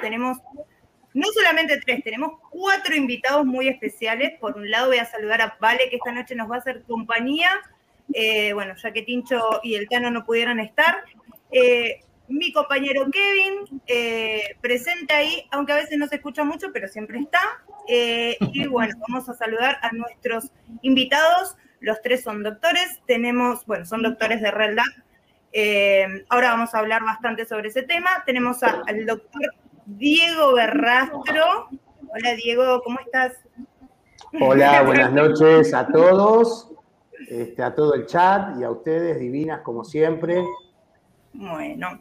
Tenemos no solamente tres, tenemos cuatro invitados muy especiales. Por un lado voy a saludar a Vale, que esta noche nos va a hacer compañía. Eh, bueno, ya que Tincho y el Tano no pudieron estar. Eh, mi compañero Kevin, eh, presente ahí, aunque a veces no se escucha mucho, pero siempre está. Eh, y bueno, vamos a saludar a nuestros invitados. Los tres son doctores, tenemos, bueno, son doctores de Red eh, ahora vamos a hablar bastante sobre ese tema. Tenemos al doctor Diego Berrastro. Hola Diego, ¿cómo estás? Hola, buenas noches a todos, este, a todo el chat y a ustedes, divinas como siempre. Bueno,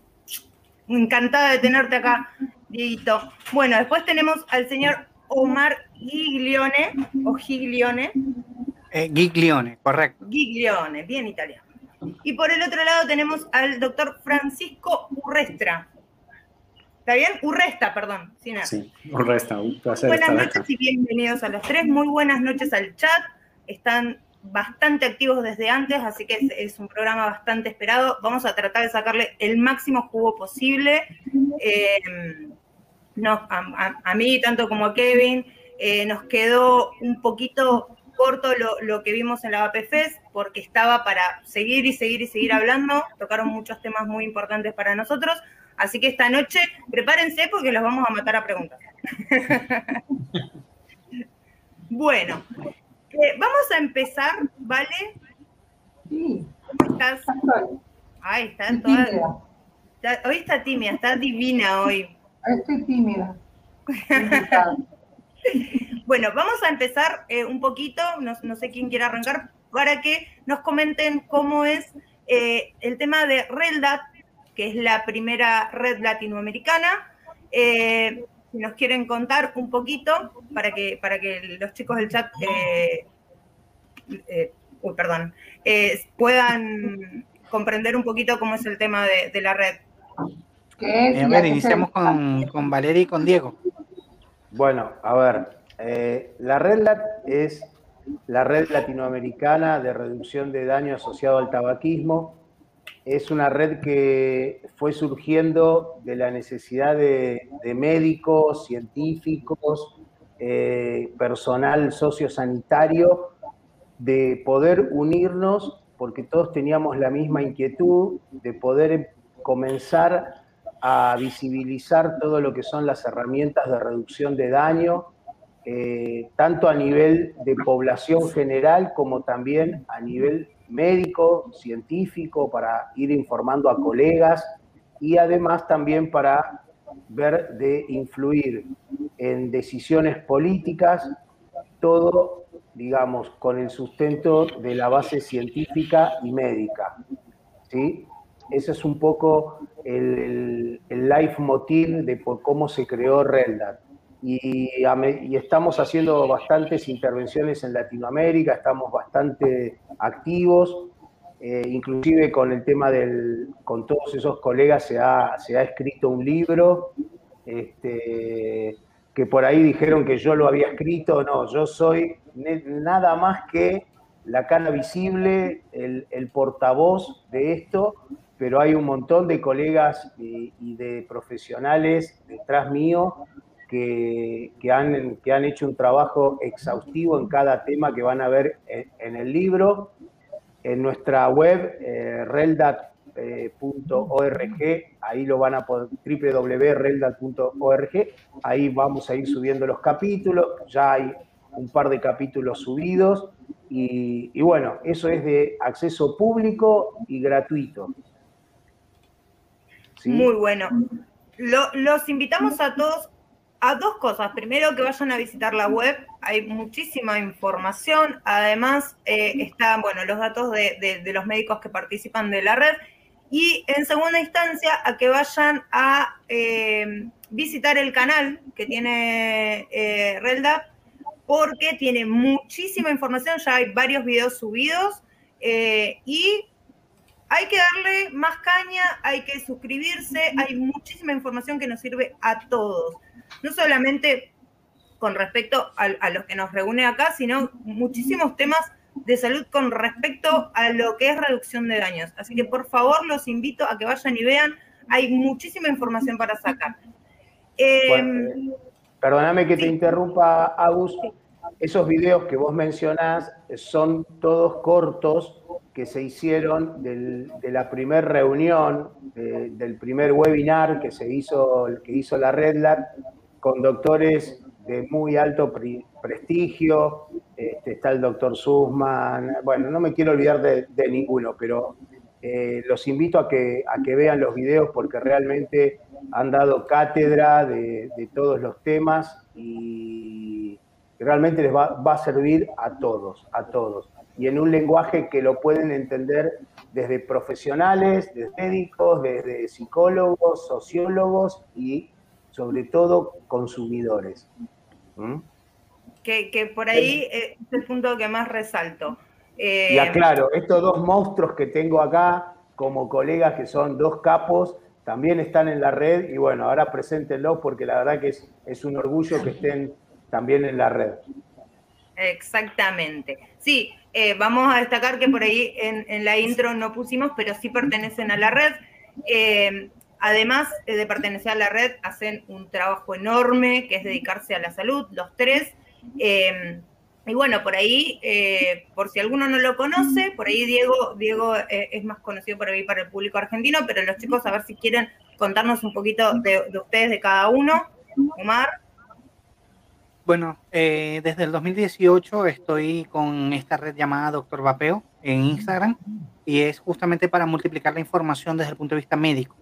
encantada de tenerte acá, Dieguito. Bueno, después tenemos al señor Omar Giglione, o Giglione. Eh, Giglione, correcto. Giglione, bien italiano. Y por el otro lado tenemos al doctor Francisco Urrestra. ¿Está bien? Urresta, perdón. Sin sí, Urresta, un placer Buenas noches y bienvenidos a los tres. Muy buenas noches al chat. Están bastante activos desde antes, así que es, un programa bastante esperado. Vamos a tratar de sacarle el máximo jugo posible. Eh, no, a, mí, tanto como a Kevin, eh, nos quedó un poquito corto lo, que vimos en la APFES, porque estaba para seguir y seguir y seguir hablando. Tocaron muchos temas muy importantes para nosotros. Así que esta noche prepárense porque los vamos a matar a preguntas. bueno, eh, vamos a empezar, ¿vale? Sí. ¿Cómo estás? Ay, está toda. hoy está tímida, está divina hoy. Estoy tímida. bueno, vamos a empezar eh, un poquito, no, sé quién quiere arrancar, para que nos comenten cómo es eh, el tema de RELDAT, que es la primera red latinoamericana si nos quieren contar un poquito para que, para que los chicos del chat, eh, eh, perdón, eh, puedan comprender un poquito cómo es el tema de, la red. a ver, iniciamos con, con, Valeria y con Diego. Bueno, a ver, la red LAT es la red latinoamericana de reducción de daño asociado al tabaquismo es una red que fue surgiendo de la necesidad de, médicos, científicos, eh, personal sociosanitario, de poder unirnos, porque todos teníamos la misma inquietud, de poder comenzar a visibilizar todo lo que son las herramientas de reducción de daño, eh, tanto a nivel de población general como también a nivel médico, científico, para ir informando a colegas y además también para ver de influir en decisiones políticas, todo, digamos, con el sustento de la base científica y médica. ¿sí? Ese es un poco el, el, leitmotiv de por cómo se creó RELDAT y, estamos haciendo bastantes intervenciones en Latinoamérica, estamos bastante activos, eh, inclusive con el tema del, con todos esos colegas se ha, se ha escrito un libro, este, que por ahí dijeron que yo lo había escrito, no, yo soy nada más que la cara visible, el, el portavoz de esto, pero hay un montón de colegas y, y de profesionales detrás mío que, han, que han hecho un trabajo exhaustivo en cada tema que van a ver en, el libro. En nuestra web, eh, reldat.org, ahí lo van a poder, www.reldat.org, ahí vamos a ir subiendo los capítulos, ya hay un par de capítulos subidos, y, bueno, eso es de acceso público y gratuito. Muy bueno. los invitamos a todos a dos cosas. Primero, que vayan a visitar la web, hay muchísima información. Además, eh, están bueno, los datos de, los médicos que participan de la red. Y en segunda instancia, a que vayan a eh, visitar el canal que tiene eh, RELDAP, porque tiene muchísima información, ya hay varios videos subidos. y hay que darle más caña, hay que suscribirse, hay muchísima información que nos sirve a todos no solamente con respecto a, los que nos reúne acá, sino muchísimos temas de salud con respecto a lo que es reducción de daños. Así que por favor los invito a que vayan y vean, hay muchísima información para sacar. Eh, perdóname que te interrumpa, Agus. Esos videos que vos mencionás son todos cortos que se hicieron de la primera reunión, del primer webinar que se hizo, que hizo la RedLab con doctores de muy alto prestigio, este, está el doctor Sussman, bueno, no me quiero olvidar de, ninguno, pero eh, los invito a que, a que vean los videos porque realmente han dado cátedra de, todos los temas y realmente les va, va, a servir a todos, a todos. Y en un lenguaje que lo pueden entender desde profesionales, desde médicos, desde psicólogos, sociólogos y sobre todo consumidores. ¿Mm? Que, por ahí es el punto que más resalto. y eh, aclaro, estos dos monstruos que tengo acá como colegas, que son dos capos, también están en la red y bueno, ahora preséntenlos porque la verdad que es, es un orgullo que estén también en la red. Exactamente. Sí, eh, vamos a destacar que por ahí en, la intro no pusimos, pero sí pertenecen a la red. Eh, además de pertenecer a la red, hacen un trabajo enorme que es dedicarse a la salud, los tres. Eh, y bueno, por ahí, eh, por si alguno no lo conoce, por ahí Diego, Diego eh, es más conocido por ahí para el público argentino, pero los chicos a ver si quieren contarnos un poquito de, ustedes, de cada uno. Omar. Bueno, desde el 2018 estoy con esta red llamada Doctor Vapeo en Instagram y es justamente para multiplicar la información desde el punto de vista médico.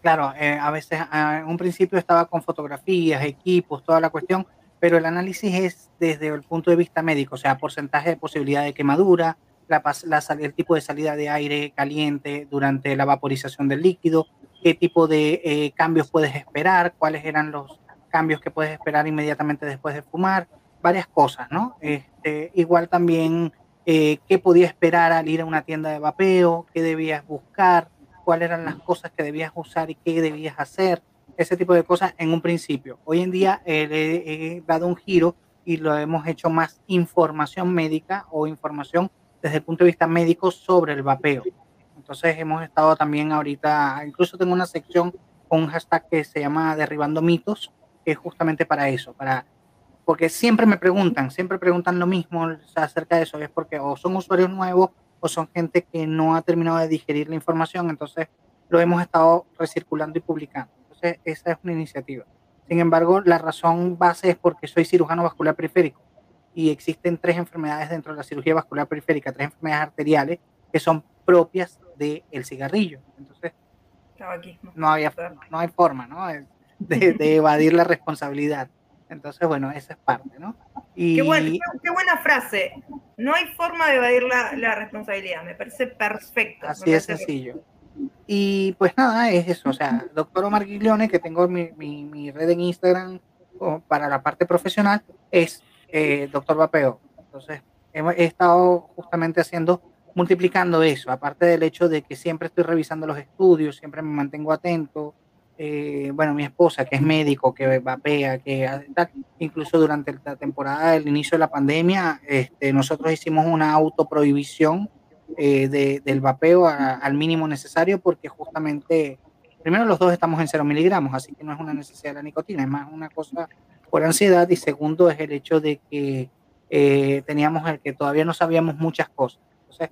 claro, a veces en un principio estaba con fotografías, equipos, toda la cuestión, pero el análisis es desde el punto de vista médico, o sea, porcentaje de posibilidad de quemadura, la, el tipo de salida de aire caliente durante la vaporización del líquido, qué tipo de eh, cambios puedes esperar, cuáles eran los cambios que puedes esperar inmediatamente después de fumar, varias cosas, ¿no? Este, igual también eh, qué podía esperar al ir a una tienda de vapeo, qué debías buscar, cuáles eran las cosas que debías usar y qué debías hacer ese tipo de cosas en un principio. Hoy en día eh, le he dado un giro y lo hemos hecho más información médica o información desde el punto de vista médico sobre el vapeo. Entonces hemos estado también ahorita, incluso tengo una sección con un hashtag que se llama Derribando mitos, es justamente para eso, para porque siempre me preguntan, siempre preguntan lo mismo acerca de eso, es porque o son usuarios nuevos o son gente que no ha terminado de digerir la información, entonces lo hemos estado recirculando y publicando esa es una iniciativa. Sin embargo, la razón base es porque soy cirujano vascular periférico y existen tres enfermedades dentro de la cirugía vascular periférica, tres enfermedades arteriales que son propias del cigarrillo. Entonces, no, había, no hay forma ¿no? De, evadir la responsabilidad. Entonces, bueno, esa es parte, ¿no? Y... Qué, buena frase. No hay forma de evadir la, la responsabilidad. Me parece perfecto. Así es sencillo. Y pues nada, es eso. O sea, doctor Omar Guiglione, que tengo mi, mi, red en Instagram para la parte profesional, es eh, doctor Vapeo. Entonces, he, estado justamente haciendo, multiplicando eso, aparte del hecho de que siempre estoy revisando los estudios, siempre me mantengo atento. Eh, bueno, mi esposa, que es médico, que vapea, que incluso durante la temporada del inicio de la pandemia, este, nosotros hicimos una autoprohibición eh, del vapeo al mínimo necesario porque justamente, primero los dos estamos en cero miligramos, así que no es una necesidad de la nicotina, es más una cosa por ansiedad y segundo es el hecho de que eh, teníamos el que todavía no sabíamos muchas cosas. Entonces,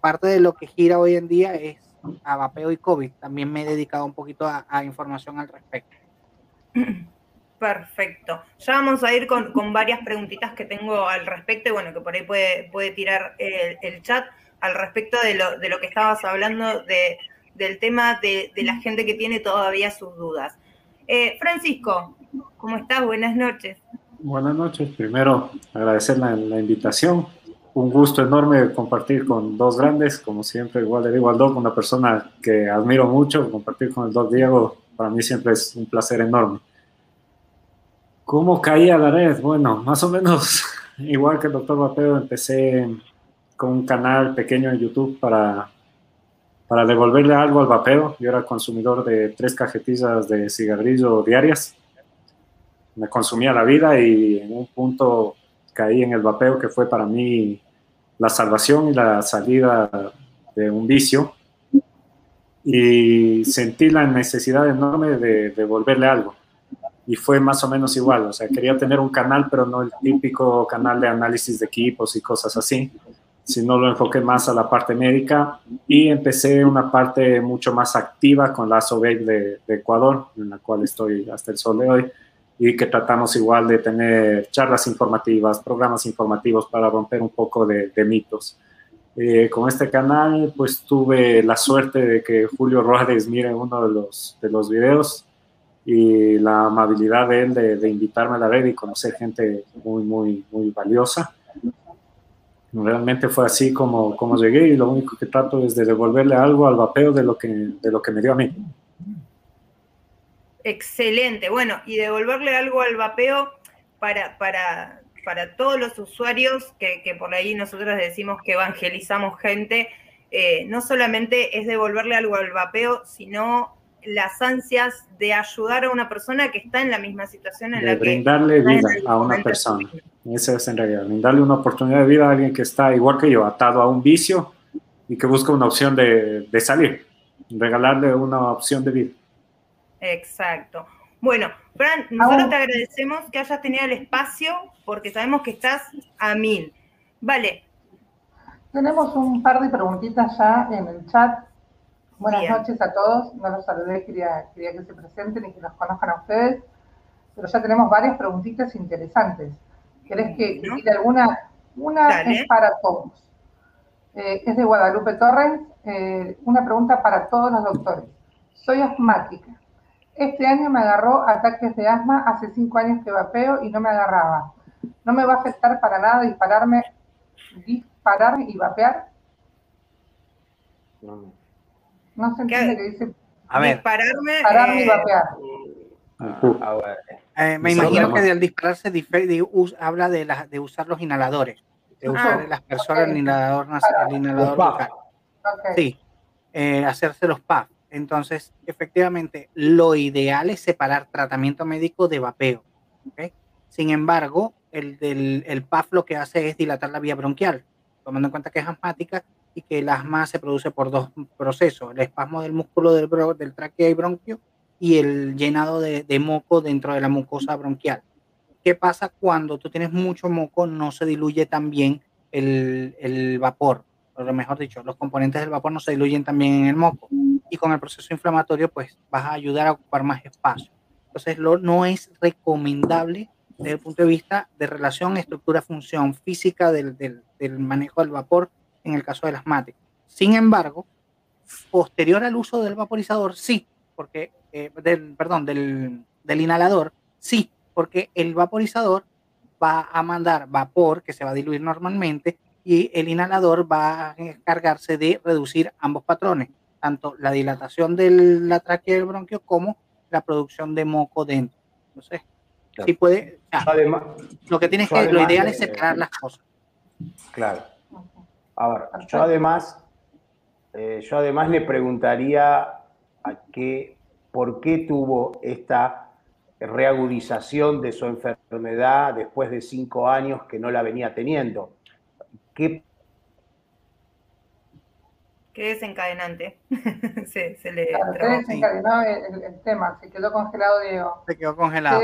parte de lo que gira hoy en día es a vapeo y COVID. También me he dedicado un poquito a, información al respecto. Perfecto. Ya vamos a ir con, varias preguntitas que tengo al respecto y bueno, que por ahí puede, puede tirar el, el chat al respecto de lo, de lo que estabas hablando de, del tema de, la gente que tiene todavía sus dudas. Eh, Francisco, ¿cómo estás? Buenas noches. Buenas noches. Primero, agradecer la, invitación. Un gusto enorme compartir con dos grandes, como siempre, igual le digo al Doc, una persona que admiro mucho, compartir con el Doc Diego, para mí siempre es un placer enorme. ¿Cómo caí a la red? Bueno, más o menos igual que el doctor Mateo, empecé con un canal pequeño en YouTube para, para devolverle algo al vapeo. Yo era consumidor de tres cajetillas de cigarrillo diarias. Me consumía la vida y en un punto caí en el vapeo, que fue para mí la salvación y la salida de un vicio. Y sentí la necesidad enorme de devolverle algo. Y fue más o menos igual, o sea, quería tener un canal, pero no el típico canal de análisis de equipos y cosas así, sino lo enfoqué más a la parte médica y empecé una parte mucho más activa con la ASOBEC de, de Ecuador, en la cual estoy hasta el sol de hoy y que tratamos igual de tener charlas informativas, programas informativos para romper un poco de, mitos. Eh, con este canal, pues tuve la suerte de que Julio Rojas mire uno de los, de los videos y la amabilidad de él de, invitarme a la red y conocer gente muy, muy, muy valiosa. Realmente fue así como, como llegué y lo único que trato es de devolverle algo al vapeo de lo que, de lo que me dio a mí. Excelente. Bueno, y devolverle algo al vapeo para, para, para todos los usuarios que, por ahí nosotros decimos que evangelizamos gente, eh, no solamente es devolverle algo al vapeo, sino las ansias de ayudar a una persona que está en la misma situación en la que... Brindarle vida a una persona. Eso es en realidad, brindarle una oportunidad de vida a alguien que está igual que yo, atado a un vicio y que busca una opción de, de salir, regalarle una opción de vida. Exacto. Bueno, Fran, nosotros te agradecemos que hayas tenido el espacio porque sabemos que estás a mil. Vale. Tenemos un par de preguntitas ya en el chat. Buenas noches a todos. No los saludé, quería, quería que se presenten y que los conozcan a ustedes. Pero ya tenemos varias preguntitas interesantes. ¿Querés que, que alguna? Una es para todos. Eh, es de Guadalupe Torres. Eh, una pregunta para todos los doctores. Soy asmática este año me agarró ataques de asma, hace cinco años que vapeo y no me agarraba. ¿No me va a afectar para nada dispararme, dispararme y vapear? No. No se entiende que dice a ver. dispararme, dispararme y eh, vapear. Ah, eh, me imagino que del dispararse habla de, la, de usar los inhaladores, de ah, usar las personas el inhalador, el inhalador Sí, eh, hacerse los PAF. Entonces, efectivamente, lo ideal es separar tratamiento médico de vapeo. Sin embargo, el, del, el PAF lo que hace es dilatar la vía bronquial, tomando en cuenta que es asmática y que el asma se produce por dos procesos, el espasmo del músculo del, del tráquea y bronquio y el llenado de, moco dentro de la mucosa bronquial. ¿Qué pasa cuando tú tienes mucho moco? No se diluye también el, el vapor, o mejor dicho, los componentes del vapor no se diluyen también en el moco y con el proceso inflamatorio pues vas a ayudar a ocupar más espacio. Entonces lo, no es recomendable desde el punto de vista de relación estructura-función física del, del, del, manejo del vapor en el caso del asmático. Sin embargo, posterior al uso del vaporizador, sí, porque, eh, del, perdón, del, del inhalador, sí, porque el vaporizador va a mandar vapor que se va a diluir normalmente y el inhalador va a encargarse de reducir ambos patrones, tanto la dilatación de la tráquea del bronquio como la producción de moco dentro. Entonces, sí puede, además, lo que tienes que, lo ideal es separar las cosas. Claro. Ahora, yo además, eh, yo además le preguntaría a qué, por qué tuvo esta reagudización de su enfermedad después de cinco años que no la venía teniendo ¿Qué Qué desencadenante. se, se le desencadenó el, tema, se quedó congelado Diego. Se quedó congelado.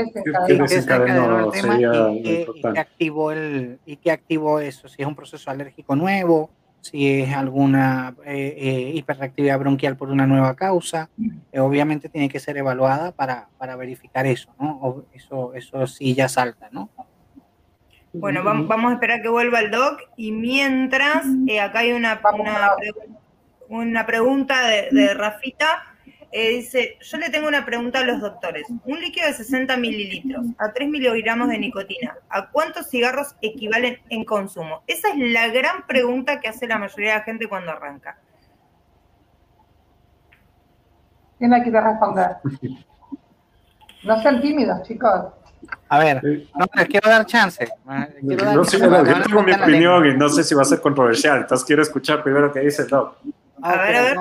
¿Qué desencadenó, el tema y, qué, activó el, y qué activó eso? Si es un proceso alérgico nuevo, si es alguna eh, eh, hiperreactividad bronquial por una nueva causa, eh, obviamente tiene que ser evaluada para, para verificar eso, ¿no? eso, eso sí ya salta, ¿no? Bueno, vamos a esperar que vuelva el doc y mientras, eh, acá hay una, una, pregunta de, Rafita. Eh, dice, yo le tengo una pregunta a los doctores. Un líquido de 60 mililitros a 3 miligramos de nicotina, ¿a cuántos cigarros equivalen en consumo? Esa es la gran pregunta que hace la mayoría de la gente cuando arranca. ¿Quién la quiere responder? No sean tímidos, chicos. A ver, no, les quiero dar chance. no, sé, yo tengo mi opinión y no sé si va a ser controversial, entonces quiero escuchar primero qué dice Doc. A ver, a ver.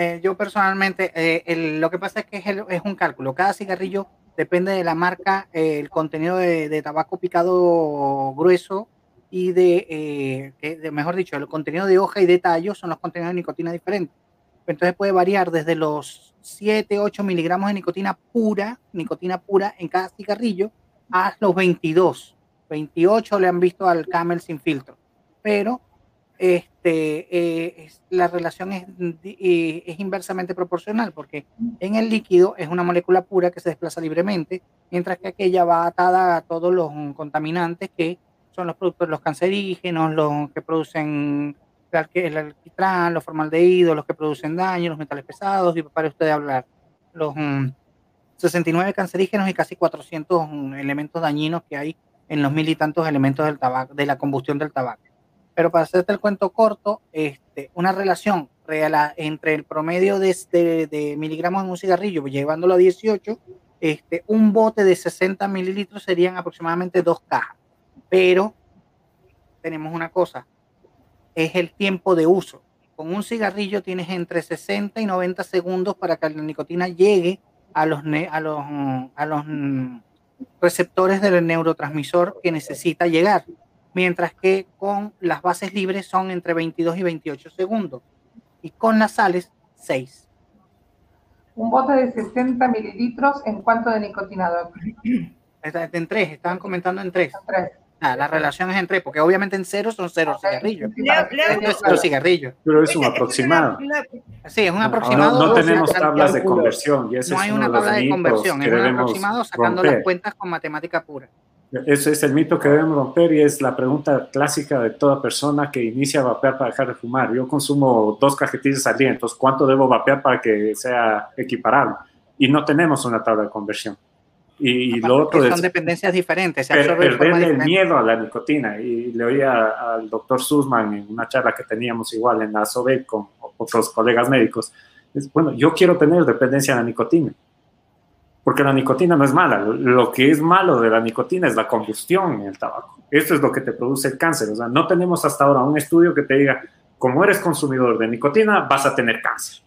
Eh, yo personalmente, eh, lo que pasa es que es, un cálculo. Cada cigarrillo depende de la marca, eh, el contenido de, tabaco picado grueso y de, de, mejor dicho, el contenido de hoja y de tallo son los contenidos de nicotina diferentes. Entonces puede variar desde los 7, 8 miligramos de nicotina pura, nicotina pura en cada cigarrillo, a los 22. 28 le han visto al Camel sin filtro. Pero este, eh, la relación es, eh, es, inversamente proporcional, porque en el líquido es una molécula pura que se desplaza libremente, mientras que aquella va atada a todos los contaminantes que son los productos, los cancerígenos, los que producen el alquitrán, los formaldehídos, los que producen daño, los metales pesados, y para usted hablar, los 69 mm, cancerígenos y casi 400 mm, elementos dañinos que hay en los mil y tantos elementos del tabaco, de la combustión del tabaco. Pero para hacerte el cuento corto, este, una relación real entre el promedio de, de, miligramos en un cigarrillo, llevándolo a 18, este, un bote de 60 mililitros serían aproximadamente dos cajas. Pero tenemos una cosa, es el tiempo de uso. Con un cigarrillo tienes entre 60 y 90 segundos para que la nicotina llegue a los, a los, a los receptores del neurotransmisor que necesita llegar mientras que con las bases libres son entre 22 y 28 segundos y con las sales 6. Un bote de 60 mililitros, ¿en cuánto de nicotina, En tres, estaban comentando en tres. Ah, la relación es en tres, porque obviamente en cero son cero cigarrillos. cero cigarrillos. Pero es un aproximado. Sí, es un aproximado. No, tenemos tablas de conversión. Y ese no hay una tabla de conversión, es un aproximado sacando las cuentas con matemática pura. Ese es el mito que debemos romper y es la pregunta clásica de toda persona que inicia a vapear para dejar de fumar. Yo consumo dos cajetillas al día, entonces ¿cuánto debo vapear para que sea equiparable? Y no tenemos una tabla de conversión. Y, lo otro son dependencias diferentes. Se perderle el miedo a la nicotina. Y le oía al doctor Sussman en una charla que teníamos igual en la SOBEC con otros colegas médicos. Es, bueno, yo quiero tener dependencia a la nicotina porque la nicotina no es mala. Lo que es malo de la nicotina es la combustión en el tabaco. Esto es lo que te produce el cáncer. O sea, no tenemos hasta ahora un estudio que te diga, como eres consumidor de nicotina, vas a tener cáncer.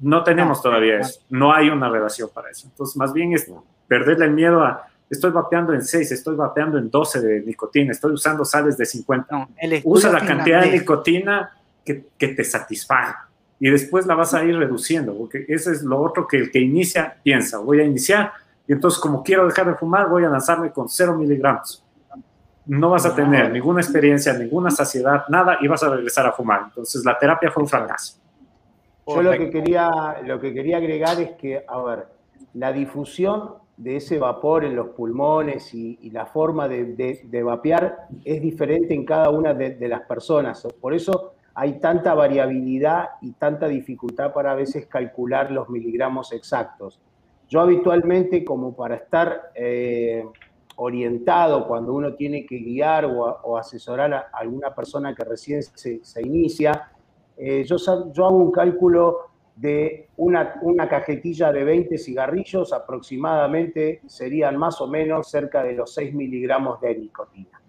No tenemos todavía eso. No hay una relación para eso. Entonces, más bien es perderle el miedo a, estoy vapeando en 6, estoy vapeando en 12 de nicotina, estoy usando sales de 50. Usa la cantidad de nicotina que, que te satisfaga y después la vas a ir reduciendo, porque ese es lo otro que el que inicia piensa, voy a iniciar y entonces como quiero dejar de fumar voy a lanzarme con cero miligramos. No vas a tener ninguna experiencia, ninguna saciedad, nada y vas a regresar a fumar. Entonces la terapia fue un fracaso. Yo lo que quería, lo que quería agregar es que, a ver, la difusión de ese vapor en los pulmones y, la forma de, de, vapear es diferente en cada una de, de las personas. Por eso hay tanta variabilidad y tanta dificultad para a veces calcular los miligramos exactos. Yo habitualmente, como para estar eh, orientado cuando uno tiene que guiar o, asesorar a alguna persona que recién se, inicia, eh, yo, hago un cálculo de una, una cajetilla de 20 cigarrillos, aproximadamente serían más o menos cerca de los 6 miligramos de nicotina.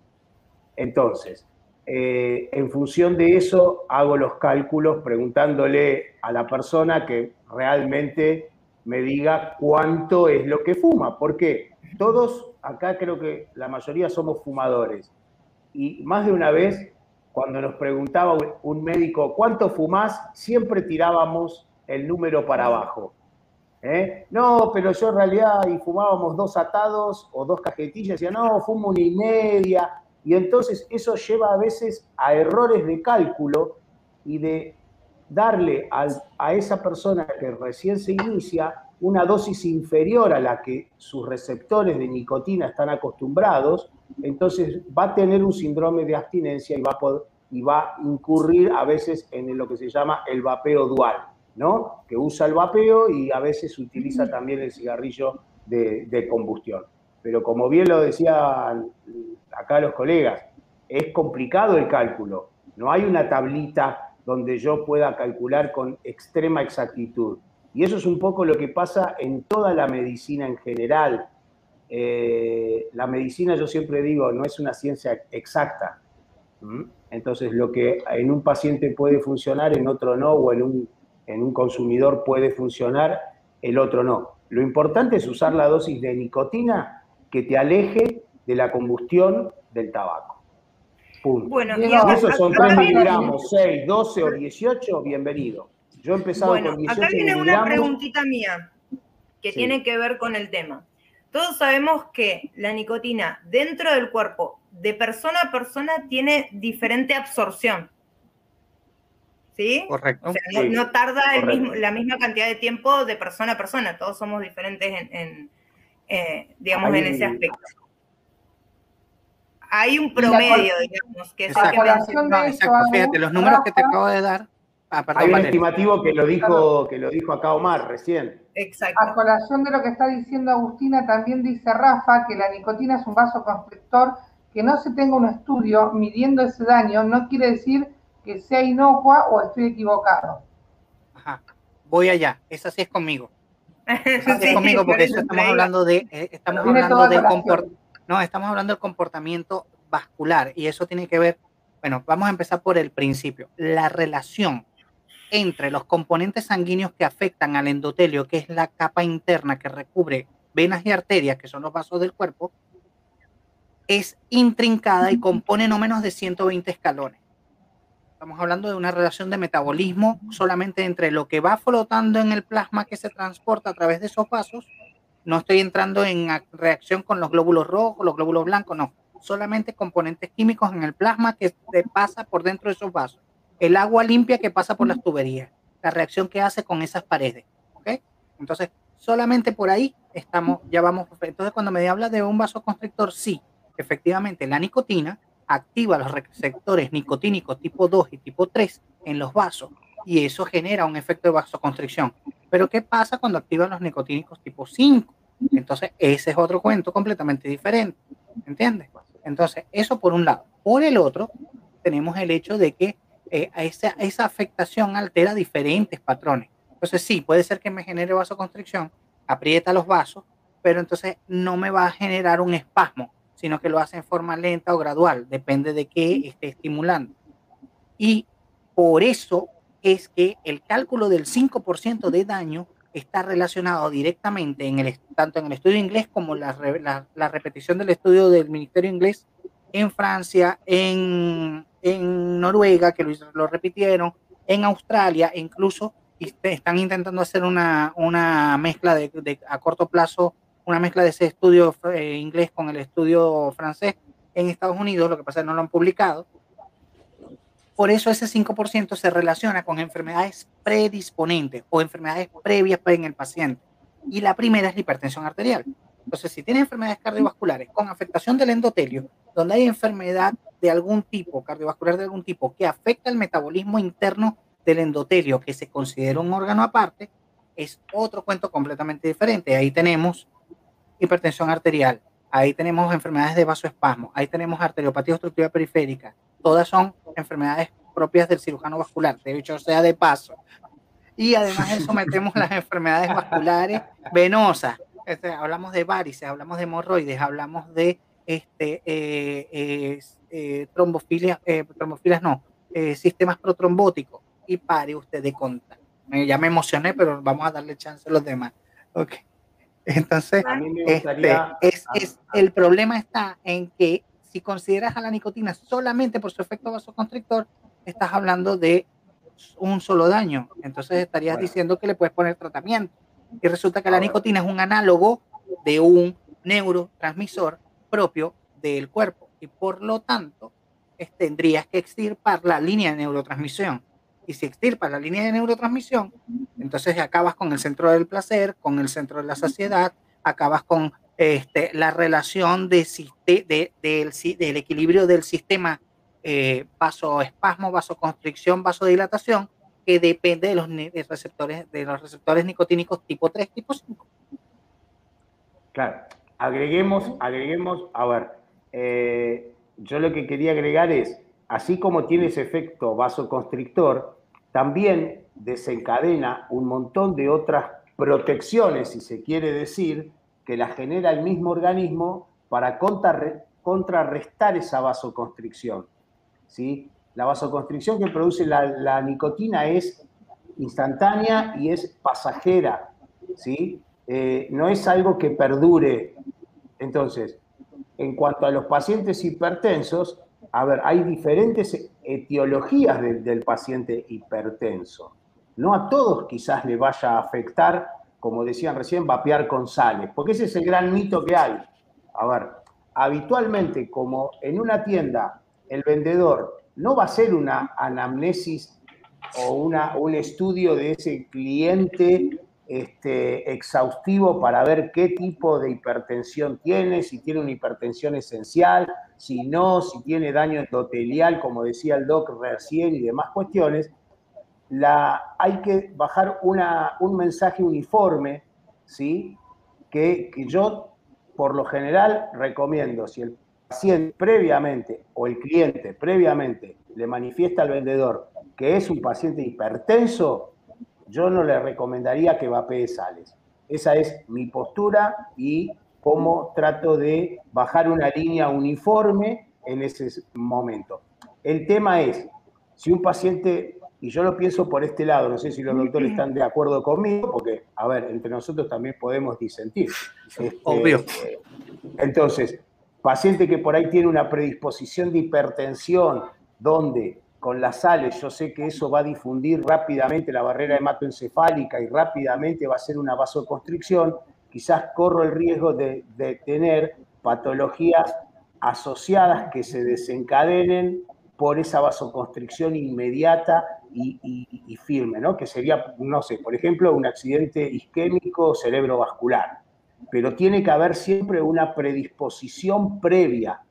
Entonces, eh, en función de eso hago los cálculos preguntándole a la persona que realmente me diga cuánto es lo que fuma. Porque todos acá creo que la mayoría somos fumadores. Y más de una vez, cuando nos preguntaba un médico cuánto fumás, siempre tirábamos el número para abajo. ¿eh? No, pero yo en realidad y fumábamos dos atados o dos cajetillas, decía, no, fumo una y media y entonces eso lleva a veces a errores de cálculo y de darle a esa persona que recién se inicia una dosis inferior a la que sus receptores de nicotina están acostumbrados, entonces va a tener un síndrome de abstinencia y va a, y va a incurrir a veces en lo que se llama el vapeo dual, ¿no? Que usa el vapeo y a veces utiliza también el cigarrillo de, de combustión. Pero como bien lo decían acá los colegas, es complicado el cálculo. No hay una tablita donde yo pueda calcular con extrema exactitud. Y eso es un poco lo que pasa en toda la medicina en general. Eh, la medicina, yo siempre digo, no es una ciencia exacta. Entonces, lo que en un paciente puede funcionar, en otro no, o en un, en un consumidor puede funcionar, el otro no. Lo importante es usar la dosis de nicotina que te aleje de la combustión del tabaco. Punto. Bueno, y esos son 3 miligramos, 6, 12 o 18, bienvenido. Yo he empezado con 18 Acá viene una preguntita mía que tiene que ver con el tema. Todos sabemos que la nicotina dentro del cuerpo de persona a persona tiene diferente absorción. ¿Sí? Correcto. no, tarda la misma cantidad de tiempo de persona a persona. Todos somos diferentes en, eh, digamos, en ese aspecto. Hay un promedio, digamos, que es el que Fíjate, los números que te acabo de dar Ah, Hay un estimativo que lo dijo, que lo dijo acá Omar recién. Exacto. A colación de lo que está diciendo Agustina, también dice Rafa que la nicotina es un vasoconstrictor, que no se tenga un estudio midiendo ese daño, no quiere decir que sea inocua o estoy equivocado. Ajá. Voy allá, esa sí es conmigo. Sí conmigo porque eso estamos hablando de, eh, estamos hablando del no, estamos hablando del comportamiento vascular y eso tiene que ver, bueno, vamos a empezar por el principio, la relación entre los componentes sanguíneos que afectan al endotelio, que es la capa interna que recubre venas y arterias, que son los vasos del cuerpo, es intrincada y compone no menos de 120 escalones. Estamos hablando de una relación de metabolismo solamente entre lo que va flotando en el plasma que se transporta a través de esos vasos. No estoy entrando en reacción con los glóbulos rojos, los glóbulos blancos, no. Solamente componentes químicos en el plasma que se pasa por dentro de esos vasos el agua limpia que pasa por las tuberías, la reacción que hace con esas paredes. ¿ok? Entonces, solamente por ahí estamos, ya vamos. Entonces, cuando me habla de un vasoconstrictor, sí, efectivamente, la nicotina activa los receptores nicotínicos tipo 2 y tipo 3 en los vasos y eso genera un efecto de vasoconstricción. Pero, ¿qué pasa cuando activan los nicotínicos tipo 5? Entonces, ese es otro cuento completamente diferente. ¿Entiendes? Entonces, eso por un lado. Por el otro, tenemos el hecho de que eh, esa, esa afectación altera diferentes patrones. Entonces sí, puede ser que me genere vasoconstricción, aprieta los vasos, pero entonces no me va a generar un espasmo, sino que lo hace en forma lenta o gradual, depende de qué esté estimulando. Y por eso es que el cálculo del 5% de daño está relacionado directamente en el, tanto en el estudio inglés como la, la, la repetición del estudio del Ministerio Inglés en Francia, en, en Noruega, que lo, repitieron, en Australia, incluso están intentando hacer una, una mezcla de, a corto plazo, una mezcla de ese estudio eh, inglés con el estudio francés en Estados Unidos, lo que pasa es que no lo han publicado. Por eso ese 5% se relaciona con enfermedades predisponentes o enfermedades previas en el paciente. Y la primera es la hipertensión arterial. Entonces, si tiene enfermedades cardiovasculares con afectación del endotelio, donde hay enfermedad de algún tipo, cardiovascular de algún tipo, que afecta el metabolismo interno del endotelio, que se considera un órgano aparte, es otro cuento completamente diferente. Ahí tenemos hipertensión arterial, ahí tenemos enfermedades de vasoespasmo, ahí tenemos arteriopatía obstructiva periférica. Todas son enfermedades propias del cirujano vascular, de hecho sea de paso. Y además de eso metemos las enfermedades vasculares venosas. Este, hablamos de varices, hablamos de hemorroides, hablamos de este, eh, eh, eh, trombofilias, no, sistemas protrombóticos. Y pare usted de contar. ya me emocioné, pero vamos a darle chance a los demás. Okay. Entonces, este, es, es, el problema está en que si consideras a la nicotina solamente por su efecto vasoconstrictor, estás hablando de un solo daño. Entonces estarías diciendo que le puedes poner tratamiento. Y resulta que la nicotina es un análogo de un neurotransmisor propio del cuerpo y por lo tanto tendrías que extirpar la línea de neurotransmisión. Y si extirpas la línea de neurotransmisión, entonces acabas con el centro del placer, con el centro de la saciedad, acabas con este, la relación de, de, del, equilibrio del sistema eh, vasoespasmo, vasoconstricción, vasodilatación, que depende de los receptores, de los receptores nicotínicos tipo 3, tipo 5. Claro, agreguemos, agreguemos, a ver, eh, yo lo que quería agregar es, así como tiene ese efecto vasoconstrictor, también desencadena un montón de otras protecciones, si se quiere decir, que la genera el mismo organismo para contrarrestar esa vasoconstricción. ¿sí? La vasoconstricción que produce la, nicotina es instantánea y es pasajera. ¿sí? eh, no es algo que perdure. Entonces, en cuanto a los pacientes hipertensos, a ver, hay diferentes etiologías del paciente hipertenso. No a todos quizás le vaya a afectar, como decían recién, vapear con sales, porque ese es el gran mito que hay. A ver, habitualmente como en una tienda el vendedor no va a hacer una anamnesis o una, un estudio de ese cliente este, exhaustivo para ver qué tipo de hipertensión tiene, si tiene una hipertensión esencial, si no, si tiene daño endotelial, como decía el doc recién y demás cuestiones, hay que bajar un mensaje uniforme, ¿sí? Que, que yo por lo general recomiendo, si el paciente previamente o el cliente previamente le manifiesta al vendedor que es un paciente hipertenso, yo no le recomendaría que vapee sales. Esa es mi postura y cómo trato de bajar una línea uniforme en ese momento. El tema es, si un paciente, y yo lo pienso por este lado, no sé si los doctores están de acuerdo conmigo, porque, a ver, entre nosotros también podemos disentir. Este, Obvio. entonces, paciente que por ahí tiene una predisposición de hipertensión, donde con las sales, yo sé que eso va a difundir rápidamente la barrera hematoencefálica y rápidamente va a ser una vasoconstricción, quizás corro el riesgo de, tener patologías asociadas que se desencadenen por esa vasoconstricción inmediata y, firme, ¿no? Que sería, no sé, por ejemplo, un accidente isquémico cerebrovascular. Pero tiene que haber siempre una predisposición previa.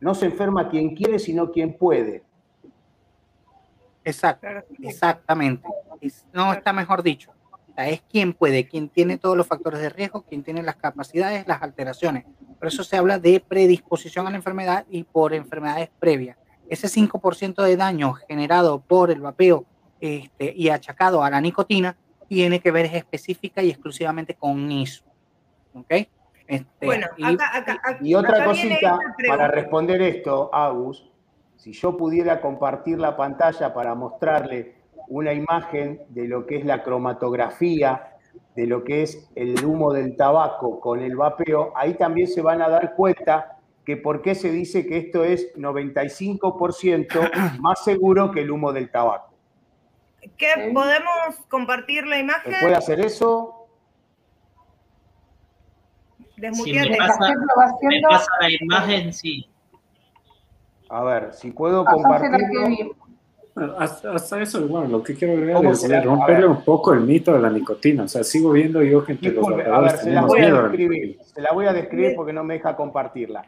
No se enferma quien quiere, sino quien puede. Exacto, exactamente. No está mejor dicho. es quien puede, quien tiene todos los factores de riesgo, quien tiene las capacidades, las alteraciones. Por eso se habla de predisposición a la enfermedad y por enfermedades previas. Ese 5% de daño generado por el vapeo este, y achacado a la nicotina tiene que ver específica y exclusivamente con eso. ¿Ok? Este, bueno, y, otra cosita para responder esto, Agus, si yo pudiera compartir la pantalla para mostrarle una imagen de lo que es la cromatografía, de lo que es el humo del tabaco con el vapeo, ahí también se van a dar cuenta que por qué se dice que esto es 95% más seguro que el humo del tabaco. ¿Qué podemos compartir la imagen? puede hacer eso? Si me pasa la imagen, sí. A ver, si puedo compartirlo. Hasta, eso, bueno, lo que quiero agregar es romperle un poco el mito de la nicotina. O sea, sigo viendo yo que entre los a ver, se la voy a describir, se la voy a describir porque no me deja compartirla.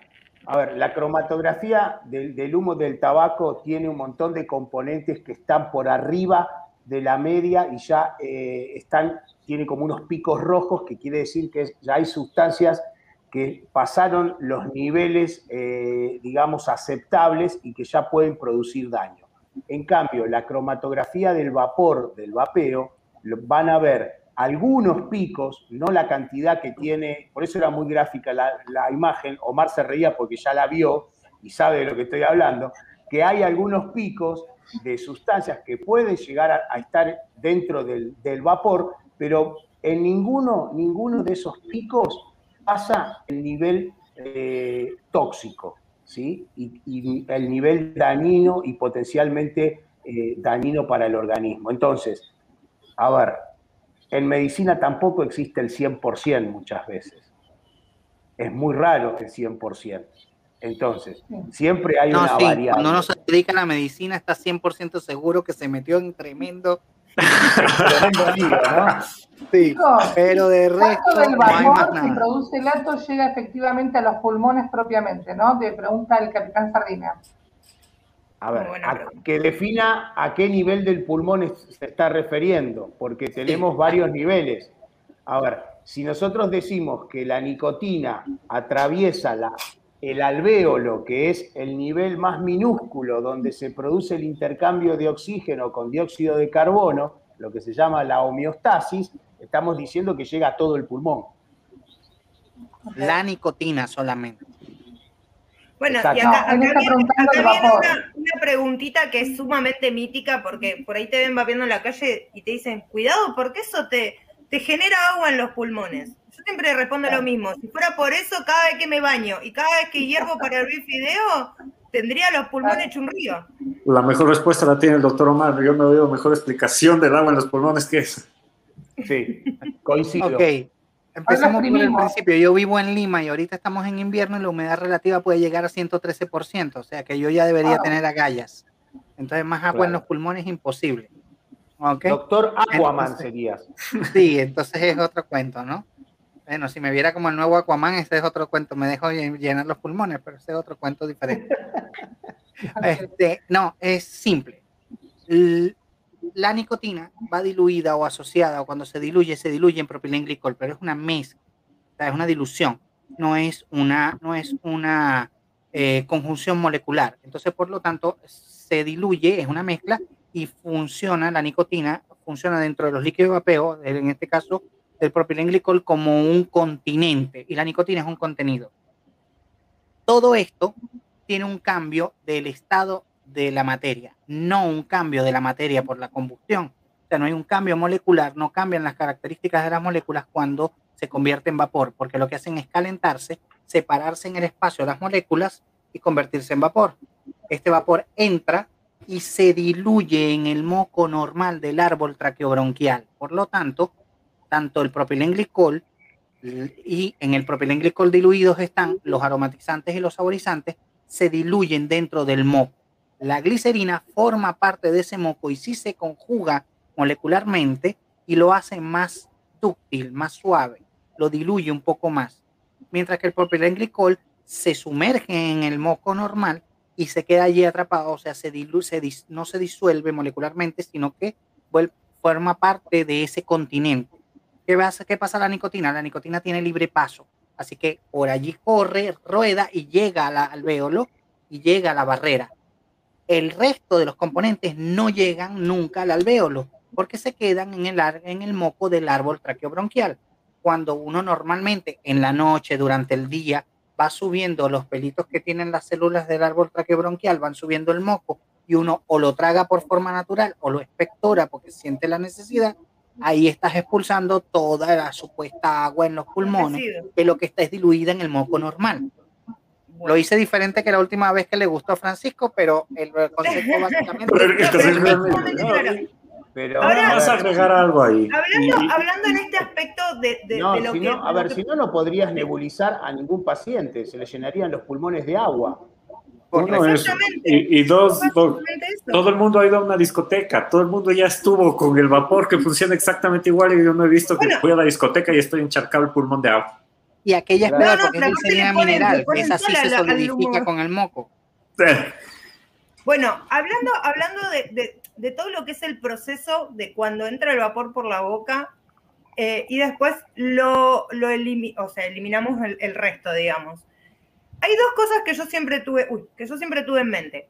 A ver, la cromatografía del, humo del tabaco tiene un montón de componentes que están por arriba de la media y ya eh, están, tiene como unos picos rojos, que quiere decir que ya hay sustancias que pasaron los niveles, eh, digamos, aceptables y que ya pueden producir daño. En cambio, la cromatografía del vapor, del vapeo, van a ver algunos picos, no la cantidad que tiene, por eso era muy gráfica la, imagen, Omar se reía porque ya la vio y sabe de lo que estoy hablando, que hay algunos picos de sustancias que pueden llegar a, estar dentro del, del, vapor, pero en ninguno, ninguno de esos picos pasa el nivel eh, tóxico, ¿sí? Y, el nivel dañino y potencialmente eh, dañino para el organismo. Entonces, a ver, en medicina tampoco existe el 100% muchas veces. Es muy raro el 100%. Entonces, siempre hay una variable. Cuando uno se dedica a la medicina, está 100% seguro que se metió en tremendo Sí, pero de resto. del vapor que produce el ato llega efectivamente a los pulmones propiamente, ¿no? Te pregunta el capitán Sardina. A ver, que defina a qué nivel del pulmón se está refiriendo, porque tenemos varios niveles. A ver, si nosotros decimos que la nicotina atraviesa la, el alvéolo, que es el nivel más minúsculo donde se produce el intercambio de oxígeno con dióxido de carbono, lo que se llama la homeostasis, estamos diciendo que llega a todo el pulmón. La nicotina solamente. Bueno, y acá, viene, una, preguntita que es sumamente mítica porque por ahí te ven vapeando en la calle y te dicen, cuidado, porque eso te, te genera agua en los pulmones. Yo siempre respondo lo mismo. Si fuera por eso, cada vez que me baño y cada vez que hiervo para hervir fideo, tendría los pulmones hecho un río. La mejor respuesta la tiene el doctor Omar. Yo no veo mejor explicación del agua en los pulmones que eso. Sí, coincido. Ok, empezamos por el principio. Yo vivo en Lima y ahorita estamos en invierno y la humedad relativa puede llegar a 113%, o sea que yo ya debería tener agallas. Entonces, más agua en los pulmones es imposible. Doctor Aquaman serías. Sí, entonces es otro cuento, ¿no? Bueno, si me viera como el nuevo Aquaman, ese es otro cuento. Me dejo llenar los pulmones, pero ese es otro cuento diferente. este, no, es simple. La nicotina va diluida o asociada, o cuando se diluye, se diluye en propilenglicol, pero es una mezcla, o sea, es una dilución, no es una, no es una eh, conjunción molecular. Entonces, por lo tanto, se diluye, es una mezcla y funciona, la nicotina funciona dentro de los líquidos de vapeo, en este caso del propilenglicol, como un continente y la nicotina es un contenido. Todo esto tiene un cambio del estado de la materia, no un cambio de la materia por la combustión. O sea, no hay un cambio molecular, no cambian las características de las moléculas cuando se convierte en vapor, porque lo que hacen es calentarse, separarse en el espacio las moléculas y convertirse en vapor. Este vapor entra y se diluye en el moco normal del árbol traqueobronquial. Por lo tanto, tanto el propilenglicol y en el propilenglicol diluidos están los aromatizantes y los saborizantes, se diluyen dentro del moco. La glicerina forma parte de ese moco y si se conjuga molecularmente y lo hace más dúctil, más suave, lo diluye un poco más. Mientras que el propilenglicol se sumerge en el moco normal y se queda allí atrapado, o sea, se no se disuelve molecularmente, sino que forma parte de ese continente. ¿Qué pasa, ¿Qué pasa la nicotina? La nicotina tiene libre paso, así que por allí corre, rueda y llega al alvéolo y llega a la barrera. El resto de los componentes no llegan nunca al alvéolo porque se quedan en el, en el moco del árbol traqueobronquial. Cuando uno normalmente en la noche, durante el día, va subiendo los pelitos que tienen las células del árbol traqueobronquial, van subiendo el moco y uno o lo traga por forma natural o lo espectora porque siente la necesidad, ahí estás expulsando toda la supuesta agua en los pulmones, que lo que está es diluida en el moco normal. Lo hice diferente que la última vez que le gustó a Francisco, pero el concepto básicamente... Pero Ahora, vas a agregar algo ahí. Hablando, hablando en este aspecto de, de, no, lo si que. No, a ver, si no, no podrías nebulizar a ningún paciente, se le llenarían los pulmones de agua. Uno Y, y dos, todo el mundo ha ido a una discoteca, todo el mundo ya estuvo con el vapor que funciona exactamente igual y yo no he visto que fui a la discoteca y estoy encharcado el pulmón de agua. Y aquella es peor porque es mineral, esa sí se solidifica con el moco. Bueno, hablando, hablando de, de todo lo que es el proceso de cuando entra el vapor por la boca eh, y después lo, lo o sea, eliminamos el, resto, digamos. Hay dos cosas que yo siempre tuve, que yo siempre tuve en mente.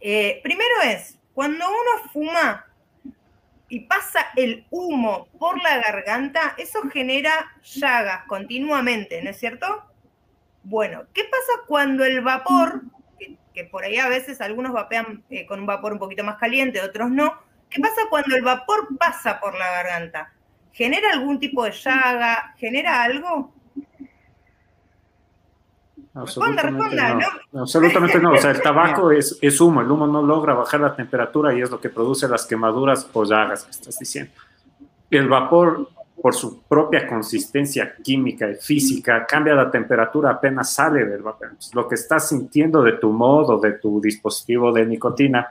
Eh, primero es, cuando uno fuma y pasa el humo por la garganta, eso genera llagas continuamente, ¿no es cierto? Bueno, ¿qué pasa cuando el vapor que por ahí a veces algunos vapean eh, con un vapor un poquito más caliente, otros no. ¿Qué pasa cuando el vapor pasa por la garganta? ¿Genera algún tipo de llaga? ¿Genera algo? Absolutamente no. Absolutamente no. O sea, el tabaco es, es, humo. El humo no logra bajar la temperatura y es lo que produce las quemaduras o llagas que estás diciendo. El vapor por su propia consistencia química y física, cambia la temperatura apenas sale del vapor. Lo que estás sintiendo de tu modo, de tu dispositivo de nicotina,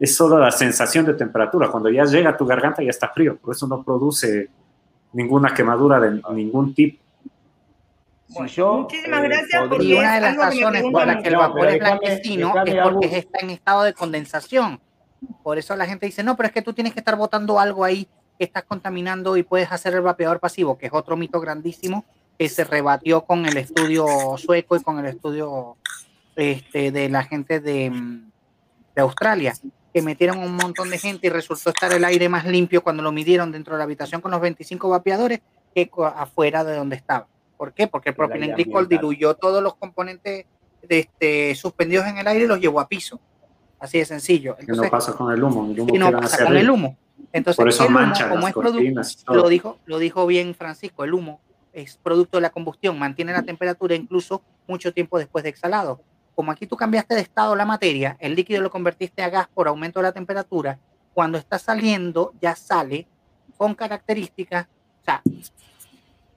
es solo la sensación de temperatura. Cuando ya llega a tu garganta ya está frío, por eso no produce ninguna quemadura de ningún tipo. Muchísimas eh, gracias. y una de las razones por las que el vapor es blanquecino es porque está en estado de condensación. Por eso la gente dice, no, pero es que tú tienes que estar botando algo ahí que estás contaminando y puedes hacer el vapeador pasivo, que es otro mito grandísimo que se rebatió con el estudio sueco y con el estudio este, de la gente de, de Australia, que metieron un montón de gente y resultó estar el aire más limpio cuando lo midieron dentro de la habitación con los 25 vapeadores que afuera de donde estaba. ¿Por qué? Porque el propilenglicol diluyó todos los componentes de este, suspendidos en el aire y los llevó a piso. Así de sencillo. no pasa con el humo. y no pasa con el humo Entonces, Por eso mancha como es producto, lo dijo, lo dijo bien Francisco, el humo es producto de la combustión, mantiene la temperatura incluso mucho tiempo después de exhalado. Como aquí tú cambiaste de estado la materia, el líquido lo convertiste a gas por aumento de la temperatura, cuando está saliendo ya sale con características, o sea,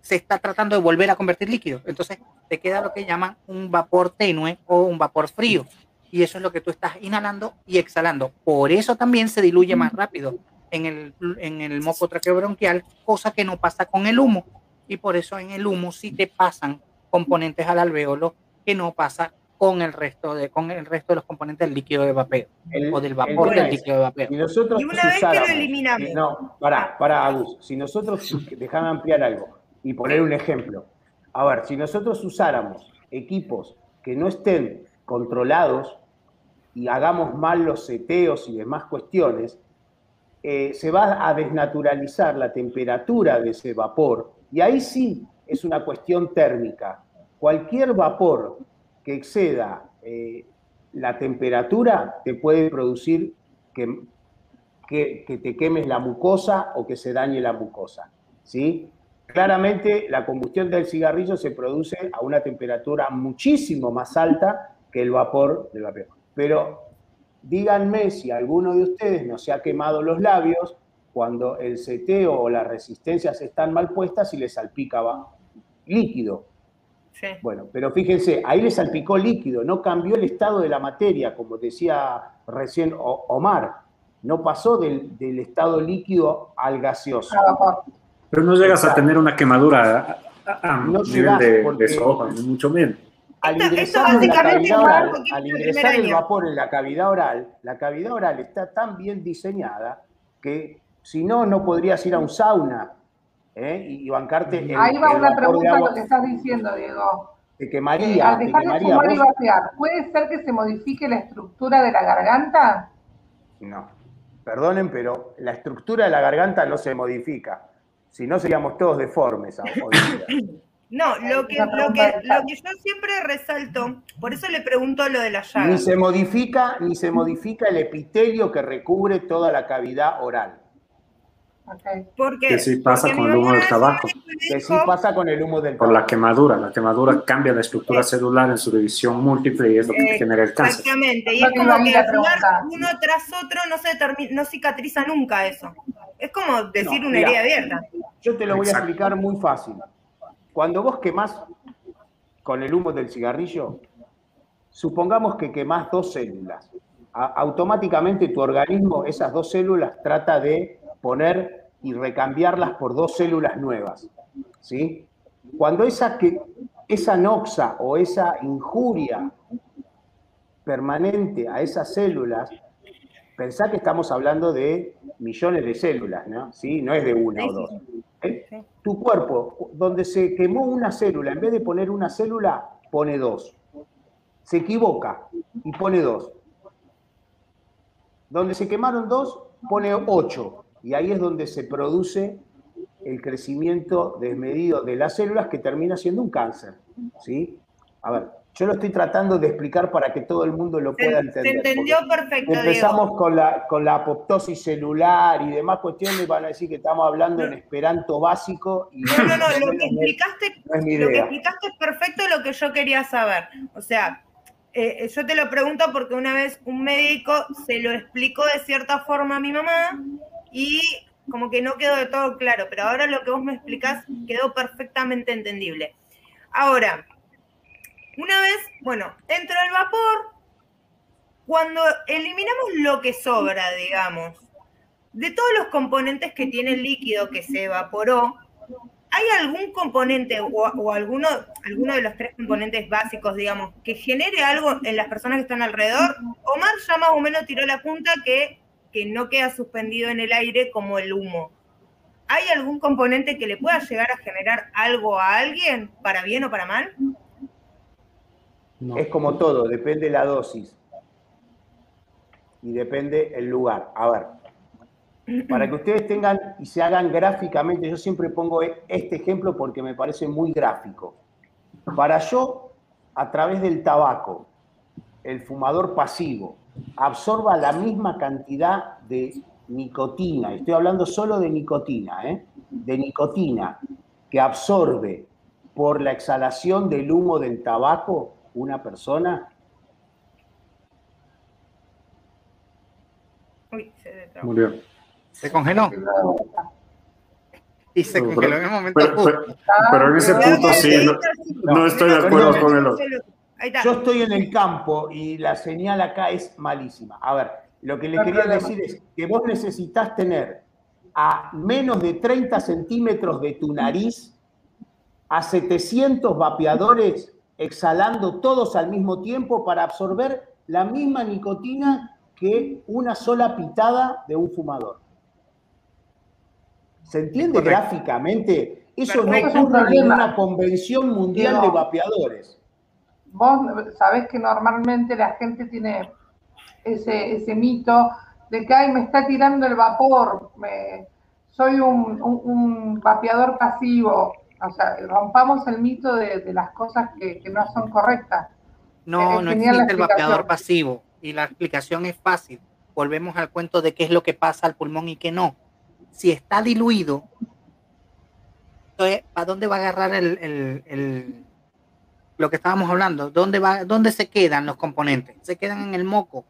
se está tratando de volver a convertir líquido. Entonces te queda lo que llaman un vapor tenue o un vapor frío. Y eso es lo que tú estás inhalando y exhalando. Por eso también se diluye más rápido en el, en el moco traqueobronquial, cosa que no pasa con el humo. Y por eso en el humo sí te pasan componentes al alveolo que no pasa con el resto de, con el resto de los componentes del líquido de vapeo o del vapor del líquido de vapeo. y una vez que lo eliminamos. no, para, para, Agus, si nosotros, déjame ampliar algo y poner un ejemplo. A ver, si nosotros usáramos equipos que no estén controlados y hagamos mal los seteos y demás cuestiones, eh, se va a desnaturalizar la temperatura de ese vapor y ahí sí es una cuestión térmica. Cualquier vapor que exceda eh, la temperatura te puede producir que, que, que, te quemes la mucosa o que se dañe la mucosa. ¿sí? Claramente la combustión del cigarrillo se produce a una temperatura muchísimo más alta que el vapor del vapor. Pero díganme si alguno de ustedes no se ha quemado los labios cuando el seteo o las resistencias están mal puestas y le salpica líquido. Bueno, pero fíjense, ahí le salpicó líquido, no cambió el estado de la materia, como decía recién Omar, no pasó del, estado líquido al gaseoso. Pero no llegas a tener una quemadura a, nivel de, de soja, mucho menos. Al ingresar, oral, al ingresar el vapor en la cavidad oral, la cavidad oral está tan bien diseñada que si no, no podrías ir a un sauna ¿eh? y, bancarte. El, Ahí va una pregunta a lo que estás diciendo, Diego. Te quemaría. Eh, al dejar de fumar y vaciar, ¿puede ser que se modifique la estructura de la garganta? No. Perdonen, pero la estructura de la garganta no se modifica. Si no, seríamos todos deformes. No, lo que, lo, que, lo que yo siempre resalto, por eso le pregunto lo de la llaga. Ni se modifica, ni se modifica el epitelio que recubre toda la cavidad oral. Porque, que sí pasa con el humo del tabaco. Que sí pasa con el humo del tabaco. Por la quemadura. La quemadura cambia la estructura celular en su división múltiple y es lo que genera el cáncer. Exactamente. Y es como que uno tras otro no, se no cicatriza nunca eso. Es como decir una herida abierta. Yo te lo voy a explicar muy fácil. Cuando vos quemás con el humo del cigarrillo, supongamos que quemás dos células. automáticamente tu organismo, esas dos células, trata de poner y recambiarlas por dos células nuevas. ¿sí? Cuando esa, que, esa noxa o esa injuria permanente a esas células, pensá que estamos hablando de millones de células, ¿no? ¿Sí? No es de una o dos. ¿Eh? Tu cuerpo, donde se quemó una célula, en vez de poner una célula, pone dos. Se equivoca y pone dos. Donde se quemaron dos, pone ocho. Y ahí es donde se produce el crecimiento desmedido de las células que termina siendo un cáncer. ¿sí? A ver, yo lo estoy tratando de explicar para que todo el mundo lo pueda entender. Se entendió perfecto. Empezamos con la, con la apoptosis celular y demás cuestiones, van a decir que estamos hablando en esperanto básico. Y no, no, no, lo que, explicaste, lo que explicaste es perfecto lo que yo quería saber. O sea, eh, yo te lo pregunto porque una vez un médico se lo explicó de cierta forma a mi mamá y como que no quedó de todo claro, pero ahora lo que vos me explicás quedó perfectamente entendible. Ahora, una vez, bueno, entró el vapor, cuando eliminamos lo que sobra, digamos, de todos los componentes que tiene el líquido que se evaporó, ¿hay algún componente o, alguno, alguno de los tres componentes básicos, digamos, que genere algo en las personas que están alrededor? Omar ya más o menos tiró la punta que que no queda suspendido en el aire como el humo. ¿Hay algún componente que le pueda llegar a generar algo a alguien, para bien o para mal? Es como todo, depende la dosis. Y depende el lugar. A ver, para que ustedes tengan y se hagan gráficamente, yo siempre pongo este ejemplo porque me parece muy gráfico. Para yo, a través del tabaco, el fumador pasivo, absorba la misma cantidad de nicotina, estoy hablando solo de nicotina, ¿eh? de nicotina que absorbe por la exhalación del humo del tabaco una persona? Uy, se Murió. Se congeló. Y se congeló en el momento. Pero, en ese punto sí, no, estoy de acuerdo con el otro. Yo estoy en el campo y la señal acá es malísima. A ver, lo que le quería decir es que vos necesitas tener a menos de 30 centímetros de tu nariz a 700 vapeadores exhalando todos al mismo tiempo para absorber la misma nicotina que una sola pitada de un fumador. ¿Se entiende gráficamente? Eso no ocurre en una convención mundial de vapeadores. Vos sabés que normalmente la gente tiene ese, ese mito de que, ay, me está tirando el vapor, me, soy un, un, vapeador pasivo. O sea, rompamos el mito de, de las cosas que, que, no son correctas. No, no existe el vapeador pasivo y la explicación es fácil. Volvemos al cuento de qué es lo que pasa al pulmón y qué no. Si está diluido, entonces, ¿para dónde va a agarrar el, el, el, lo que estábamos hablando? ¿Dónde, va, ¿Dónde se quedan los componentes? Se quedan en el moco,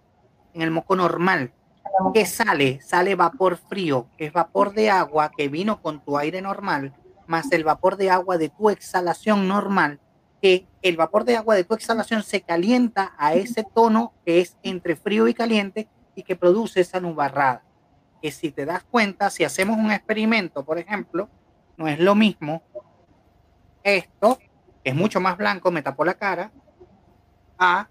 en el moco normal. ¿Qué sale? Sale vapor frío, que es vapor de agua que vino con tu aire normal, más el vapor de agua de tu exhalación normal, que el vapor de agua de tu exhalación se calienta a ese tono que es entre frío y caliente y que produce esa nubarrada. Que si te das cuenta, si hacemos un experimento, por ejemplo, no es lo mismo esto, es mucho más blanco, me tapó la cara, a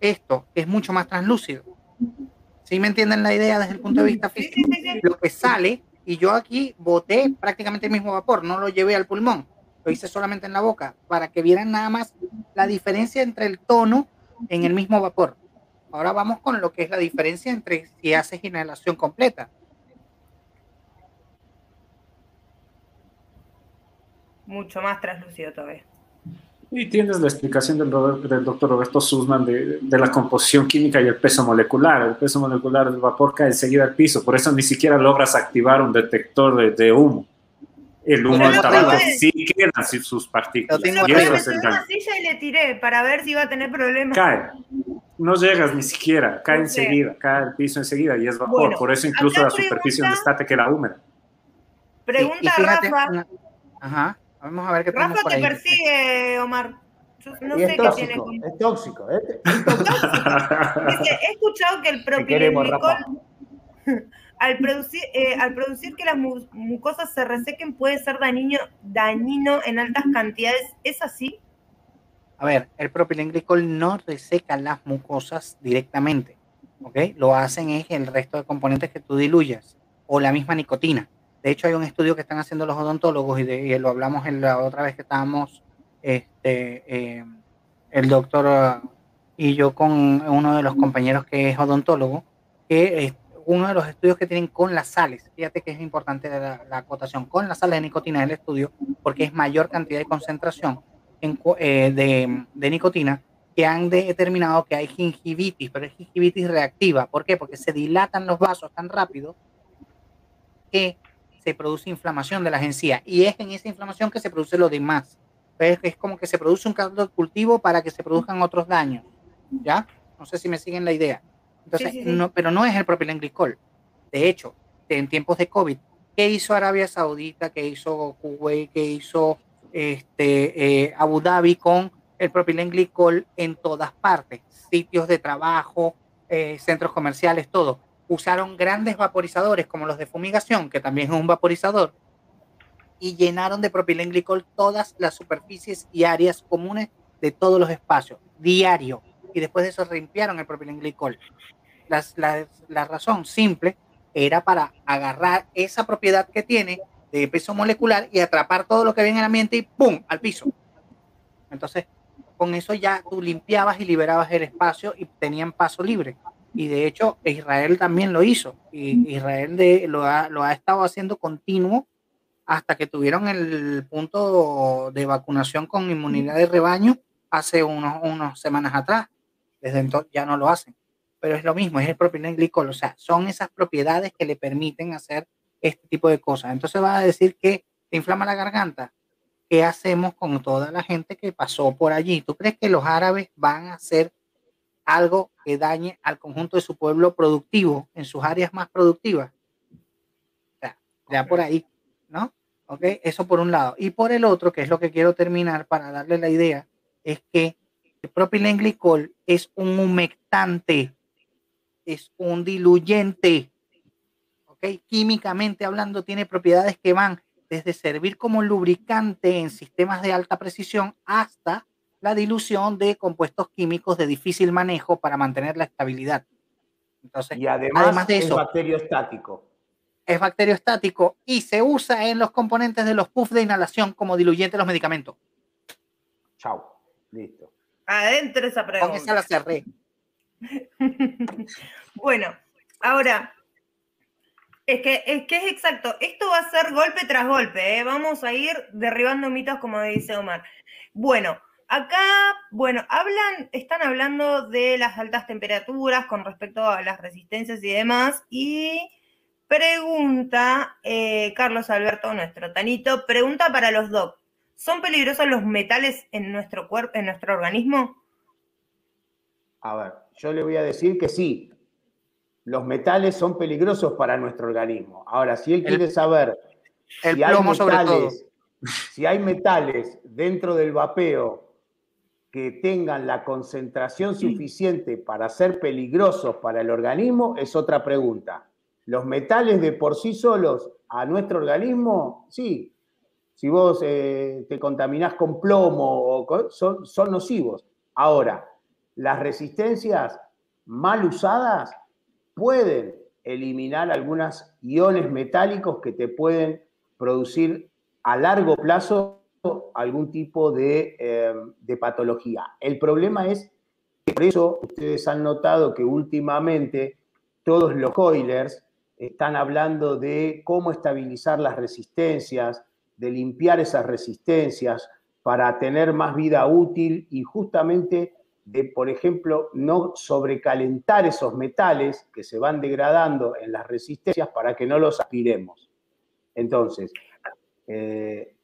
esto, que es mucho más translúcido. ¿Sí me entienden la idea desde el punto de vista físico? Lo que sale, y yo aquí boté prácticamente el mismo vapor, no lo llevé al pulmón, lo hice solamente en la boca, para que vieran nada más la diferencia entre el tono en el mismo vapor. Ahora vamos con lo que es la diferencia entre si haces inhalación completa. Mucho más translúcido todavía. Y tienes la explicación del, del doctor Roberto Sussman de, de, la composición química y el peso molecular. El peso molecular del vapor cae enseguida al piso, por eso ni siquiera logras activar un detector de, de humo. El humo del tabaco sí queda sin sus partículas. y eso es el una silla y le tiré para ver si iba a tener problemas. Cae. No llegas ni siquiera, cae enseguida, cae al piso enseguida y es vapor. Bueno, por eso incluso la superficie donde está te queda húmeda. Pregunta fíjate, Rafa. Ajá. Vamos a ver qué Rafa te persigue, Omar. Yo no sé tóxico, qué tiene. Es tóxico, ¿eh? Es tóxico. Dice, he escuchado que el propilenglicol al producir, eh, al producir que las mucosas se resequen puede ser dañino, dañino en altas cantidades. ¿Es así? A ver, el propilenglicol no reseca las mucosas directamente. ¿ok? Lo hacen es el resto de componentes que tú diluyas o la misma nicotina. De hecho, hay un estudio que están haciendo los odontólogos y, de, lo hablamos en la otra vez que estábamos este, eh, el doctor y yo con uno de los compañeros que es odontólogo, que es uno de los estudios que tienen con las sales, fíjate que es importante la, la acotación, con las sales de nicotina del estudio, porque es mayor cantidad de concentración en, eh, de nicotina que han determinado que hay gingivitis, pero es gingivitis reactiva. ¿Por qué? Porque se dilatan los vasos tan rápido que se produce inflamación de las encías y es en esa inflamación que se produce lo demás. Es, es como que se produce un caldo de cultivo para que se produzcan otros daños. ¿Ya? No sé si me siguen la idea. Entonces, sí, sí, sí. No, pero no es el propilenglicol. De hecho, en tiempos de COVID, ¿qué hizo Arabia Saudita? ¿Qué hizo Kuwait? ¿Qué hizo este, eh, Abu Dhabi con el propilenglicol en todas partes? Sitios de trabajo, eh, centros comerciales, todo usaron grandes vaporizadores como los de fumigación, que también es un vaporizador, y llenaron de propilenglicol todas las superficies y áreas comunes de todos los espacios, diario. Y después de eso limpiaron el propilenglicol. Las, la, la razón simple era para agarrar esa propiedad que tiene de peso molecular y atrapar todo lo que viene en el ambiente y ¡pum! al piso. Entonces, con eso ya tú limpiabas y liberabas el espacio y tenían paso libre y de hecho Israel también lo hizo. Y Israel lo, ha, estado haciendo continuo hasta que tuvieron el punto de vacunación con inmunidad de rebaño hace unos, semanas atrás. desde entonces ya no lo hacen. Pero es lo mismo, es el propilenglicol, o sea, son esas propiedades que le permiten hacer este tipo de cosas. Entonces va a decir que te inflama la garganta. ¿Qué hacemos con toda la gente que pasó por allí? ¿Tú crees que los árabes van a hacer algo que dañe al conjunto de su pueblo productivo en sus áreas más productivas? O sea, ya por ahí, ¿no? ¿Ok? Eso por un lado. Y por el otro, que es lo que quiero terminar para darle la idea, es que el propilenglicol es un humectante, es un diluyente. ¿Ok? Químicamente hablando, tiene propiedades que van desde servir como lubricante en sistemas de alta precisión hasta la dilución de compuestos químicos de difícil manejo para mantener la estabilidad. Entonces, y además, de eso, es bacteriostático. Es bacteriostático y se usa en los componentes de los puffs de inhalación como diluyente de los medicamentos. Chao, listo. Adentro esa pregunta. Con esa la cerré. bueno, ahora, es que, es que es exacto, esto va a ser golpe tras golpe, ¿eh? vamos a ir derribando mitos como dice Omar. Bueno, acá, bueno, hablan, están hablando de las altas temperaturas con respecto a las resistencias y demás, y pregunta eh, Carlos Alberto, nuestro Tanito, pregunta para los doc, ¿son peligrosos los metales en nuestro cuerpo, en nuestro organismo? A ver, yo le voy a decir que sí, los metales son peligrosos para nuestro organismo. Ahora, si él quiere saber si, hay metales, si hay metales dentro del vapeo que tengan la concentración suficiente para ser peligrosos para el organismo, es otra pregunta. Los metales de por sí solos a nuestro organismo, sí. Si vos eh, te contaminás con plomo, son, son nocivos. Ahora, las resistencias mal usadas pueden eliminar algunos iones metálicos que te pueden producir a largo plazo algún tipo eh, de, patología. El problema es que por eso ustedes han notado que últimamente todos los coilers están hablando de cómo estabilizar las resistencias, de limpiar esas resistencias para tener más vida útil y justamente de, por ejemplo, no sobrecalentar esos metales que se van degradando en las resistencias para que no los aspiremos. Entonces, eh,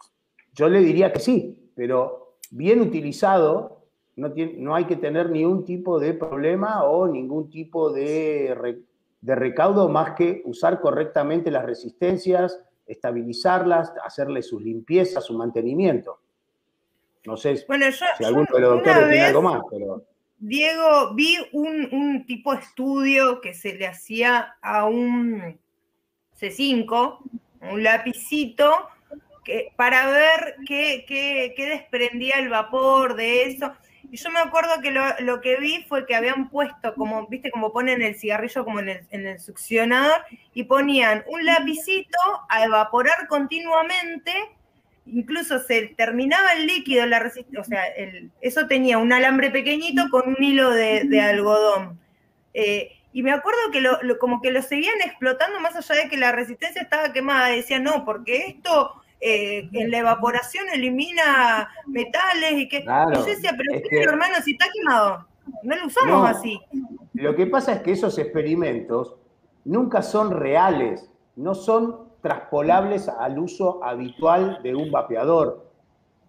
yo le diría que sí, pero bien utilizado, no, tiene, no, hay que tener ningún tipo de problema o ningún tipo de, de recaudo más que usar correctamente las resistencias, estabilizarlas, hacerle sus limpiezas, su mantenimiento. No sé bueno, yo, si alguno de los doctores tiene algo más, pero. Diego, vi un, tipo de estudio que se le hacía a un C5, un lapicito, para ver qué, qué, desprendía el vapor de eso. Y yo me acuerdo que lo, que vi fue que habían puesto, como, viste, como ponen el cigarrillo como en el, en el succionador, y ponían un lapicito a evaporar continuamente incluso se terminaba el líquido, la o sea, eso tenía un alambre pequeñito con un hilo de, algodón. Eh, y me acuerdo que lo, como que lo seguían explotando más allá de que la resistencia estaba quemada. Decían, no, porque esto eh, en la evaporación elimina metales y que... yo decía, pero hermano, si está quemado, no lo usamos así. Lo que pasa es que esos experimentos nunca son reales, no son traspolables al uso habitual de un vapeador.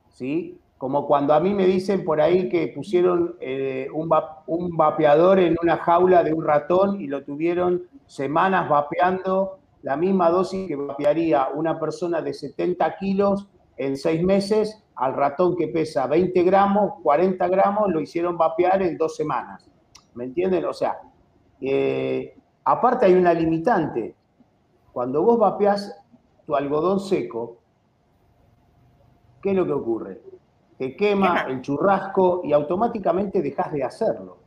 ¿sí? Como cuando a mí me dicen por ahí que pusieron eh, un, un, vapeador en una jaula de un ratón y lo tuvieron semanas vapeando la misma dosis que vapearía una persona de 70 kilos en seis meses al ratón que pesa 20 gramos, 40 gramos, lo hicieron vapear en dos semanas. ¿Me entienden? O sea, eh, aparte hay una limitante. Cuando vos vapeás tu algodón seco, ¿qué es lo que ocurre? Te quema el churrasco y automáticamente dejas de hacerlo.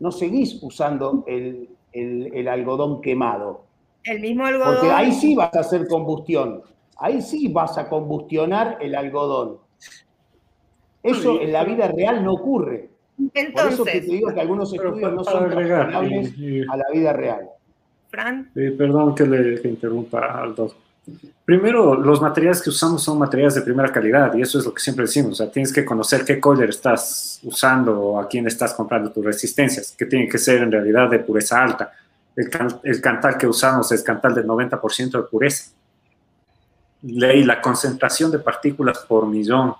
No seguís usando el, algodón quemado. El mismo algodón. Porque ahí sí vas a hacer combustión. Ahí sí vas a combustionar el algodón. Eso en la vida real no ocurre. Entonces, Por eso que te digo que algunos estudios no son aplicables a la vida real. perdón que le interrumpa al doctor. Primero, los materiales que usamos son materiales de primera calidad y eso es lo que siempre decimos. O sea, tienes que conocer qué collar estás usando o a quién estás comprando tus resistencias, que tienen que ser en realidad de pureza alta. El, el cantal que usamos es cantal del 90% de pureza. Y la concentración de partículas por millón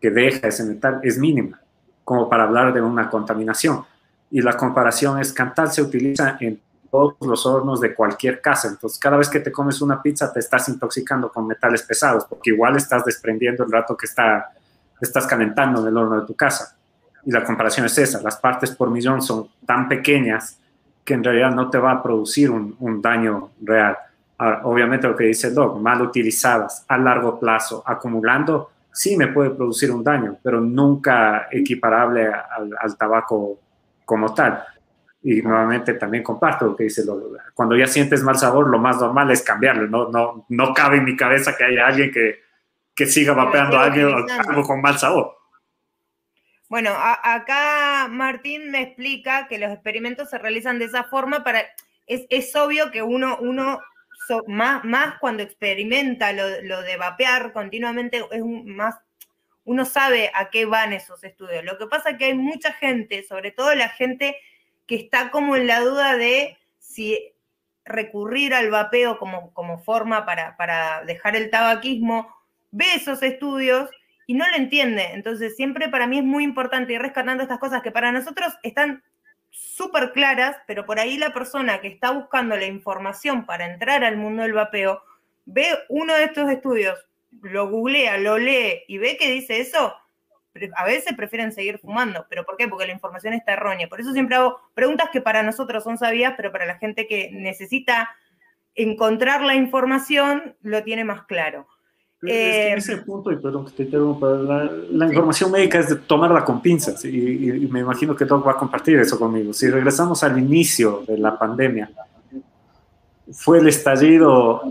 que deja ese metal es mínima, como para hablar de una contaminación. Y la comparación es cantal se utiliza en todos los hornos de cualquier casa. Entonces, cada vez que te comes una pizza, te estás intoxicando con metales pesados, porque igual estás desprendiendo el rato que está, estás calentando en el horno de tu casa. Y la comparación es esa, las partes por millón son tan pequeñas que en realidad no te va a producir un, un daño real. obviamente lo que dice Doc, mal utilizadas a largo plazo, acumulando, sí me puede producir un daño, pero nunca equiparable al, al tabaco como tal. Y nuevamente también comparto lo que dice, cuando ya sientes mal sabor, lo más normal es cambiarlo. No, no, no cabe en mi cabeza que haya alguien que, que siga vapeando algo, algo con mal sabor. Bueno, acá Martín me explica que los experimentos se realizan de esa forma para... Es, es obvio que uno, uno más, más cuando experimenta lo, lo, de vapear continuamente, es más, uno sabe a qué van esos estudios. Lo que pasa es que hay mucha gente, sobre todo la gente que está como en la duda de si recurrir al vapeo como, como forma para, para dejar el tabaquismo, ve esos estudios y no lo entiende. Entonces, siempre para mí es muy importante ir rescatando estas cosas que para nosotros están súper claras, pero por ahí la persona que está buscando la información para entrar al mundo del vapeo, ve uno de estos estudios, lo googlea, lo lee y ve que dice eso, a veces prefieren seguir fumando. ¿Pero por qué? Porque la información está errónea. Por eso siempre hago preguntas que para nosotros son sabidas, pero para la gente que necesita encontrar la información lo tiene más claro. Eh, ese punto, y perdón que te interrumpa, la, información médica es de tomarla con pinzas y, y, me imagino que Doc va a compartir eso conmigo. Si regresamos al inicio de la pandemia, fue el estallido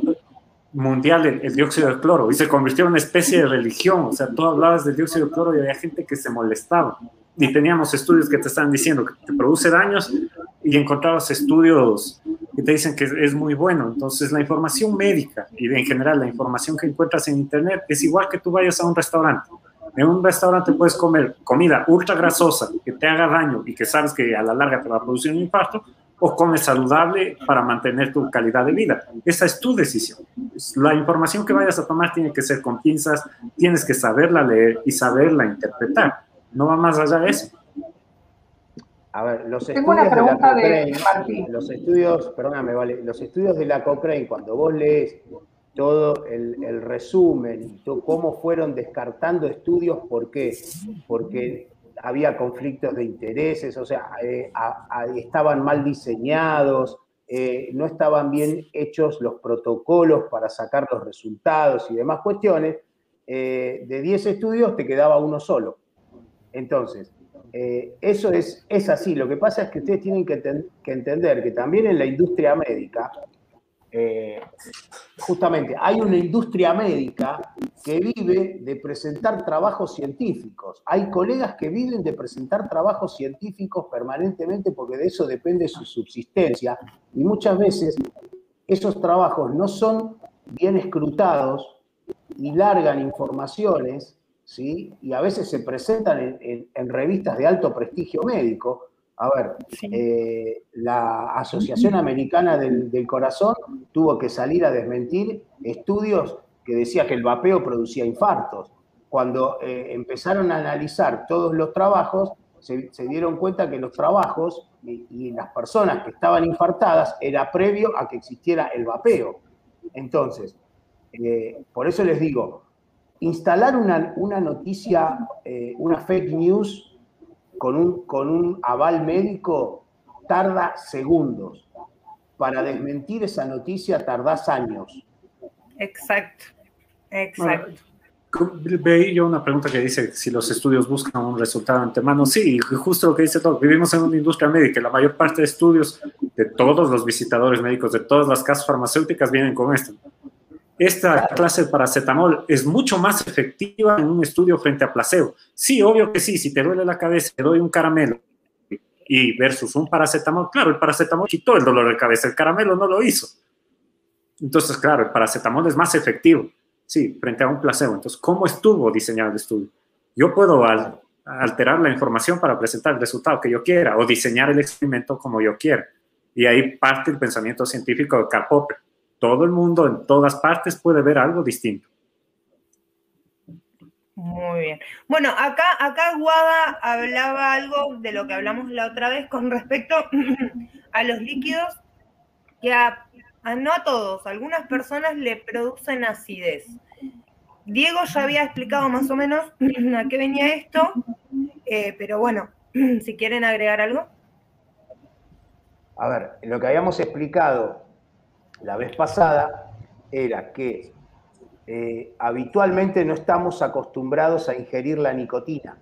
mundial el, dióxido de cloro y se convirtió en una especie de religión. O sea, tú hablabas del dióxido de cloro y había gente que se molestaba. Y teníamos estudios que te estaban diciendo que te produce daños y encontrabas estudios que te dicen que es, muy bueno. Entonces, la información médica y en general la información que encuentras en Internet es igual que tú vayas a un restaurante. En un restaurante puedes comer comida ultra grasosa que te haga daño y que sabes que a la larga te va a producir un infarto, o comes saludable para mantener tu calidad de vida. Esa es tu decisión. La información que vayas a tomar tiene que ser con pinzas, tienes que saberla leer y saberla interpretar. No va más allá de eso. A ver, los estudios de la Cochrane, los estudios, perdóname, vale, los estudios de la Cochrane, cuando vos lees todo el, el resumen y cómo fueron descartando estudios, ¿por qué? Porque había conflictos de intereses, o sea, eh, estaban mal diseñados, eh, no estaban bien hechos los protocolos para sacar los resultados y demás cuestiones, eh, de 10 estudios te quedaba uno solo. Entonces, eso es, es así. Lo que pasa es que ustedes tienen que, que entender que también en la industria médica eh, justamente hay una industria médica que vive de presentar trabajos científicos. Hay colegas que viven de presentar trabajos científicos permanentemente porque de eso depende su subsistencia y muchas veces esos trabajos no son bien escrutados y largan informaciones, ¿sí? y a veces se presentan en revistas de alto prestigio médico, a ver, eh, la Asociación Americana del, Corazón tuvo que salir a desmentir estudios que decía que el vapeo producía infartos. Cuando eh, empezaron a analizar todos los trabajos, se, dieron cuenta que los trabajos y, las personas que estaban infartadas era previo a que existiera el vapeo. Entonces, eh, por eso les digo, instalar una, una noticia, una fake news con un, con un aval médico tarda segundos. Para desmentir esa noticia tardás años. Exacto, exacto. Veí yo una pregunta que dice si los estudios buscan un resultado antemano. Sí, justo lo que dice todo. Vivimos en una industria médica. La mayor parte de estudios de todos los visitadores médicos, de todas las casas farmacéuticas, vienen con esto esta clase de paracetamol es mucho más efectiva en un estudio frente a placebo. Sí, obvio que sí, si te duele la cabeza, te doy un caramelo y versus un paracetamol, claro, el paracetamol quitó el dolor de cabeza, el caramelo no lo hizo. Entonces, claro, el paracetamol es más efectivo, sí, frente a un placebo. Entonces, ¿cómo estuvo diseñado el estudio? Yo puedo alterar la información para presentar el resultado que yo quiera o diseñar el experimento como yo quiera. Y ahí parte el pensamiento científico de Karl Popper. Todo el mundo en todas partes puede ver algo distinto. Muy bien. Bueno, acá, acá Guada hablaba algo de lo que hablamos la otra vez con respecto a los líquidos que a, no a todos, a algunas personas le producen acidez. Diego ya había explicado más o menos a qué venía esto, eh, pero bueno, si quieren agregar algo. A ver, lo que habíamos explicado la vez pasada era que eh, habitualmente no estamos acostumbrados a ingerir la nicotina.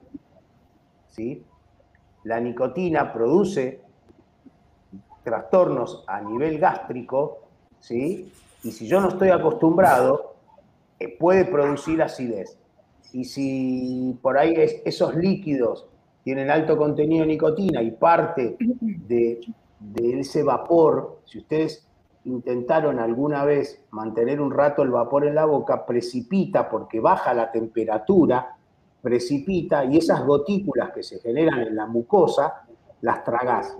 ¿sí? La nicotina produce trastornos a nivel gástrico, ¿sí? y si yo no estoy acostumbrado, eh, puede producir acidez. Y si por ahí esos líquidos tienen alto contenido de nicotina y parte de, de ese vapor, si ustedes intentaron alguna vez mantener un rato el vapor en la boca, precipita porque baja la temperatura, precipita y esas gotículas que se generan en la mucosa, las tragás.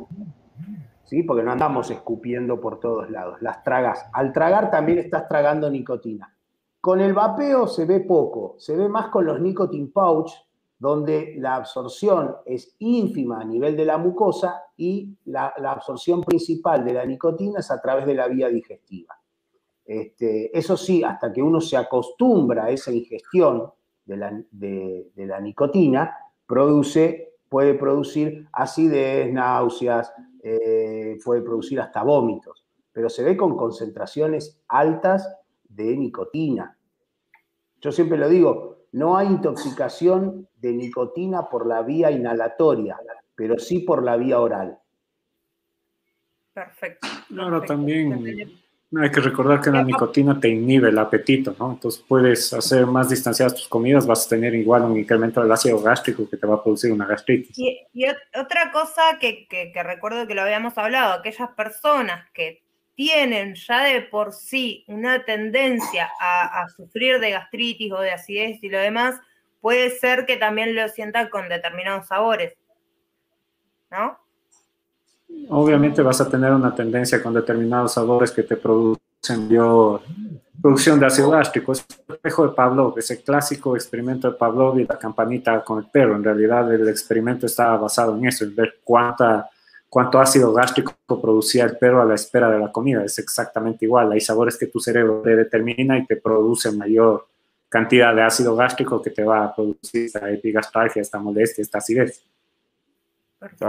¿Sí? Porque no andamos escupiendo por todos lados, las tragas. Al tragar también estás tragando nicotina. Con el vapeo se ve poco, se ve más con los nicotine pouch, donde la absorción es ínfima a nivel de la mucosa y la, absorción principal de la nicotina es a través de la vía digestiva. Este, eso sí, hasta que uno se acostumbra a esa ingestión de la, nicotina, produce, puede producir acidez, náuseas, eh, puede producir hasta vómitos, pero se ve con concentraciones altas de nicotina. Yo siempre lo digo, no hay intoxicación de nicotina por la vía inhalatoria, pero sí por la vía oral. Perfecto. Claro, también hay que recordar que la nicotina te inhibe el apetito, ¿no? Entonces puedes hacer más distanciadas tus comidas, vas a tener igual un incremento del ácido gástrico que te va a producir una gastritis. Y, otra cosa que, que recuerdo que lo habíamos hablado, aquellas personas que tienen ya de por sí una tendencia a, sufrir de gastritis o de acidez y lo demás, puede ser que también lo sientan con determinados sabores. ¿No? Obviamente vas a tener una tendencia con determinados sabores que te producen yo, producción de ácido gástrico. Es el reflejo de Pavlov, ese clásico experimento de Pavlov y la campanita con el perro. En realidad el experimento estaba basado en eso, en ver cuánta cuánto ácido gástrico producía el perro a la espera de la comida. Es exactamente igual. Hay sabores que tu cerebro te determina y te produce mayor cantidad de ácido gástrico que te va a producir esta epigastralgia, esta molestia, esta acidez.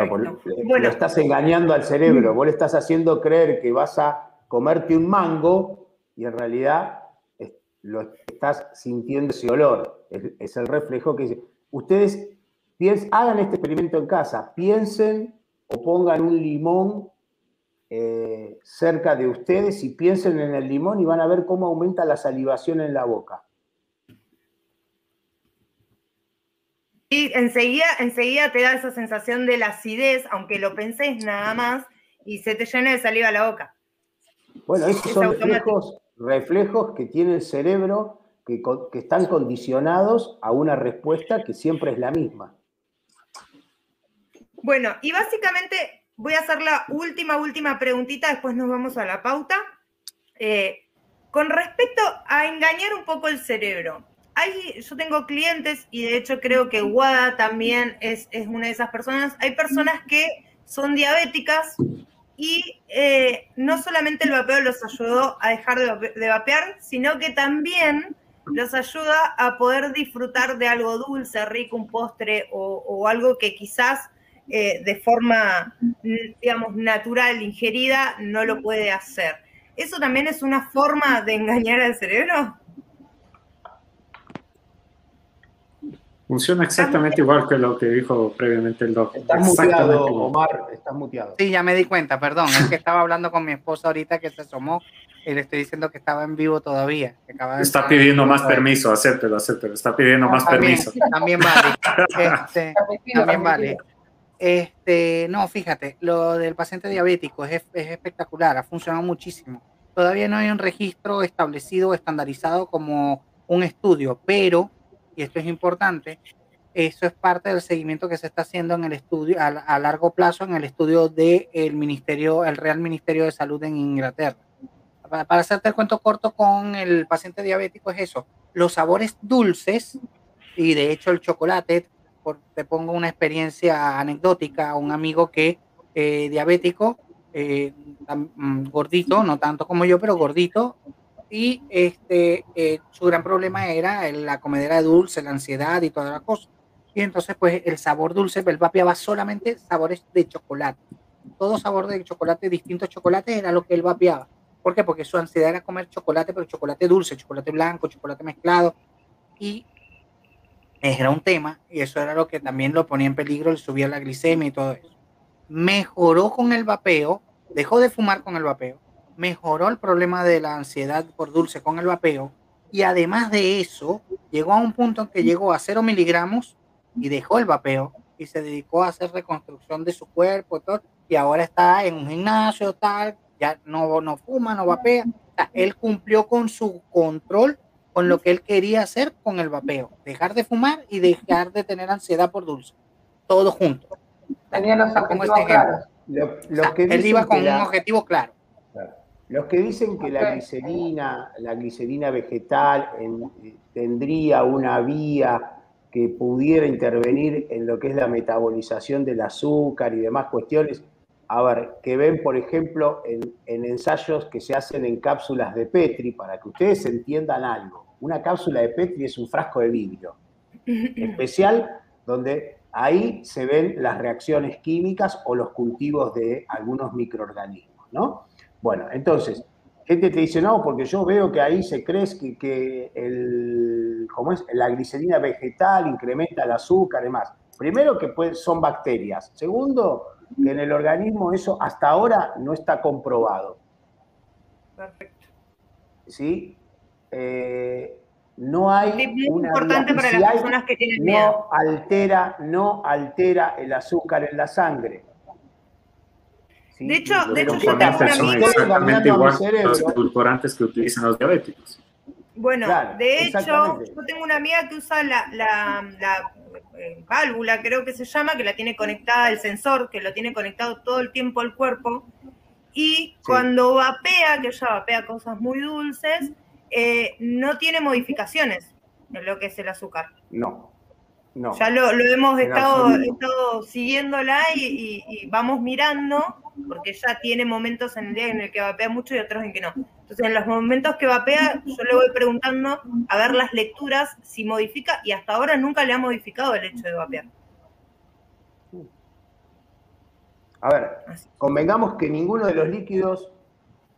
Bueno. Lo estás engañando al cerebro, vos le estás haciendo creer que vas a comerte un mango y en realidad lo estás sintiendo ese olor. Es, el reflejo que dice. Ustedes hagan este experimento en casa, piensen o pongan un limón eh, cerca de ustedes y piensen en el limón y van a ver cómo aumenta la salivación en la boca. Y enseguida, enseguida te da esa sensación de la acidez, aunque lo penséis nada más, y se te llena de saliva la boca. Bueno, esos son reflejos, reflejos, que tiene el cerebro que, que están condicionados a una respuesta que siempre es la misma. Bueno, y básicamente voy a hacer la última, última preguntita, después nos vamos a la pauta. Eh, con respecto a engañar un poco el cerebro, hay, yo tengo clientes y de hecho creo que Wada también es, una de esas personas. Hay personas que son diabéticas y eh, no solamente el vapeo los ayudó a dejar de, vapear, sino que también los ayuda a poder disfrutar de algo dulce, rico, un postre o algo que quizás eh, de forma, digamos, natural, ingerida, no lo puede hacer. ¿Eso también es una forma de engañar al cerebro? Funciona exactamente igual que lo que dijo previamente el doctor. Estás muteado, Omar, estás muteado. Sí, ya me di cuenta, perdón. Es que estaba hablando con mi esposa ahorita que se asomó y le estoy diciendo que estaba en vivo todavía. está pidiendo más permiso, acéptelo, acéptelo. Está pidiendo más permiso. También vale. Este, también vale. Este, no, fíjate, lo del paciente diabético es, espectacular, ha funcionado muchísimo. todavía no hay un registro establecido, estandarizado como un estudio, pero, y esto es importante, eso es parte del seguimiento que se está haciendo en el estudio a, largo plazo en el estudio del Ministerio, el Real Ministerio de Salud en Inglaterra. Para, para, hacerte el cuento corto con el paciente diabético es eso, los sabores dulces y de hecho el chocolate, por, te pongo una experiencia anecdótica, un amigo que eh, diabético, eh, mm, gordito, no tanto como yo, pero gordito, y este, eh, su gran problema era la comedera de dulce, la ansiedad y toda la cosa. Y entonces, pues el sabor dulce, él vapeaba solamente sabores de chocolate. Todo sabor de chocolate, distintos chocolates, era lo que él vapeaba. ¿Por qué? Porque su ansiedad era comer chocolate, pero chocolate dulce, chocolate blanco, chocolate mezclado. Y era un tema, y eso era lo que también lo ponía en peligro, le subía la glicemia y todo eso. Mejoró con el vapeo, dejó de fumar con el vapeo, mejoró el problema de la ansiedad por dulce con el vapeo, y además de eso, llegó a un punto en que llegó a cero miligramos y dejó el vapeo y se dedicó a hacer reconstrucción de su cuerpo todo, y ahora está en un gimnasio tal, ya no, no fuma, no vapea. él cumplió con su control con lo que él quería hacer con el vapeo, dejar de fumar y dejar de tener ansiedad por dulce, todo junto. Tenía los objetivos claros. él iba con un objetivo claro. Los que dicen que la glicerina, la glicerina vegetal tendría una vía que pudiera intervenir en lo que es la metabolización del azúcar y demás cuestiones, a ver, que ven, por ejemplo, en, en, ensayos que se hacen en cápsulas de Petri, para que ustedes entiendan algo. Una cápsula de Petri es un frasco de vidrio especial donde ahí se ven las reacciones químicas o los cultivos de algunos microorganismos, ¿no? Bueno, entonces, gente te dice, no, porque yo veo que ahí se cree que, que el, ¿cómo es? la glicerina vegetal incrementa el azúcar y demás. Primero que son bacterias. Segundo, que en el organismo eso hasta ahora no está comprobado. Perfecto. ¿Sí? Eh, no hay es una importante para las personas que tienen no altera no altera el azúcar en la sangre. De hecho de hecho yo tengo una amiga exactamente igual los edulcorantes que utilizan los diabéticos. Bueno de hecho yo tengo una amiga que usa la, la, eh, válvula creo que se llama que la tiene conectada el sensor que lo tiene conectado todo el tiempo al cuerpo y cuando vapea que ella vapea cosas muy dulces eh, no tiene modificaciones en lo que es el azúcar. No, no. Ya lo, hemos estado, estado, siguiéndola y, vamos mirando, porque ya tiene momentos en el día en el que vapea mucho y otros en que no. Entonces, en los momentos que vapea, yo le voy preguntando a ver las lecturas, si modifica, y hasta ahora nunca le ha modificado el hecho de vapear. A ver, convengamos que ninguno de los líquidos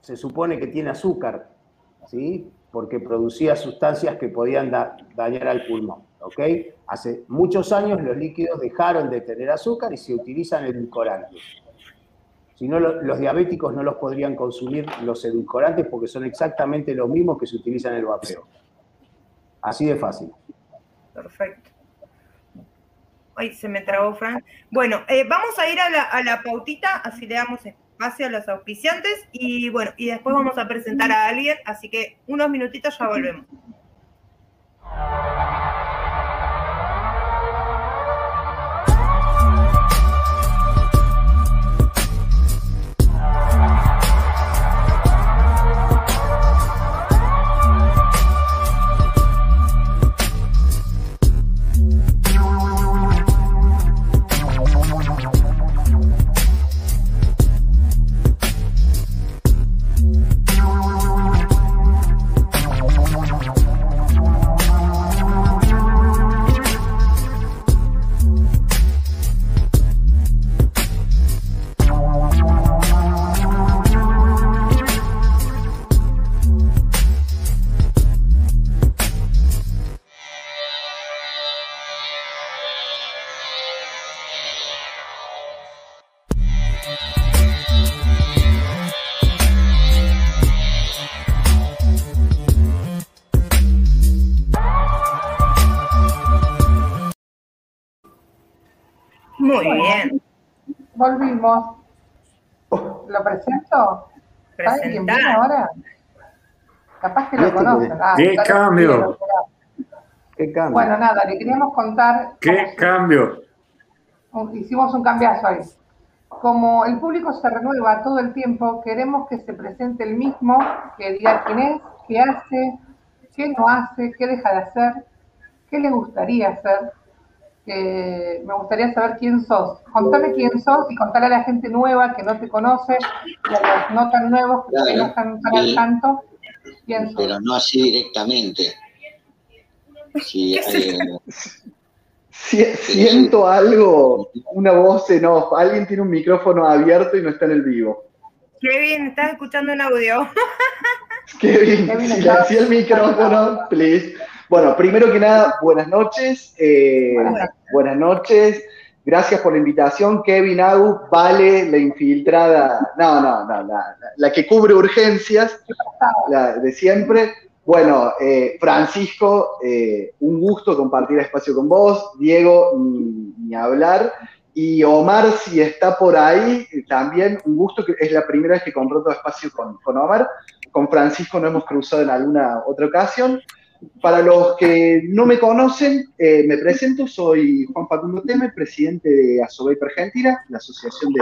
se supone que tiene azúcar, ¿sí? Porque producía sustancias que podían dañar al pulmón. ¿ok? Hace muchos años los líquidos dejaron de tener azúcar y se utilizan edulcorantes. Si no, los diabéticos no los podrían consumir los edulcorantes porque son exactamente los mismos que se utilizan en el vapeo. Así de fácil. Perfecto. Ay, se me trabó, Fran. Bueno, eh, vamos a ir a la, a la pautita, así le damos hacia los auspiciantes y bueno, y después vamos a presentar a alguien, así que unos minutitos ya volvemos. Muy bien. Volvimos. ¿Lo presento? presentar. ahora? Capaz que lo conocen. Ah, ¿Qué cambio? ¿Qué cambio? Bueno, nada, le queríamos contar. ¿Qué cambio? Hicimos un cambiazo ahí. Como el público se renueva todo el tiempo, queremos que se presente el mismo, que diga quién es, qué hace, qué no hace, qué deja de hacer, qué le gustaría hacer. Me gustaría saber quién sos. Contame quién sos y contale a la gente nueva que no te conoce y a los no tan nuevos que no están tan al tanto pero no así directamente. siento algo, una voz en off. Alguien tiene un micrófono abierto y no está en el vivo. Kevin, estás escuchando un audio. Kevin, silencia el micrófono, please. Bueno, primero que nada, buenas noches. Eh, buenas noches. Gracias por la invitación, Kevin Agu, Vale, la infiltrada, no, no, no, la, que cubre urgencias, la de siempre. Bueno, eh, Francisco, eh, un gusto compartir espacio con vos, Diego, ni, hablar, y Omar, si está por ahí, también un gusto, que es la primera vez que comparto espacio con, con Omar, con Francisco no hemos cruzado en alguna otra ocasión. Para los que no me conocen, eh, me presento, soy Juan Facundo Temer, presidente de Asobeip Argentina, la Asociación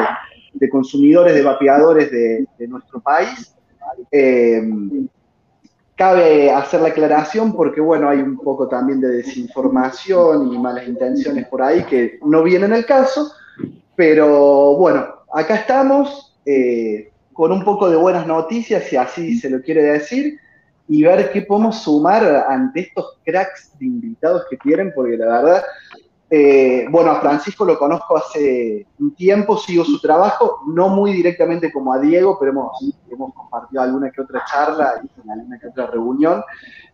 de, Consumidores de Vapeadores de, nuestro país. Eh, cabe hacer la aclaración porque, bueno, hay un poco también de desinformación y malas intenciones por ahí que no vienen al caso, pero bueno, acá estamos eh, con un poco de buenas noticias, si así se lo quiere decir y ver qué podemos sumar ante estos cracks de invitados que tienen, porque la verdad, eh, bueno, a Francisco lo conozco hace un tiempo, sigo su trabajo, no muy directamente como a Diego, pero hemos, hemos compartido alguna que otra charla alguna que otra reunión,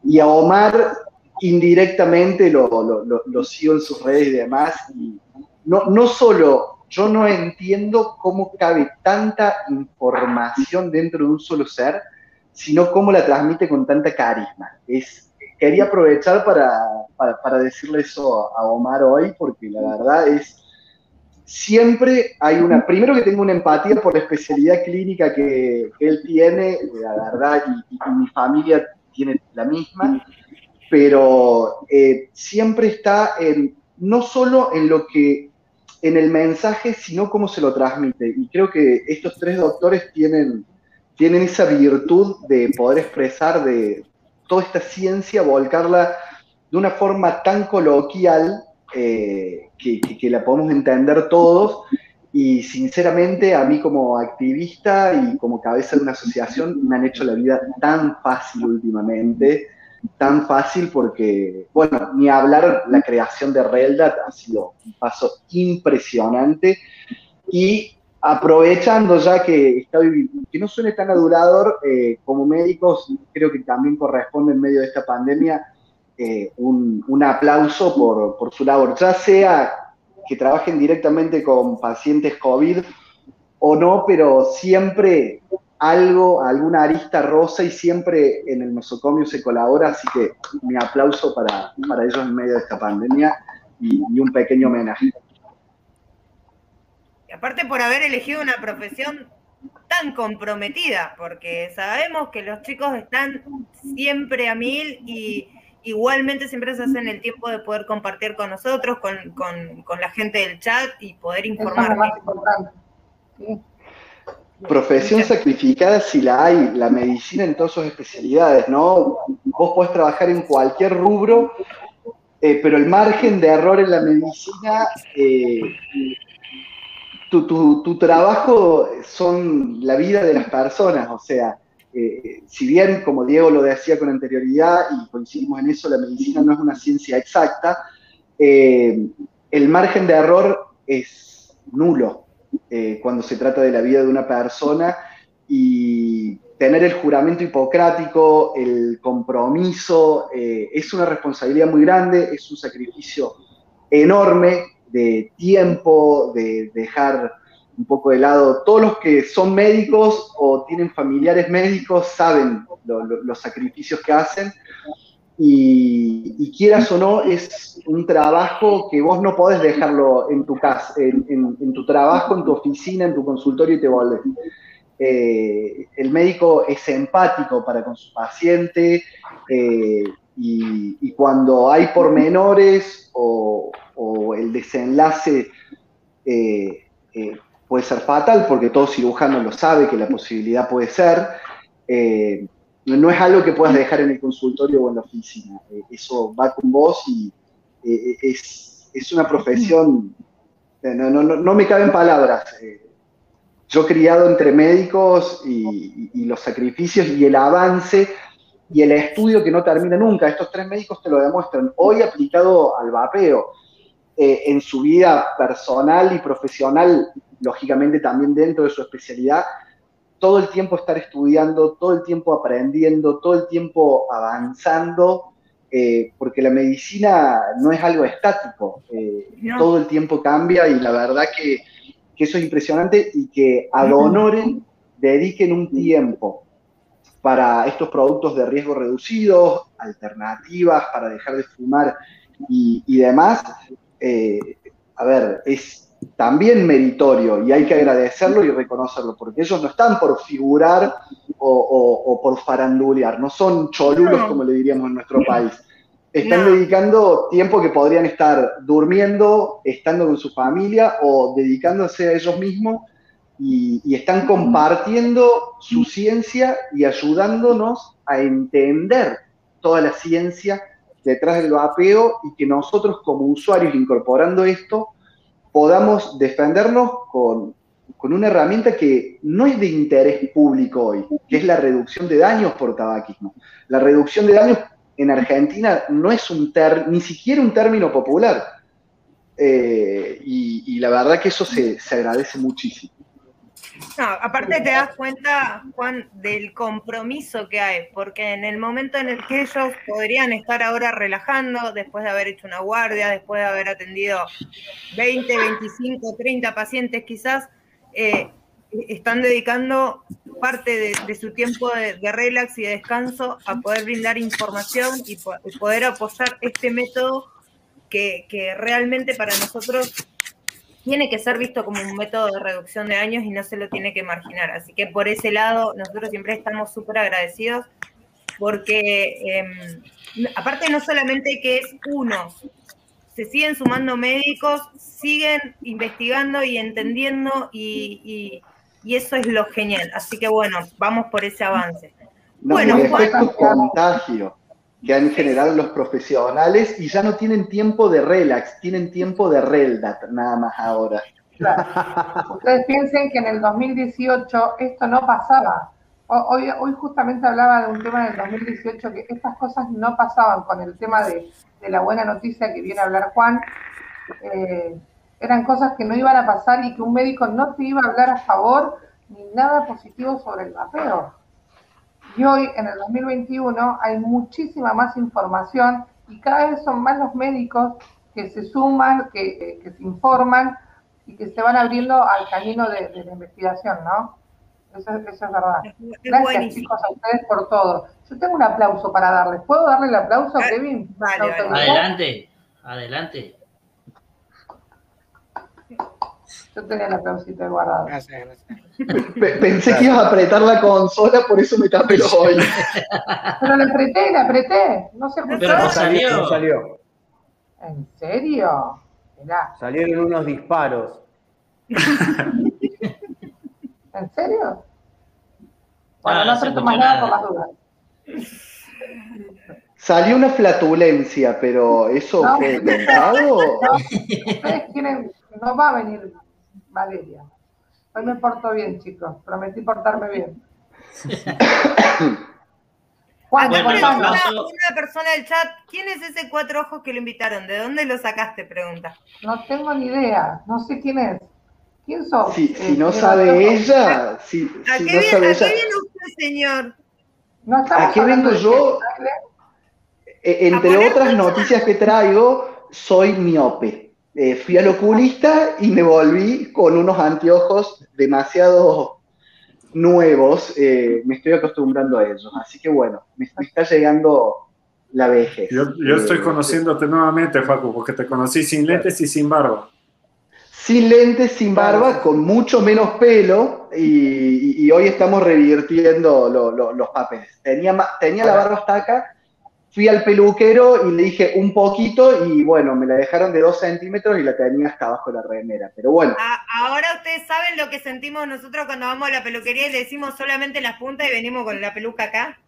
y a Omar indirectamente lo, lo, sigo en sus redes y demás, y no, no solo yo no entiendo cómo cabe tanta información dentro de un solo ser, sino cómo la transmite con tanta carisma. Es, quería aprovechar para, para, decirle eso a Omar hoy, porque la verdad es, siempre hay una, primero que tengo una empatía por la especialidad clínica que, él tiene, la verdad, y, mi familia tiene la misma, pero eh, siempre está en, no solo en lo que, en el mensaje, sino cómo se lo transmite. Y creo que estos tres doctores tienen tienen esa virtud de poder expresar de toda esta ciencia, volcarla de una forma tan coloquial eh, que, la podemos entender todos. Y sinceramente, a mí como activista y como cabeza de una asociación, me han hecho la vida tan fácil últimamente, tan fácil porque, bueno, ni hablar, la creación de Reldat ha sido un paso impresionante. Y aprovechando ya que, está, que no suene tan adulador, eh, como médicos creo que también corresponde en medio de esta pandemia eh, un, aplauso por, por, su labor, ya sea que trabajen directamente con pacientes COVID o no, pero siempre algo, alguna arista rosa y siempre en el nosocomio se colabora, así que mi aplauso para, para ellos en medio de esta pandemia y un pequeño homenaje aparte por haber elegido una profesión tan comprometida, porque sabemos que los chicos están siempre a mil y igualmente siempre se hacen el tiempo de poder compartir con nosotros, con, la gente del chat y poder informar. Profesión sacrificada si la hay, la medicina en todas sus especialidades, ¿no? Vos podés trabajar en cualquier rubro, eh, pero el margen de error en la medicina eh, tu, trabajo son la vida de las personas, o sea, eh, si bien, como Diego lo decía con anterioridad, y coincidimos en eso, la medicina no es una ciencia exacta, eh, el margen de error es nulo eh, cuando se trata de la vida de una persona y tener el juramento hipocrático, el compromiso, es una responsabilidad muy grande, es un sacrificio enorme de tiempo, de dejar un poco de lado. Todos los que son médicos o tienen familiares médicos saben los sacrificios que hacen y, quieras o no, es un trabajo que vos no podés dejarlo en tu casa, en, tu trabajo, en tu oficina, en tu consultorio y te volvés. eh, el médico es empático para con su paciente eh, y, cuando hay pormenores o, o el desenlace eh, puede ser fatal, porque todo cirujano lo sabe que la posibilidad puede ser, no es algo que puedas dejar en el consultorio o en la oficina. eso va con vos y es, es, una profesión, no, no, no, me caben palabras yo criado entre médicos y, los sacrificios y el avance y el estudio que no termina nunca. Estos tres médicos te lo demuestran. Hoy aplicado al vapeo, eh, en su vida personal y profesional, lógicamente también dentro de su especialidad, todo el tiempo estar estudiando, todo el tiempo aprendiendo, todo el tiempo avanzando, eh, porque la medicina no es algo estático, eh, todo el tiempo cambia y la verdad que que eso es impresionante y que ad honorem dediquen un tiempo para estos productos de riesgo reducido, alternativas para dejar de fumar y, demás, eh, a ver, es también meritorio y hay que agradecerlo y reconocerlo, porque ellos no están por figurar o, por farandulear, no son cholulos como le diríamos en nuestro país. Están dedicando tiempo que podrían estar durmiendo, estando con su familia o dedicándose a ellos mismos y, están compartiendo su ciencia y ayudándonos a entender toda la ciencia detrás del vapeo y que nosotros como usuarios incorporando esto podamos defendernos con, con una herramienta que no es de interés público hoy, que es la reducción de daños por tabaquismo. La reducción de daños en Argentina no es un ni siquiera un término popular. Eh, y, la verdad que eso se, agradece muchísimo. No, aparte te das cuenta, Juan, del compromiso que hay, porque en el momento en el que ellos podrían estar ahora relajando, después de haber hecho una guardia, después de haber atendido 20, 25, 30 pacientes quizás, eh, están dedicando parte de, su tiempo de, relax y de descanso a poder brindar información y, poder apoyar este método que, realmente para nosotros tiene que ser visto como un método de reducción de años y no se lo tiene que marginar. Así que por ese lado nosotros siempre estamos súper agradecidos porque em, aparte no solamente que es uno, se siguen sumando médicos, siguen investigando y entendiendo y, y eso es lo genial. Así que bueno, vamos por ese avance. bueno, el efecto contagio que han generado los profesionales y ya no tienen tiempo de relax, tienen tiempo de reldat nada más ahora. Ustedes piensen que en el 2018 esto no pasaba. Hoy, hoy justamente hablaba de un tema del 2018 que estas cosas no pasaban con el tema de, la buena noticia que viene a hablar Juan. Eh, eran cosas que no iban a pasar y que un médico no te iba a hablar a favor ni nada positivo sobre el vapeo. Y hoy, en el 2021, hay muchísima más información y cada vez son más los médicos que se suman, que, se informan y que se van abriendo al camino de, la investigación, ¿no? Eso, es verdad. Gracias, chicos, a ustedes por todo. Yo tengo un aplauso para darles. ¿Puedo darle el aplauso, a Kevin? Adelante, adelante. Yo tenía la aplausito guardado. Gracias, gracias. Pensé que ibas a apretar la consola, por eso me tapé los ojos. Pero la apreté, la apreté. No sé por qué. Pero no salió. salió. ¿En serio? Salieron unos disparos. ¿En serio? Bueno, ah, no, aprieto más nada por las dudas. Salió una flatulencia, pero ¿eso fue? No, ustedes quieren, no va a venir Valeria. Hoy me porto bien, chicos. Prometí portarme bien. Juan, una, una, persona del chat, ¿quién es ese cuatro ojos que lo invitaron? ¿De dónde lo sacaste? Pregunta. No tengo ni idea, no sé quién es. ¿Quién sos? Si, si no sabe ella, si, ¿A, qué, viene, usted, señor? ¿A qué vengo yo? Eh, entre otras noticias que traigo, soy miope. Eh, fui al oculista y me volví con unos anteojos demasiado nuevos. Eh, me estoy acostumbrando a ellos. Así que bueno, me, está llegando la vejez. Yo, estoy eh, conociéndote nuevamente, Facu, porque te conocí sin lentes y sin barba. Sin lentes, sin barba, con mucho menos pelo y, y, hoy estamos revirtiendo los papeles. Tenía, tenía la barba hasta acá, fui al peluquero y le dije un poquito y bueno, me la dejaron de dos centímetros y la tenía hasta abajo de la remera. Pero bueno. ahora ustedes saben lo que sentimos nosotros cuando vamos a la peluquería y le decimos solamente las puntas y venimos con la peluca acá.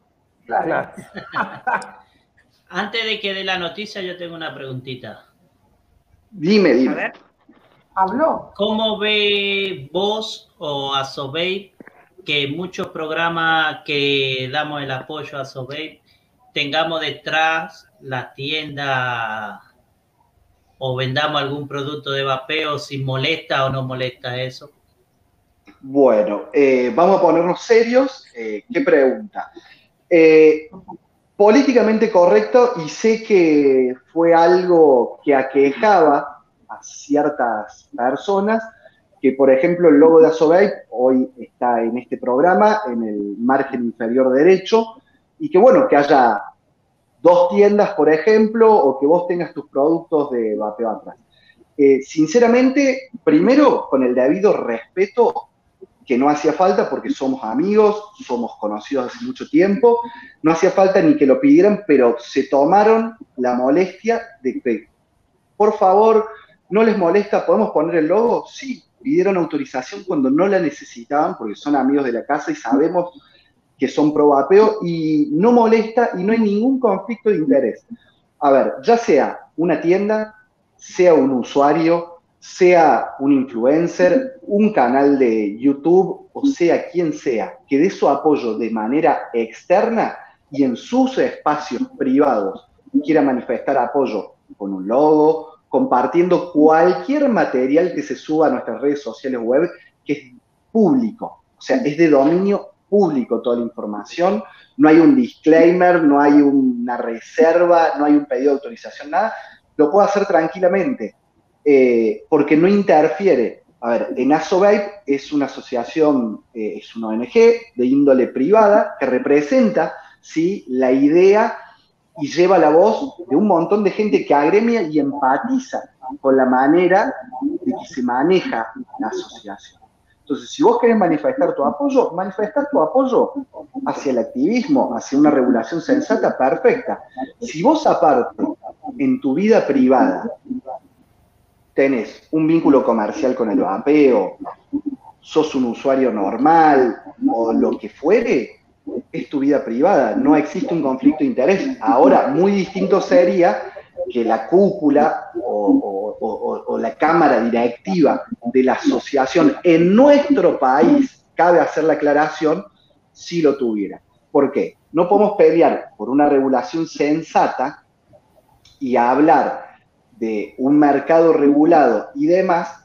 Claro. Antes de que dé la noticia, yo tengo una preguntita. Dime, dime. A ver. Habló. ¿Cómo ve vos o a Sobey que muchos programas que damos el apoyo a Sobey tengamos detrás la tienda o vendamos algún producto de vapeo, si molesta o no molesta eso? Bueno, eh, vamos a ponernos serios. Eh, ¿Qué pregunta? Eh, políticamente correcto y sé que fue algo que aquejaba a ciertas personas, que por ejemplo el logo de Asobey hoy está en este programa, en el margen inferior derecho, y que bueno, que haya dos tiendas, por ejemplo, o que vos tengas tus productos de vapeo atrás. Eh, sinceramente, primero, con el debido respeto, que no hacía falta porque somos amigos, somos conocidos hace mucho tiempo, no hacía falta ni que lo pidieran, pero se tomaron la molestia de que, por favor, no les molesta, ¿podemos poner el logo? Sí, pidieron autorización cuando no la necesitaban porque son amigos de la casa y sabemos que son pro vapeo y no molesta y no hay ningún conflicto de interés. A ver, ya sea una tienda, sea un usuario, sea un influencer, un canal de YouTube o sea quien sea, que dé su apoyo de manera externa y en sus espacios privados quiera manifestar apoyo con un logo, compartiendo cualquier material que se suba a nuestras redes sociales web que es público, o sea, es de dominio público toda la información, no hay un disclaimer, no hay una reserva, no hay un pedido de autorización, nada, lo puedo hacer tranquilamente, eh, porque no interfiere. A ver, en Asovape es una asociación, eh, es una ONG de índole privada que representa ¿sí? la idea y lleva la voz de un montón de gente que agremia y empatiza con la manera de que se maneja la asociación. Entonces, si vos querés manifestar tu apoyo, manifestar tu apoyo hacia el activismo, hacia una regulación sensata, perfecta. Si vos aparte, en tu vida privada, tenés un vínculo comercial con el vapeo, sos un usuario normal o lo que fuere, es tu vida privada, no existe un conflicto de interés. Ahora, muy distinto sería que la cúpula o, la cámara directiva de la asociación en nuestro país, cabe hacer la aclaración, si lo tuviera. ¿Por qué? No podemos pelear por una regulación sensata y hablar de un mercado regulado y demás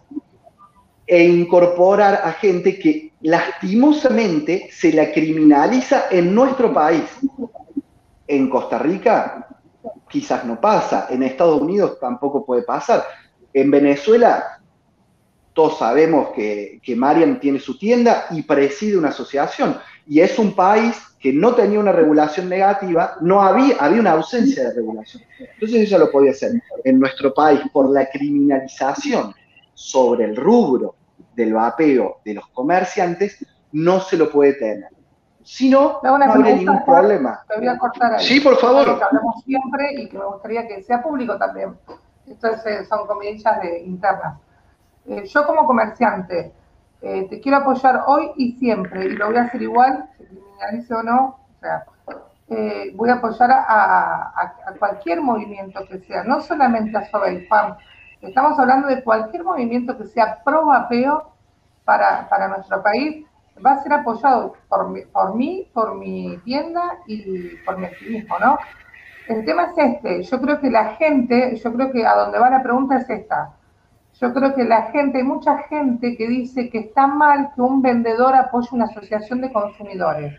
e incorporar a gente que lastimosamente se la criminaliza en nuestro país. En Costa Rica quizás no pasa, en Estados Unidos tampoco puede pasar. En Venezuela todos sabemos que, que Marian tiene su tienda y preside una asociación y es un país que no tenía una regulación negativa, no había, había una ausencia de regulación. Entonces ella lo podía hacer. En nuestro país, por la criminalización sobre el rubro del vapeo de los comerciantes, no se lo puede tener. Si no, no habría ningún problema. Te voy a cortar ahí. Sí, por favor. Que hablamos siempre y que me gustaría que sea público también. Esto eh, son comillas de, internas. Eh, yo como comerciante eh, te quiero apoyar hoy y siempre, y lo voy a hacer igual, se criminalice o no, o sea, voy a apoyar a, cualquier movimiento que sea, no solamente a FAM. estamos hablando de cualquier movimiento que sea pro vapeo para, para nuestro país, va a ser apoyado por, por mí, por mi tienda y por mi activismo, ¿no? El tema es este, yo creo que la gente, yo creo que a donde va la pregunta es esta. Yo creo que la gente, hay mucha gente que dice que está mal que un vendedor apoye una asociación de consumidores.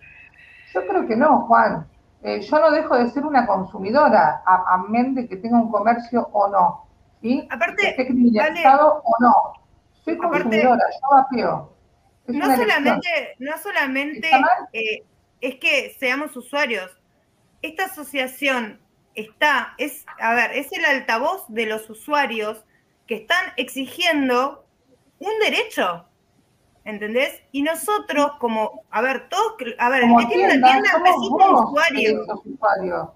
Yo creo que no, Juan. Eh, yo no dejo de ser una consumidora, a, amén de que tenga un comercio o no. ¿sí? Aparte, que esté criminalizado o no. Soy consumidora, yo vapeo no solamente, no solamente eh, es que seamos usuarios. Esta asociación está, es, a ver, es el altavoz de los usuarios que están exigiendo un derecho. ¿entendés? Y nosotros como, a ver, todos, a ver, el que tiene una tienda es un usuario.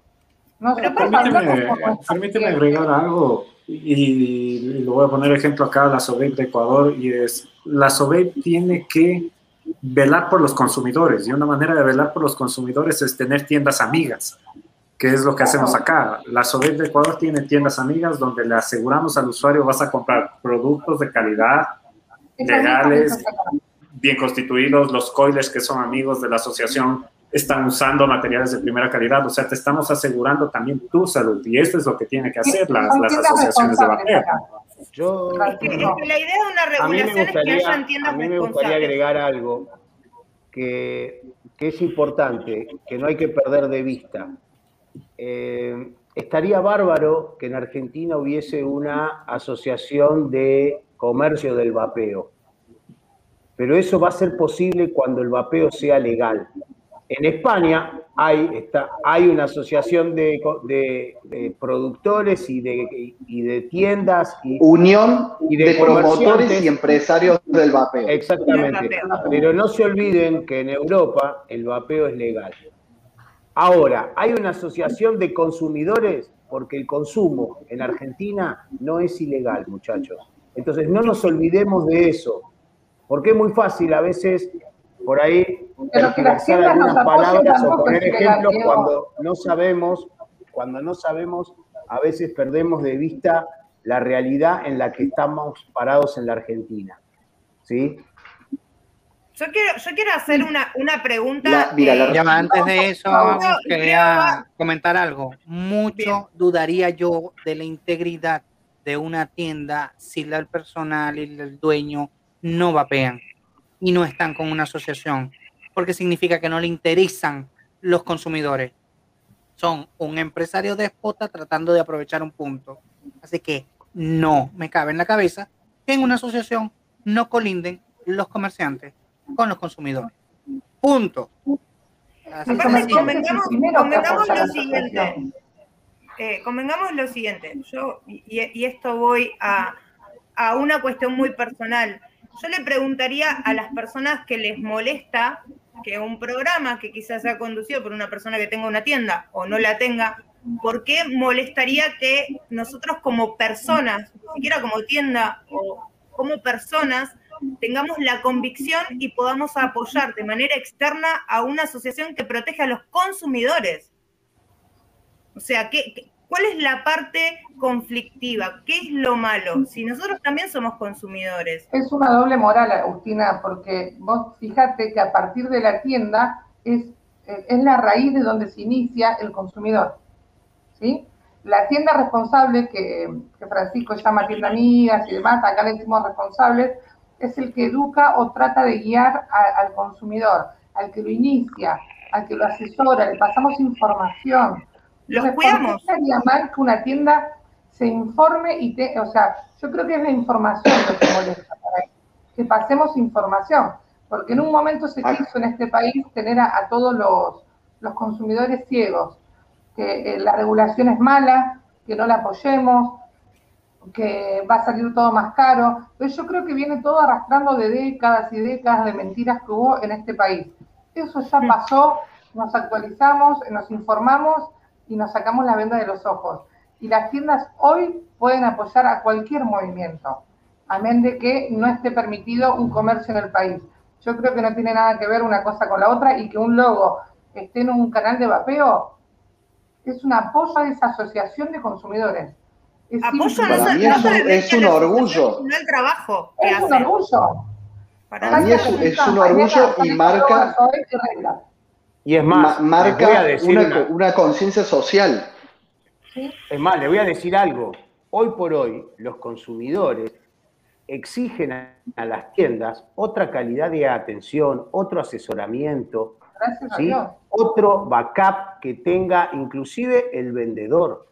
Pero permíteme, permíteme agregar algo y, lo voy a poner ejemplo acá, la SOBEP de Ecuador, y es, la SOBEP tiene que velar por los consumidores, y una manera de velar por los consumidores es tener tiendas amigas, que es lo que hacemos acá. La SOBEP de Ecuador tiene tiendas amigas donde le aseguramos al usuario vas a comprar productos de calidad, legales, bien constituidos, los coilers que son amigos de la asociación están usando materiales de primera calidad, o sea, te estamos asegurando también tu salud y esto es lo que tienen que hacer las, asociaciones de vapeo. Yo, la idea de una regulación es que haya tiendas A mí me gustaría agregar algo que, que, es importante, que no hay que perder de vista. Eh, estaría bárbaro que en Argentina hubiese una asociación de comercio del vapeo, pero eso va a ser posible cuando el vapeo sea legal. En España hay, está, hay una asociación de, productores y de, de tiendas. Y, Unión y de, promotores y empresarios del vapeo. Exactamente. Pero no se olviden que en Europa el vapeo es legal. Ahora, hay una asociación de consumidores porque el consumo en Argentina no es ilegal, muchachos. Entonces, no nos olvidemos de eso, porque es muy fácil a veces por ahí utilizar algunas palabras o poner ejemplos cuando no sabemos, cuando no sabemos, a veces perdemos de vista la realidad en la que estamos parados en la Argentina. ¿Sí? Yo quiero, yo quiero hacer una, una pregunta. antes de eso, quería comentar algo. Mucho dudaría yo de la integridad de una tienda si el personal y el dueño no vapean y no están con una asociación, porque significa que no le interesan los consumidores. Son un empresario déspota tratando de aprovechar un punto. Así que no me cabe en la cabeza que en una asociación no colinden los comerciantes con los consumidores. Punto. Aparte, convengamos, lo siguiente. Eh, convengamos lo siguiente. Yo, y, esto voy a, a una cuestión muy personal yo le preguntaría a las personas que les molesta que un programa que quizás sea conducido por una persona que tenga una tienda o no la tenga, ¿por qué molestaría que nosotros como personas, ni siquiera como tienda o como personas, tengamos la convicción y podamos apoyar de manera externa a una asociación que protege a los consumidores? O sea, ¿qué, ¿Cuál es la parte conflictiva? ¿Qué es lo malo? Si nosotros también somos consumidores. Es una doble moral, Agustina, porque vos fíjate que a partir de la tienda es, es la raíz de donde se inicia el consumidor. ¿sí? La tienda responsable, que, Francisco llama tienda amigas y demás, acá le decimos responsables, es el que educa o trata de guiar al consumidor, al que lo inicia, al que lo asesora, le pasamos información los cuidamos. mal que una tienda se informe y te, o sea, yo creo que es la información lo que molesta para que pasemos información, porque en un momento se ah. quiso en este país tener a, todos los, los, consumidores ciegos, que eh, la regulación es mala, que no la apoyemos, que va a salir todo más caro, pero yo creo que viene todo arrastrando de décadas y décadas de mentiras que hubo en este país. Eso ya pasó, nos actualizamos, nos informamos y nos sacamos la venda de los ojos. Y las tiendas hoy pueden apoyar a cualquier movimiento, amén de que no esté permitido un comercio en el país. Yo creo que no tiene nada que ver una cosa con la otra y que un logo esté en un canal de vapeo es un apoyo a esa asociación de consumidores. Es, apoyo es, un orgullo. No el trabajo. es un orgullo. Para mí es, un orgullo y marca. Y es más, marca una, conciencia social. Es más, le voy a decir algo. Hoy por hoy, los consumidores exigen a, las tiendas otra calidad de atención, otro asesoramiento, otro backup que tenga inclusive el vendedor.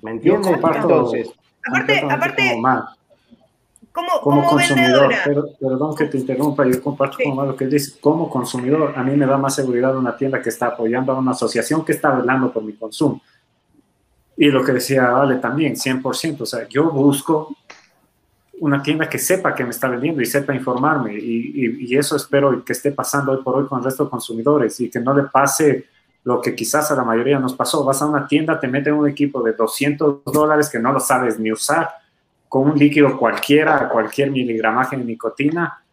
¿Me entiendes? Entonces, aparte, aparte, como, consumidor, perdón que te interrumpa, yo comparto con lo que dice, como consumidor, a mí me da más seguridad una tienda que está apoyando a una asociación que está hablando por mi consumo. Y lo que decía Ale también, 100%, o sea, yo busco una tienda que sepa que me está vendiendo y sepa informarme. Y, y, eso espero que esté pasando hoy por hoy con el resto de consumidores y que no le pase lo que quizás a la mayoría nos pasó. Vas a una tienda, te meten un equipo de 200 dólares que no lo sabes ni usar, con un líquido cualquiera, cualquier miligramaje de nicotina,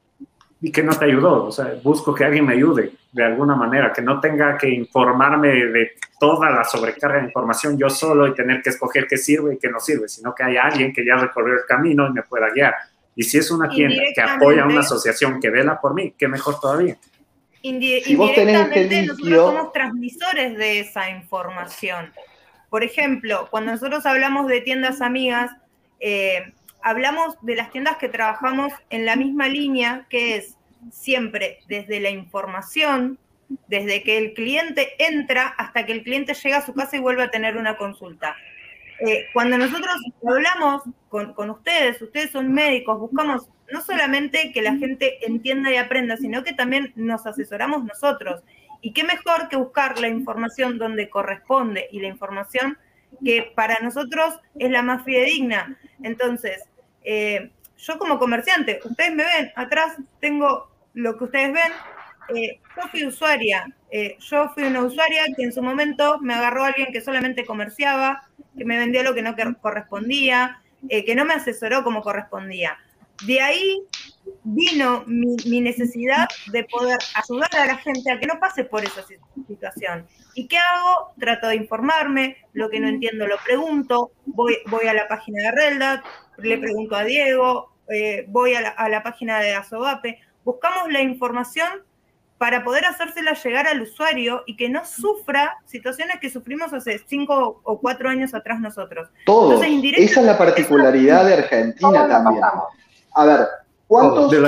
y que no te ayudó. O sea, busco que alguien me ayude de alguna manera, que no tenga que informarme de toda la sobrecarga de información yo solo y tener que escoger qué sirve y qué no sirve, sino que haya alguien que ya recorrió el camino y me pueda guiar. Y si es una tienda que apoya a una asociación que vela por mí, qué mejor todavía. indirectamente nosotros somos transmisores de esa información. Por ejemplo, cuando nosotros hablamos de tiendas amigas, eh, hablamos de las tiendas que trabajamos en la misma línea, que es siempre desde la información, desde que el cliente entra hasta que el cliente llega a su casa y vuelve a tener una consulta. Eh, cuando nosotros hablamos con, con, ustedes, ustedes son médicos, buscamos no solamente que la gente entienda y aprenda, sino que también nos asesoramos nosotros. Y qué mejor que buscar la información donde corresponde y la información que para nosotros es la más fidedigna. Entonces, eh, yo como comerciante, ustedes me ven, atrás tengo lo que ustedes ven, eh, yo fui usuaria, eh, yo fui una usuaria que en su momento me agarró alguien que solamente comerciaba, que me vendía lo que no correspondía, que no me asesoró como correspondía. De ahí vino mi, necesidad de poder ayudar a la gente a que no pase por esa situación. ¿Y qué hago? Trato de informarme, lo que no entiendo lo pregunto, voy, voy a la página de Reldat, le pregunto a Diego, eh, voy a la, página de Asobape, buscamos la información para poder hacérsela llegar al usuario y que no sufra situaciones que sufrimos hace cinco o cuatro años atrás nosotros. Todo. Esa es la particularidad de Argentina también. A ver, ¿cuántos de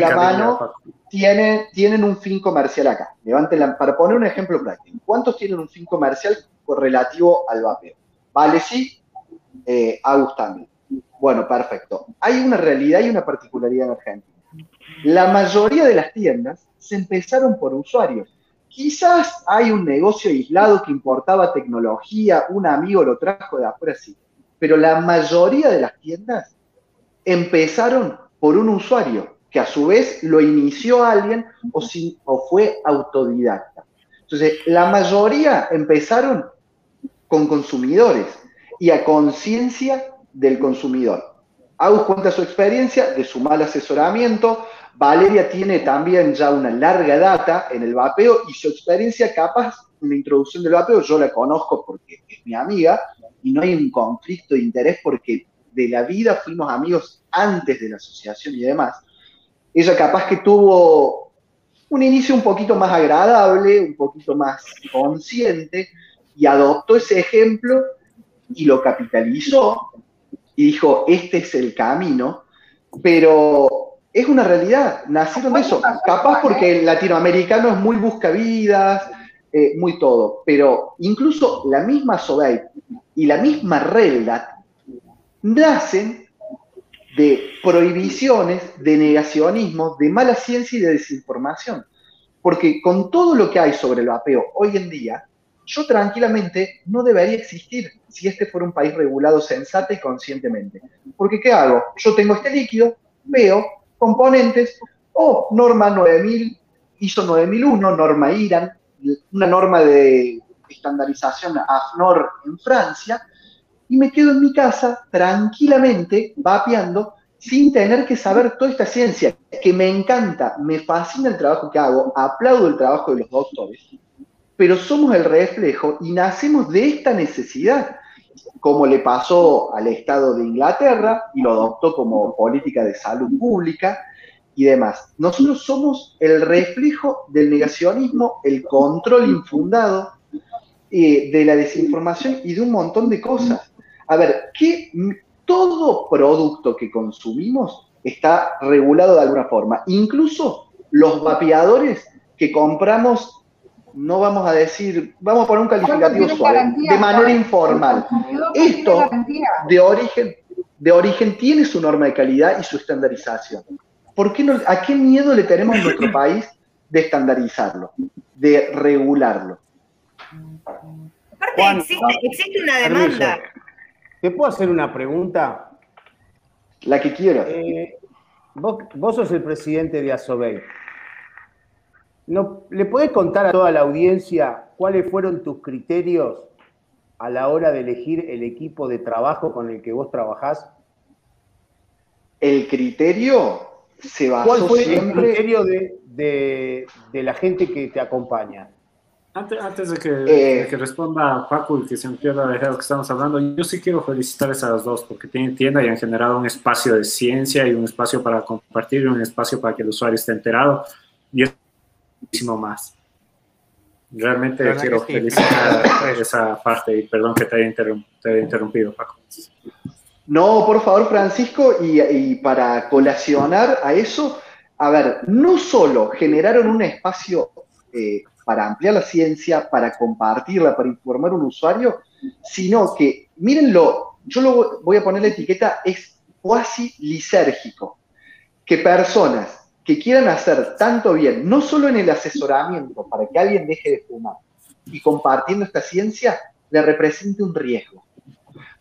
la mano tienen, un fin comercial acá? Levanten la, para poner un ejemplo práctico. ¿Cuántos tienen un fin comercial relativo al vapeo? Vale, sí. Eh. Bueno, perfecto. Hay una realidad y una particularidad en Argentina. La mayoría de las tiendas se empezaron por usuarios. Quizás hay un negocio aislado que importaba tecnología, un amigo lo trajo de afuera, sí. Pero la mayoría de las tiendas empezaron por un usuario, que a su vez lo inició alguien o, o fue autodidacta. Entonces, la mayoría empezaron con consumidores y a conciencia del consumidor. Agus cuenta su experiencia de su mal asesoramiento. Valeria tiene también ya una larga data en el vapeo y su experiencia capaz en la introducción del vapeo yo la conozco porque es mi amiga y no hay un conflicto de interés porque de la vida fuimos amigos antes de la asociación y demás. Ella capaz que tuvo un inicio un poquito más agradable, un poquito más consciente y adoptó ese ejemplo y lo capitalizó y dijo, este es el camino, pero es una realidad, nacieron de eso, capaz porque el latinoamericano es muy buscavidas, eh, muy todo, pero incluso la misma Sobey y la misma Reldat nacen de prohibiciones, de negacionismo, de mala ciencia y de desinformación. Porque con todo lo que hay sobre el vapeo hoy en día, yo tranquilamente no debería existir si este fuera un país regulado sensata y conscientemente. Porque ¿qué hago? Yo tengo este líquido, veo componentes, o norma 9000, ISO 9001, norma IRAN, una norma de estandarización AFNOR en Francia, y me quedo en mi casa tranquilamente vapeando sin tener que saber toda esta ciencia, que me encanta, me fascina el trabajo que hago, aplaudo el trabajo de los doctores, pero somos el reflejo y nacemos de esta necesidad, como le pasó al Estado de Inglaterra y lo adoptó como política de salud pública y demás. Nosotros somos el reflejo del negacionismo, el control infundado eh, de la desinformación y de un montón de cosas. A ver, que todo producto que consumimos está regulado de alguna forma, incluso los vapeadores que compramos no vamos a decir, vamos a poner un calificativo suave, de manera informal. Esto de origen, de origen tiene su norma de calidad y su estandarización. ¿Por qué no, ¿A qué miedo le tenemos en nuestro país de estandarizarlo, de regularlo? Aparte, existe, una demanda. ¿Te puedo hacer una pregunta? La que quiero. Eh, vos, vos, sos el presidente de Asobey. ¿No, ¿Le podés contar a toda la audiencia cuáles fueron tus criterios a la hora de elegir el equipo de trabajo con el que vos trabajás? El criterio se basó ¿Cuál fue siempre... el criterio de, de, de, la gente que te acompaña? Antes, antes de, que, eh, de, que, responda Paco y que se entienda de lo que estamos hablando, yo sí quiero felicitarles a los dos porque tienen tienda y han generado un espacio de ciencia y un espacio para compartir y un espacio para que el usuario esté enterado. Y es muchísimo más. Realmente quiero sí. felicitar esa parte y perdón que te haya, te haya interrumpido, Paco. No, por favor, Francisco, y, y, para colacionar a eso, a ver, no solo generaron un espacio eh, para ampliar la ciencia, para compartirla, para informar a un usuario, sino que, mírenlo, yo lo voy a poner la etiqueta, es cuasi lisérgico, que personas que quieran hacer tanto bien, no solo en el asesoramiento para que alguien deje de fumar, y compartiendo esta ciencia, le represente un riesgo.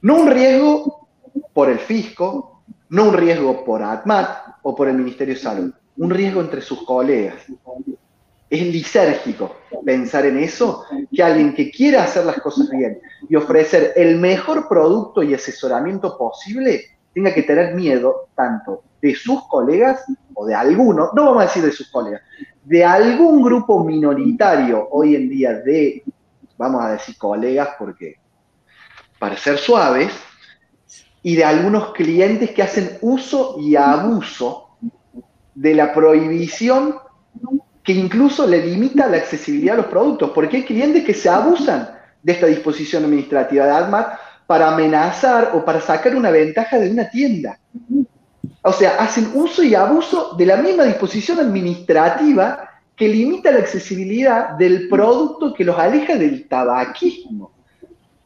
No un riesgo por el fisco, no un riesgo por ADMAT o por el Ministerio de Salud, un riesgo entre sus colegas. Es lisérgico pensar en eso, que alguien que quiera hacer las cosas bien y ofrecer el mejor producto y asesoramiento posible tenga que tener miedo tanto de sus colegas o de alguno, no vamos a decir de sus colegas, de algún grupo minoritario hoy en día de, vamos a decir colegas porque, para ser suaves, y de algunos clientes que hacen uso y abuso de la prohibición que incluso le limita la accesibilidad a los productos, porque hay clientes que se abusan de esta disposición administrativa de ADMAT para amenazar o para sacar una ventaja de una tienda. O sea, hacen uso y abuso de la misma disposición administrativa que limita la accesibilidad del producto que los aleja del tabaquismo.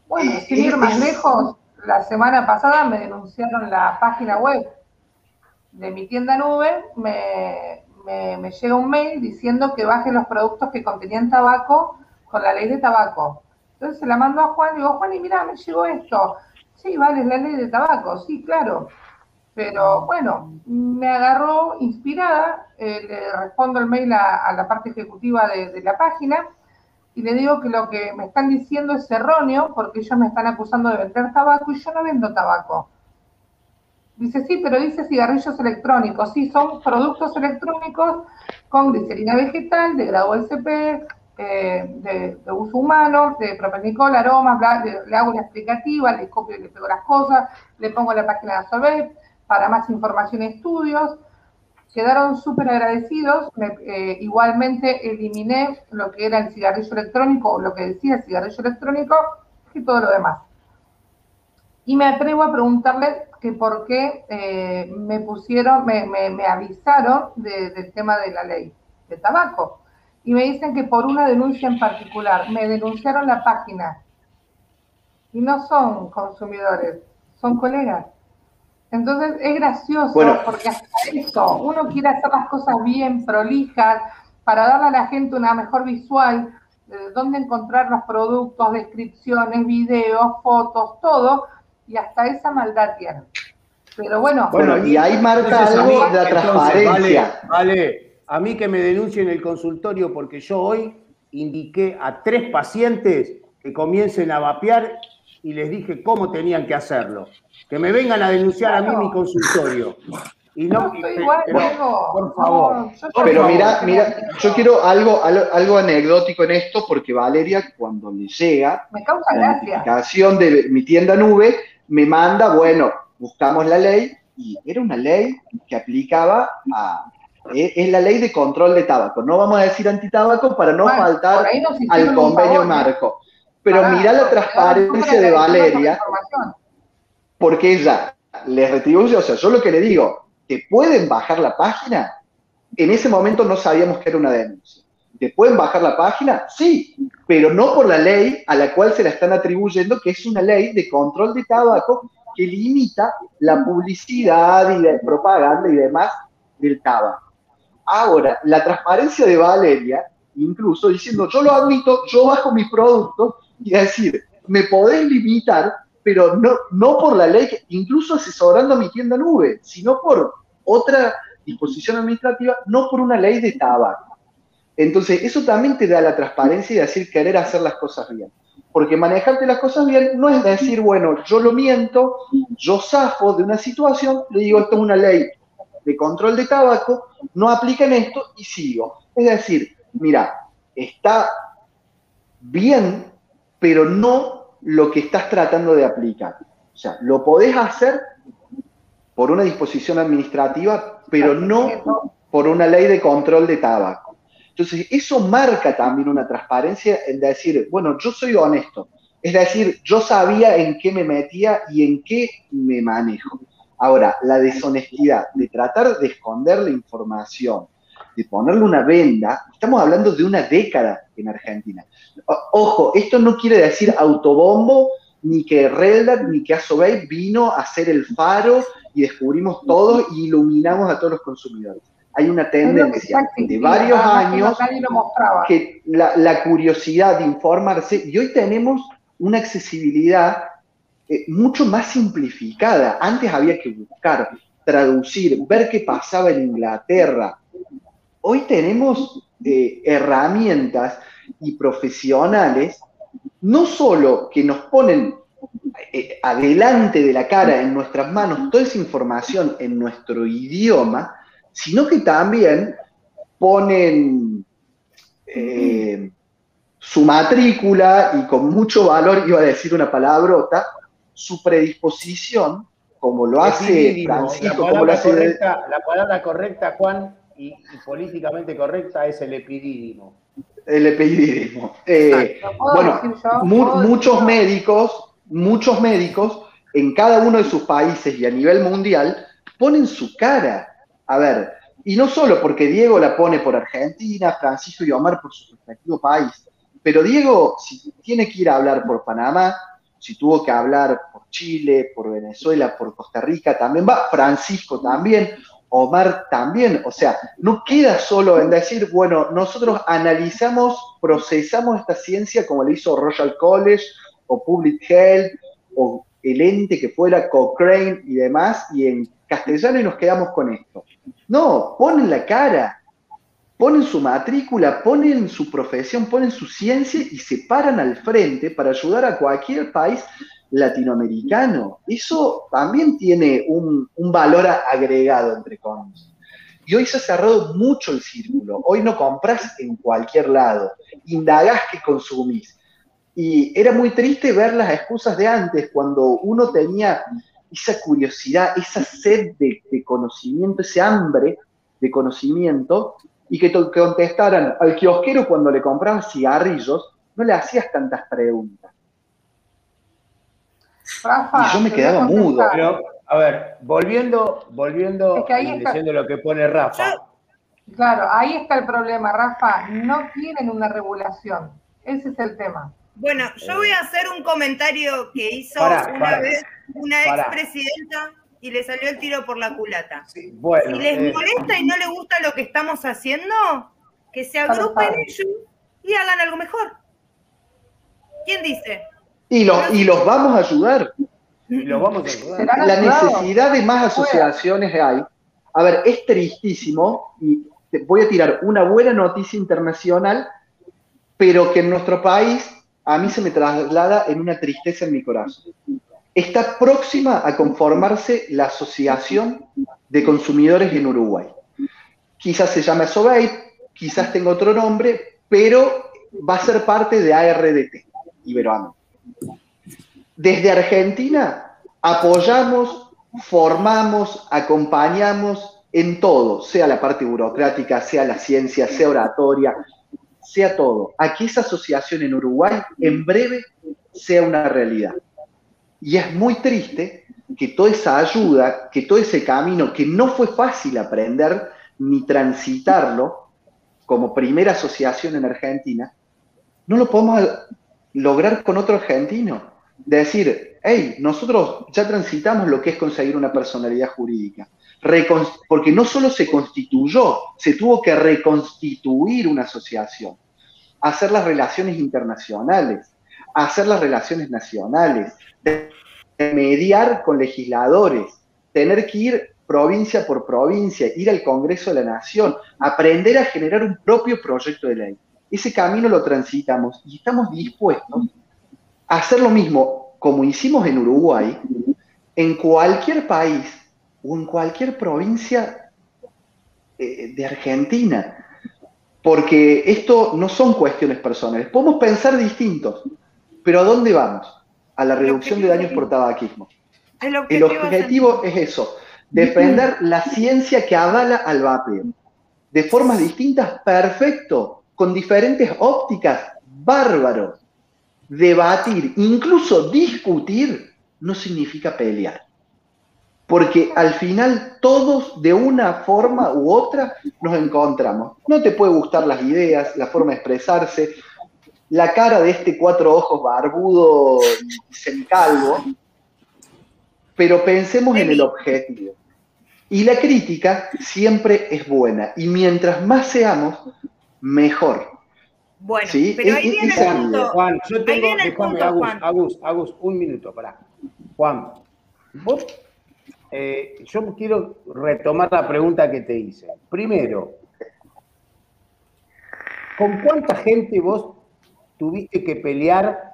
Bueno, sin ir más lejos, la semana pasada me denunciaron la página web de mi tienda nube, me, me, me, llega un mail diciendo que baje los productos que contenían tabaco con la ley de tabaco. Entonces se la mando a Juan y digo, Juan, y mira, me llegó esto. Sí, vale, es la ley de tabaco, sí, claro. Pero bueno, me agarró inspirada, eh, le respondo el mail a, a la parte ejecutiva de, de la página y le digo que lo que me están diciendo es erróneo porque ellos me están acusando de vender tabaco y yo no vendo tabaco. Dice, sí, pero dice cigarrillos electrónicos. Sí, son productos electrónicos con glicerina vegetal, de grado SP, eh, de, uso humano, de propenicol, aromas, le, hago una explicativa, le copio y le pego las cosas, le pongo la página de Asolvep para más información y estudios quedaron súper agradecidos. Eh, igualmente eliminé lo que era el cigarrillo electrónico, lo que decía el cigarrillo electrónico, y todo lo demás. Y me atrevo a preguntarle que por qué eh, me pusieron, me, me, me avisaron de, del tema de la ley de tabaco. Y me dicen que por una denuncia en particular, me denunciaron la página. Y no son consumidores, son colegas. Entonces es gracioso bueno. porque hasta eso, uno quiere hacer las cosas bien, prolijas, para darle a la gente una mejor visual de dónde encontrar los productos, descripciones, videos, fotos, todo, y hasta esa maldad tiene. Pero bueno. Bueno, y ahí marca algo de la transparencia. Vale, vale, a mí que me denuncien el consultorio porque yo hoy indiqué a tres pacientes que comiencen a vapear y les dije cómo tenían que hacerlo que me vengan a denunciar a mí mi consultorio. Y no, no igual, pero, por favor. No, pero mira, mira, yo quiero algo, algo anecdótico en esto, porque Valeria, cuando le llega me causa la notificación de mi tienda nube, me manda, bueno, buscamos la ley, y era una ley que aplicaba a, es la ley de control de tabaco. No vamos a decir antitabaco para no bueno, faltar al convenio marco. Pero mira la transparencia de Valeria, porque ella les retribuye, o sea, yo lo que le digo, ¿te pueden bajar la página? En ese momento no sabíamos que era una denuncia. ¿Te pueden bajar la página? Sí, pero no por la ley a la cual se la están atribuyendo, que es una ley de control de tabaco que limita la publicidad y la propaganda y demás del tabaco. Ahora, la transparencia de Valeria, incluso diciendo, yo lo admito, yo bajo mis productos, y decir, me podés limitar pero no, no por la ley, incluso asesorando mi tienda nube, sino por otra disposición administrativa, no por una ley de tabaco. Entonces, eso también te da la transparencia y decir querer hacer las cosas bien. Porque manejarte las cosas bien no es decir, bueno, yo lo miento, yo zafo de una situación, le digo, esto es una ley de control de tabaco, no apliquen esto y sigo. Es decir, mira, está bien, pero no lo que estás tratando de aplicar. O sea, lo podés hacer por una disposición administrativa, pero no por una ley de control de tabaco. Entonces, eso marca también una transparencia en decir, bueno, yo soy honesto. Es decir, yo sabía en qué me metía y en qué me manejo. Ahora, la deshonestidad de tratar de esconder la información, de ponerle una venda, estamos hablando de una década en Argentina. Ojo, esto no quiere decir autobombo, ni que Reldat, ni que Asobey vino a ser el faro y descubrimos todo y iluminamos a todos los consumidores. Hay una tendencia de varios años que la, la curiosidad de informarse, y hoy tenemos una accesibilidad eh, mucho más simplificada. Antes había que buscar, traducir, ver qué pasaba en Inglaterra. Hoy tenemos eh, herramientas y profesionales, no solo que nos ponen eh, adelante de la cara, en nuestras manos, toda esa información en nuestro idioma, sino que también ponen su matrícula y con mucho valor, iba a decir una palabrota, su predisposición, como lo hace Francisco, la palabra, correcta, la palabra correcta, Juan, y, políticamente correcta es el epidídimo. El epidídimo. Eh, bueno, muchos médicos, muchos médicos en cada uno de sus países y a nivel mundial ponen su cara. A ver, y no solo porque Diego la pone por Argentina, Francisco y Omar por su respectivo país, pero Diego, si tiene que ir a hablar por Panamá, si tuvo que hablar por Chile, por Venezuela, por Costa Rica, también va, Francisco también, Omar también, o sea, no queda solo en decir, bueno, nosotros analizamos, procesamos esta ciencia como le hizo Royal College o Public Health o el ente que fuera Cochrane y demás, y en castellano y nos quedamos con esto. No, ponen la cara, ponen su matrícula, ponen su profesión, ponen su ciencia y se paran al frente para ayudar a cualquier país latinoamericano. Eso también tiene un, valor agregado, entre comillas. Y hoy se ha cerrado mucho el círculo. Hoy no compras en cualquier lado, indagás que consumís. Y era muy triste ver las excusas de antes, cuando uno tenía esa curiosidad, esa sed de, de conocimiento, ese hambre de conocimiento, y que te contestaran al kiosquero cuando le comprabas cigarrillos, no le hacías tantas preguntas. Rafa, y yo me quedaba mudo. a ver, volviendo, volviendo diciendo lo que pone Rafa. claro, ahí está el problema, Rafa. No quieren una regulación. Ese es el tema. Bueno, yo voy a hacer un comentario que hizo una vez una expresidenta y le salió el tiro por la culata. si les eh, molesta y no les gusta lo que estamos haciendo, que se agrupen ellos y hagan algo mejor. ¿Quién dice? Y, y los vamos a ayudar. Y los vamos a ayudar. La necesidad de más asociaciones hay. A ver, es tristísimo y voy a tirar una buena noticia internacional, pero que en nuestro país a mí se me traslada en una tristeza en mi corazón está próxima a conformarse la Asociación de Consumidores en Uruguay. Quizás se llame SOBEI, quizás tenga otro nombre, pero va a ser parte de ARDT, Iberoamérica. Desde Argentina apoyamos, formamos, acompañamos en todo, sea la parte burocrática, sea la ciencia, sea oratoria, sea todo, a que esa asociación en Uruguay en breve sea una realidad. Y es muy triste que toda esa ayuda, que todo ese camino que no fue fácil aprender ni transitarlo como primera asociación en Argentina, no lo podemos lograr con otro argentino. De decir, hey, nosotros ya transitamos lo que es conseguir una personalidad jurídica. Porque no solo se constituyó, se tuvo que reconstituir una asociación, hacer las relaciones internacionales, hacer las relaciones nacionales, mediar con legisladores, tener que ir provincia por provincia, ir al Congreso de la Nación, aprender a generar un propio proyecto de ley. Ese camino lo transitamos y estamos dispuestos a hacer lo mismo como hicimos en Uruguay, en cualquier país o en cualquier provincia eh, de Argentina. Porque esto no son cuestiones personales. Podemos pensar distintos, pero ¿a dónde vamos? A la reducción de daños por tabaquismo. El objetivo, es eso, defender la ciencia que avala al vapeo. De formas distintas, perfecto, con diferentes ópticas, bárbaro. Debatir, incluso discutir, no significa pelear porque al final todos de una forma u otra nos encontramos. No te puede gustar las ideas, la forma de expresarse, la cara de este cuatro ojos barbudo y semicalvo, pero pensemos en el objetivo. Y la crítica siempre es buena, y mientras más seamos, mejor. Bueno, pero ahí viene el punto. Juan, yo tengo, déjame, Agus, Agus, Agus, un minuto, para. Juan, vos eh, yo quiero retomar la pregunta que te hice. Primero, ¿con cuánta gente vos tuviste que pelear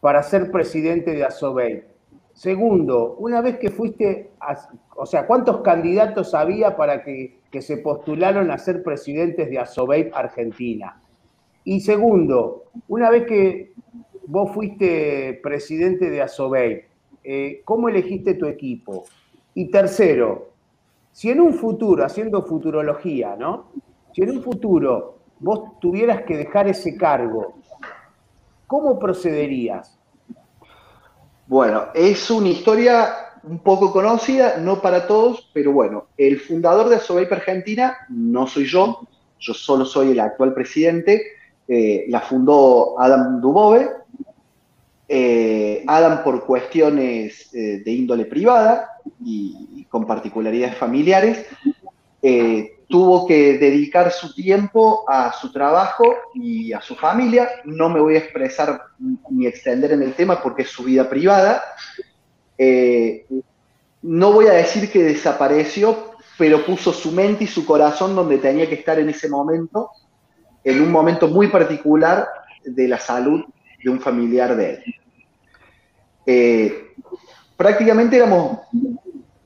para ser presidente de Asobey? Segundo, una vez que fuiste, o sea, ¿cuántos candidatos había para que, se postularon a ser presidentes de Asobey Argentina? Y segundo, una vez que vos fuiste presidente de Asobey, eh, ¿cómo elegiste tu equipo? Y tercero, si en un futuro, haciendo futurología, ¿no? Si en un futuro vos tuvieras que dejar ese cargo, ¿cómo procederías? Bueno, es una historia un poco conocida, no para todos, pero bueno, el fundador de Asobeip Argentina no soy yo, yo solo soy el actual presidente, eh, la fundó Adam Dubove, eh, Adam por cuestiones eh, de índole privada y, con particularidades familiares, eh, tuvo que dedicar su tiempo a su trabajo y a su familia. No me voy a expresar ni extender en el tema porque es su vida privada. no voy a decir que desapareció, pero puso su mente y su corazón donde tenía que estar en ese momento, en un momento muy particular de la salud de un familiar de él. Eh, prácticamente éramos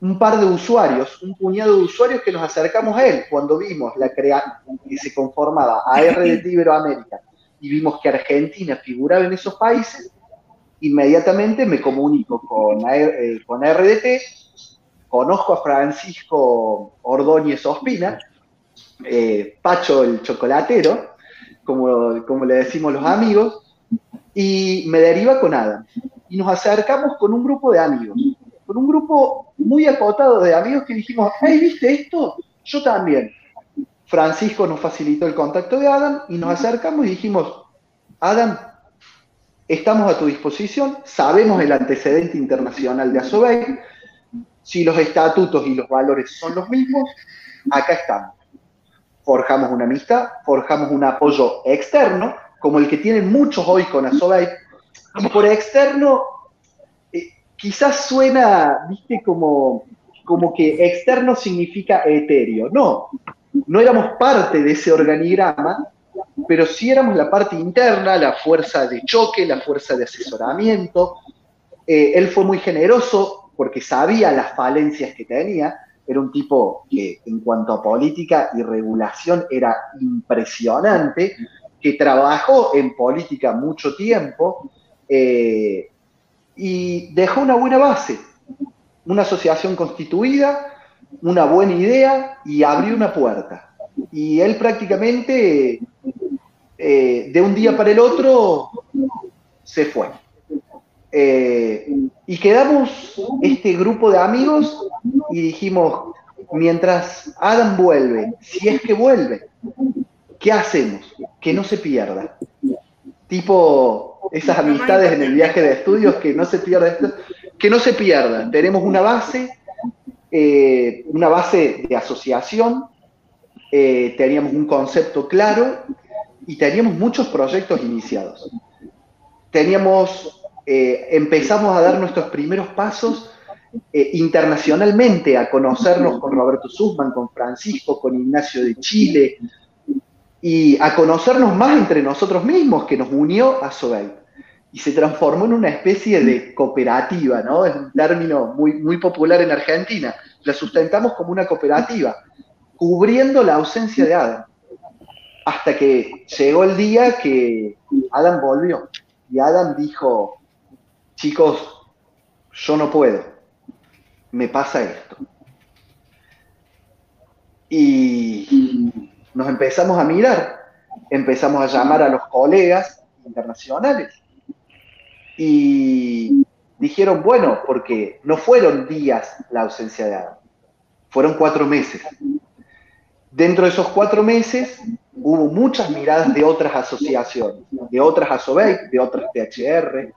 un par de usuarios, un puñado de usuarios que nos acercamos a él cuando vimos la crea que se conformaba ARD de Iberoamérica y vimos que Argentina figuraba en esos países, inmediatamente me comunico con, eh, con RDT, conozco a Francisco Ordóñez Ospina, eh, Pacho el chocolatero, como, como le decimos los amigos, y me deriva con Adam y nos acercamos con un grupo de amigos, con un grupo muy acotado de amigos que dijimos, hey, ¿viste esto? Yo también. Francisco nos facilitó el contacto de Adam y nos acercamos y dijimos, Adam, estamos a tu disposición, sabemos el antecedente internacional de Asobey, si los estatutos y los valores son los mismos, acá estamos. Forjamos una amistad, forjamos un apoyo externo, como el que tienen muchos hoy con Asobey, y por externo, eh, quizás suena, viste, como, como que externo significa etéreo. No, no éramos parte de ese organigrama, pero sí éramos la parte interna, la fuerza de choque, la fuerza de asesoramiento. Eh, él fue muy generoso porque sabía las falencias que tenía. Era un tipo que en cuanto a política y regulación era impresionante, que trabajó en política mucho tiempo, eh, y dejó una buena base, una asociación constituida, una buena idea y abrió una puerta. Y él prácticamente eh, de un día para el otro se fue. Eh, y quedamos este grupo de amigos y dijimos, mientras Adam vuelve, si es que vuelve, ¿qué hacemos? Que no se pierda. Tipo, esas amistades en el viaje de estudios, que no se pierdan, que no se pierdan. Tenemos una base, eh, una base de asociación, eh, teníamos un concepto claro y teníamos muchos proyectos iniciados. Teníamos eh, empezamos a dar nuestros primeros pasos eh, internacionalmente, a conocernos con Roberto Sussman, con Francisco, con Ignacio de Chile, y a conocernos más entre nosotros mismos, que nos unió a Sobel. Y se transformó en una especie de cooperativa, ¿no? Es un término muy, muy popular en Argentina. La sustentamos como una cooperativa, cubriendo la ausencia de Adam. Hasta que llegó el día que Adam volvió. Y Adam dijo, chicos, yo no puedo, me pasa esto. Y nos empezamos a mirar, empezamos a llamar a los colegas internacionales y dijeron, bueno, porque no fueron días la ausencia de Adam, fueron cuatro meses. Dentro de esos cuatro meses hubo muchas miradas de otras asociaciones, de otras ASOBEC, de otras THR,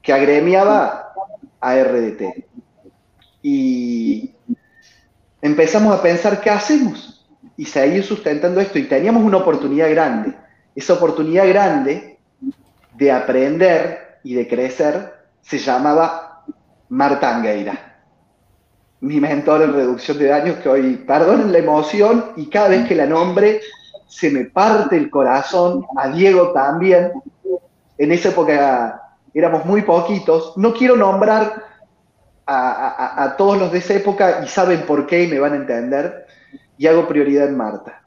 que agremiaba a RDT. Y empezamos a pensar qué hacemos y seguir sustentando esto. Y teníamos una oportunidad grande. Esa oportunidad grande de aprender y de crecer se llamaba Martangueira, mi mentor en reducción de daños, que hoy, perdonen la emoción, y cada vez que la nombre se me parte el corazón, a Diego también. En esa época éramos muy poquitos. No quiero nombrar a, todos los de esa época y saben por qué y me van a entender. Y hago prioridad en Marta.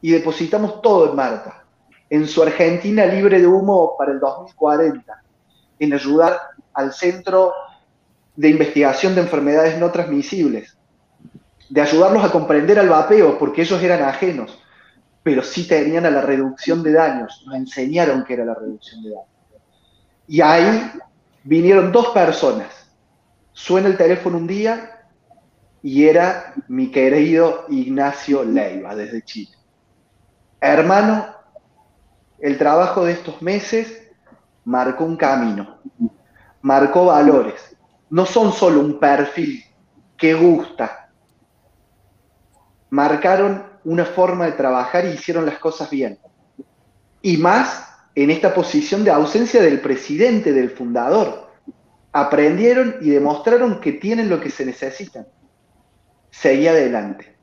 Y depositamos todo en Marta, en su Argentina libre de humo para el 2040, en ayudar al Centro de Investigación de Enfermedades No Transmisibles, de ayudarlos a comprender al vapeo, porque ellos eran ajenos, pero sí tenían a la reducción de daños, nos enseñaron que era la reducción de daños. Y ahí vinieron dos personas. Suena el teléfono un día y era mi querido Ignacio Leiva desde Chile. Hermano, el trabajo de estos meses marcó un camino, marcó valores. No son solo un perfil que gusta. Marcaron una forma de trabajar y hicieron las cosas bien. Y más en esta posición de ausencia del presidente, del fundador. Aprendieron y demostraron que tienen lo que se necesitan. Seguí adelante.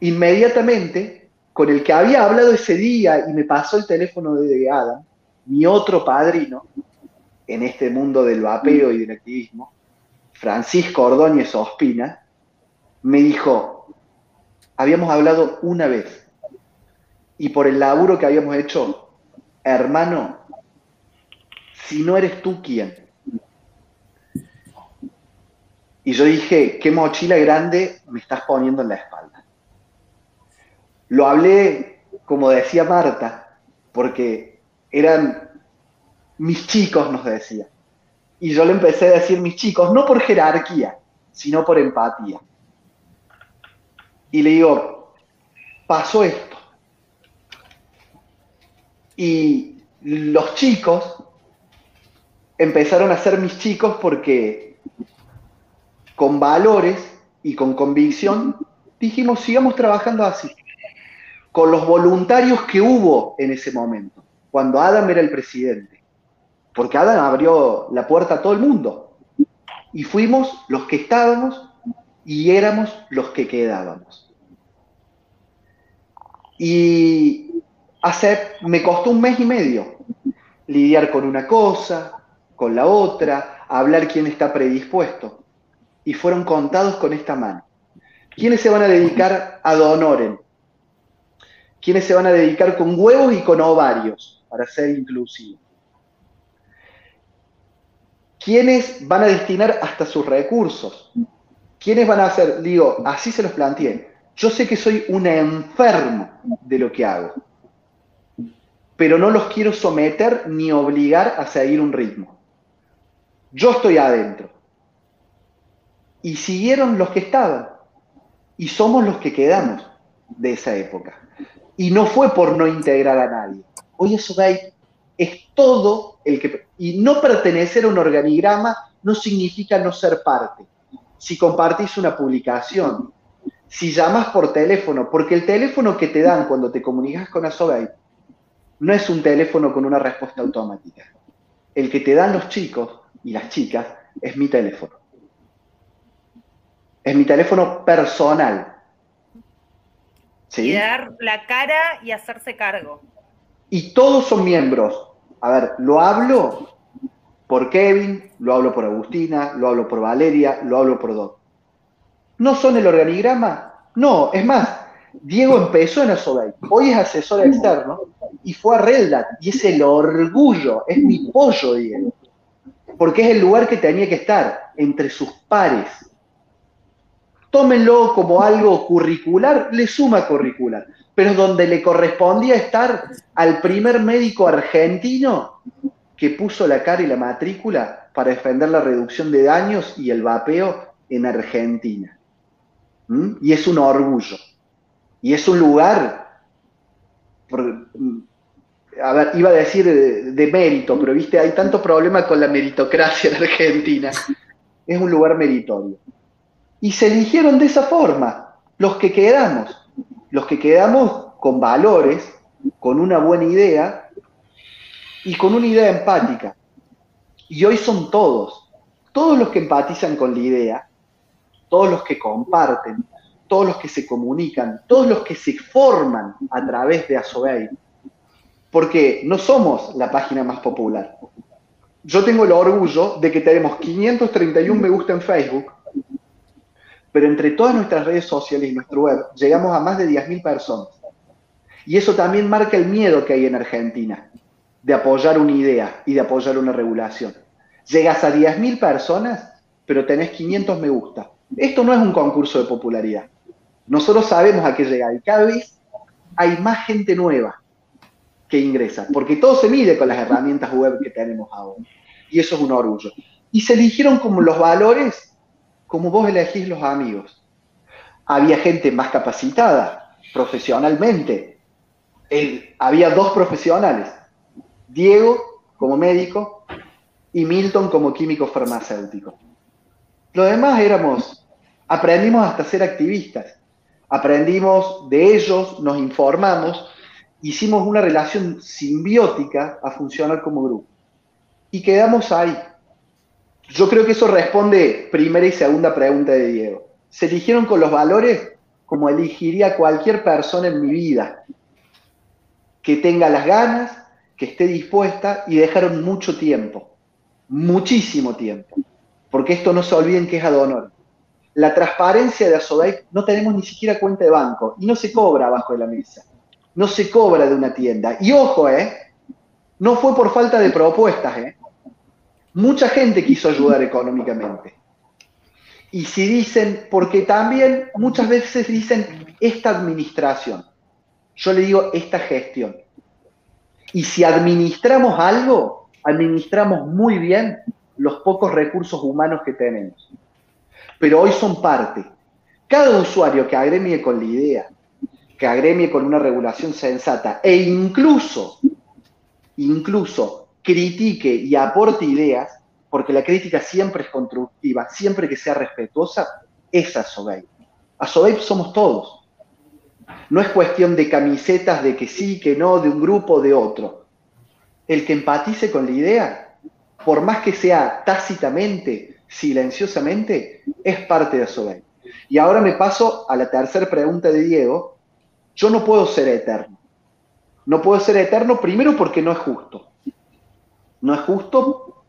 Inmediatamente, con el que había hablado ese día y me pasó el teléfono de Adam, mi otro padrino en este mundo del vapeo y del activismo, Francisco Ordóñez Ospina, me dijo, habíamos hablado una vez y por el laburo que habíamos hecho hermano, si no eres tú, ¿quién? Y yo dije, qué mochila grande me estás poniendo en la espalda. Lo hablé, como decía Marta, porque eran mis chicos, nos decía. Y yo le empecé a decir mis chicos, no por jerarquía, sino por empatía. Y le digo, pasó esto y los chicos empezaron a ser mis chicos porque con valores y con convicción dijimos, sigamos trabajando así, con los voluntarios que hubo en ese momento, cuando Adam era el presidente, porque Adam abrió la puerta a todo el mundo, y fuimos los que estábamos y éramos los que quedábamos. Y hacer, me costó un mes y medio lidiar con una cosa, con la otra, hablar quién está predispuesto. Y fueron contados con esta mano. ¿Quiénes se van a dedicar a donoren? ¿Quiénes se van a dedicar con huevos y con ovarios, para ser inclusivos? ¿Quiénes van a destinar hasta sus recursos? ¿Quiénes van a hacer? Digo, así se los planteé. Yo sé que soy un enfermo de lo que hago pero no los quiero someter ni obligar a seguir un ritmo. Yo estoy adentro. Y siguieron los que estaban. Y somos los que quedamos de esa época. Y no fue por no integrar a nadie. Hoy eso es todo el que... Y no pertenecer a un organigrama no significa no ser parte. Si compartís una publicación, si llamas por teléfono, porque el teléfono que te dan cuando te comunicas con Asobay no es un teléfono con una respuesta automática. el que te dan los chicos y las chicas es mi teléfono. Es mi teléfono personal. ¿Sí? Y dar la cara y hacerse cargo. Y todos son miembros. A ver, lo hablo por Kevin, lo hablo por Agustina, lo hablo por Valeria, lo hablo por Doc. ¿No son el organigrama? No, es más, Diego empezó en Asobay, hoy es asesor externo y fue a Redlat y es el orgullo, es mi pollo, Diego, porque es el lugar que tenía que estar, entre sus pares. Tómenlo como algo curricular, le suma curricular, pero donde le correspondía estar al primer médico argentino que puso la cara y la matrícula para defender la reducción de daños y el vapeo en Argentina. ¿Mm? Y es un orgullo. Y es un lugar, a ver, iba a decir de, mérito, pero viste, hay tanto problema con la meritocracia en Argentina. Es un lugar meritorio. Y se eligieron de esa forma, los que quedamos, los que quedamos con valores, con una buena idea y con una idea empática. Y hoy son todos, todos los que empatizan con la idea, todos los que comparten, todos los que se comunican, todos los que se forman a través de Asobey, porque no somos la página más popular. Yo tengo el orgullo de que tenemos 531 me gusta en Facebook, pero entre todas nuestras redes sociales y nuestro web llegamos a más de 10.000 personas. Y eso también marca el miedo que hay en Argentina de apoyar una idea y de apoyar una regulación. Llegas a 10.000 personas, pero tenés 500 me gusta. Esto no es un concurso de popularidad. Nosotros sabemos a qué llegar y cada vez hay más gente nueva que ingresa, porque todo se mide con las herramientas web que tenemos ahora. Y eso es un orgullo. Y se eligieron como los valores, como vos elegís los amigos. Había gente más capacitada profesionalmente. había dos profesionales, Diego como médico y Milton como químico farmacéutico. Los demás éramos, aprendimos hasta ser activistas aprendimos de ellos, nos informamos, hicimos una relación simbiótica a funcionar como grupo. Y quedamos ahí. Yo creo que eso responde primera y segunda pregunta de Diego. ¿Se eligieron con los valores como elegiría cualquier persona en mi vida? Que tenga las ganas, que esté dispuesta y dejaron mucho tiempo, muchísimo tiempo. Porque esto no se olviden que es ad honor la transparencia de Asoday no tenemos ni siquiera cuenta de banco y no se cobra abajo de la mesa. No se cobra de una tienda. Y ojo, ¿eh? No fue por falta de propuestas, ¿eh? Mucha gente quiso ayudar económicamente. Y si dicen, porque también muchas veces dicen esta administración, yo le digo esta gestión. Y si administramos algo, administramos muy bien los pocos recursos humanos que tenemos pero hoy son parte. Cada usuario que agremie con la idea, que agremie con una regulación sensata e incluso, incluso critique y aporte ideas, porque la crítica siempre es constructiva, siempre que sea respetuosa, es ASOBEI. ASOBEI somos todos. No es cuestión de camisetas de que sí, que no, de un grupo de otro. El que empatice con la idea, por más que sea tácitamente, silenciosamente, es parte de Asobey. Y ahora me paso a la tercera pregunta de Diego. Yo no puedo ser eterno. No puedo ser eterno primero porque no es justo. No es justo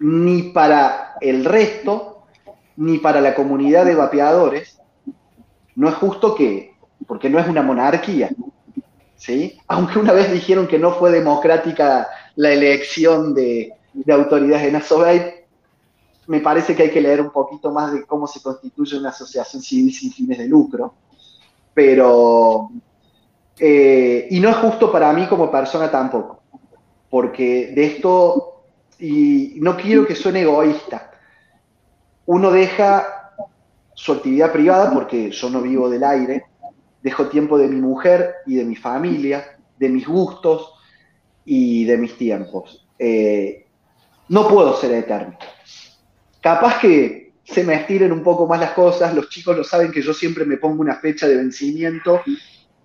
ni para el resto, ni para la comunidad de vapeadores. No es justo que, porque no es una monarquía. ¿sí? Aunque una vez dijeron que no fue democrática la elección de, de autoridades en Asobey, me parece que hay que leer un poquito más de cómo se constituye una asociación civil sin fines de lucro. Pero, eh, y no es justo para mí como persona tampoco, porque de esto, y no quiero que suene egoísta, uno deja su actividad privada, porque yo no vivo del aire, dejo tiempo de mi mujer y de mi familia, de mis gustos y de mis tiempos. Eh, no puedo ser eterno capaz que se me estiren un poco más las cosas, los chicos lo saben que yo siempre me pongo una fecha de vencimiento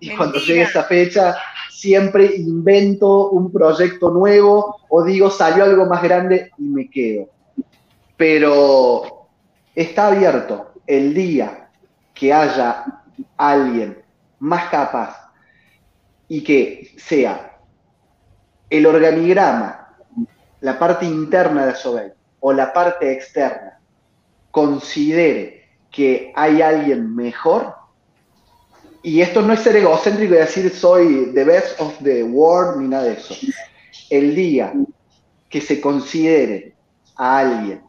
y cuando llegue esa fecha siempre invento un proyecto nuevo o digo, salió algo más grande y me quedo. Pero está abierto el día que haya alguien más capaz y que sea el organigrama, la parte interna de Asobel o la parte externa, considere que hay alguien mejor, y esto no es ser egocéntrico y decir soy the best of the world ni nada de eso. El día que se considere a alguien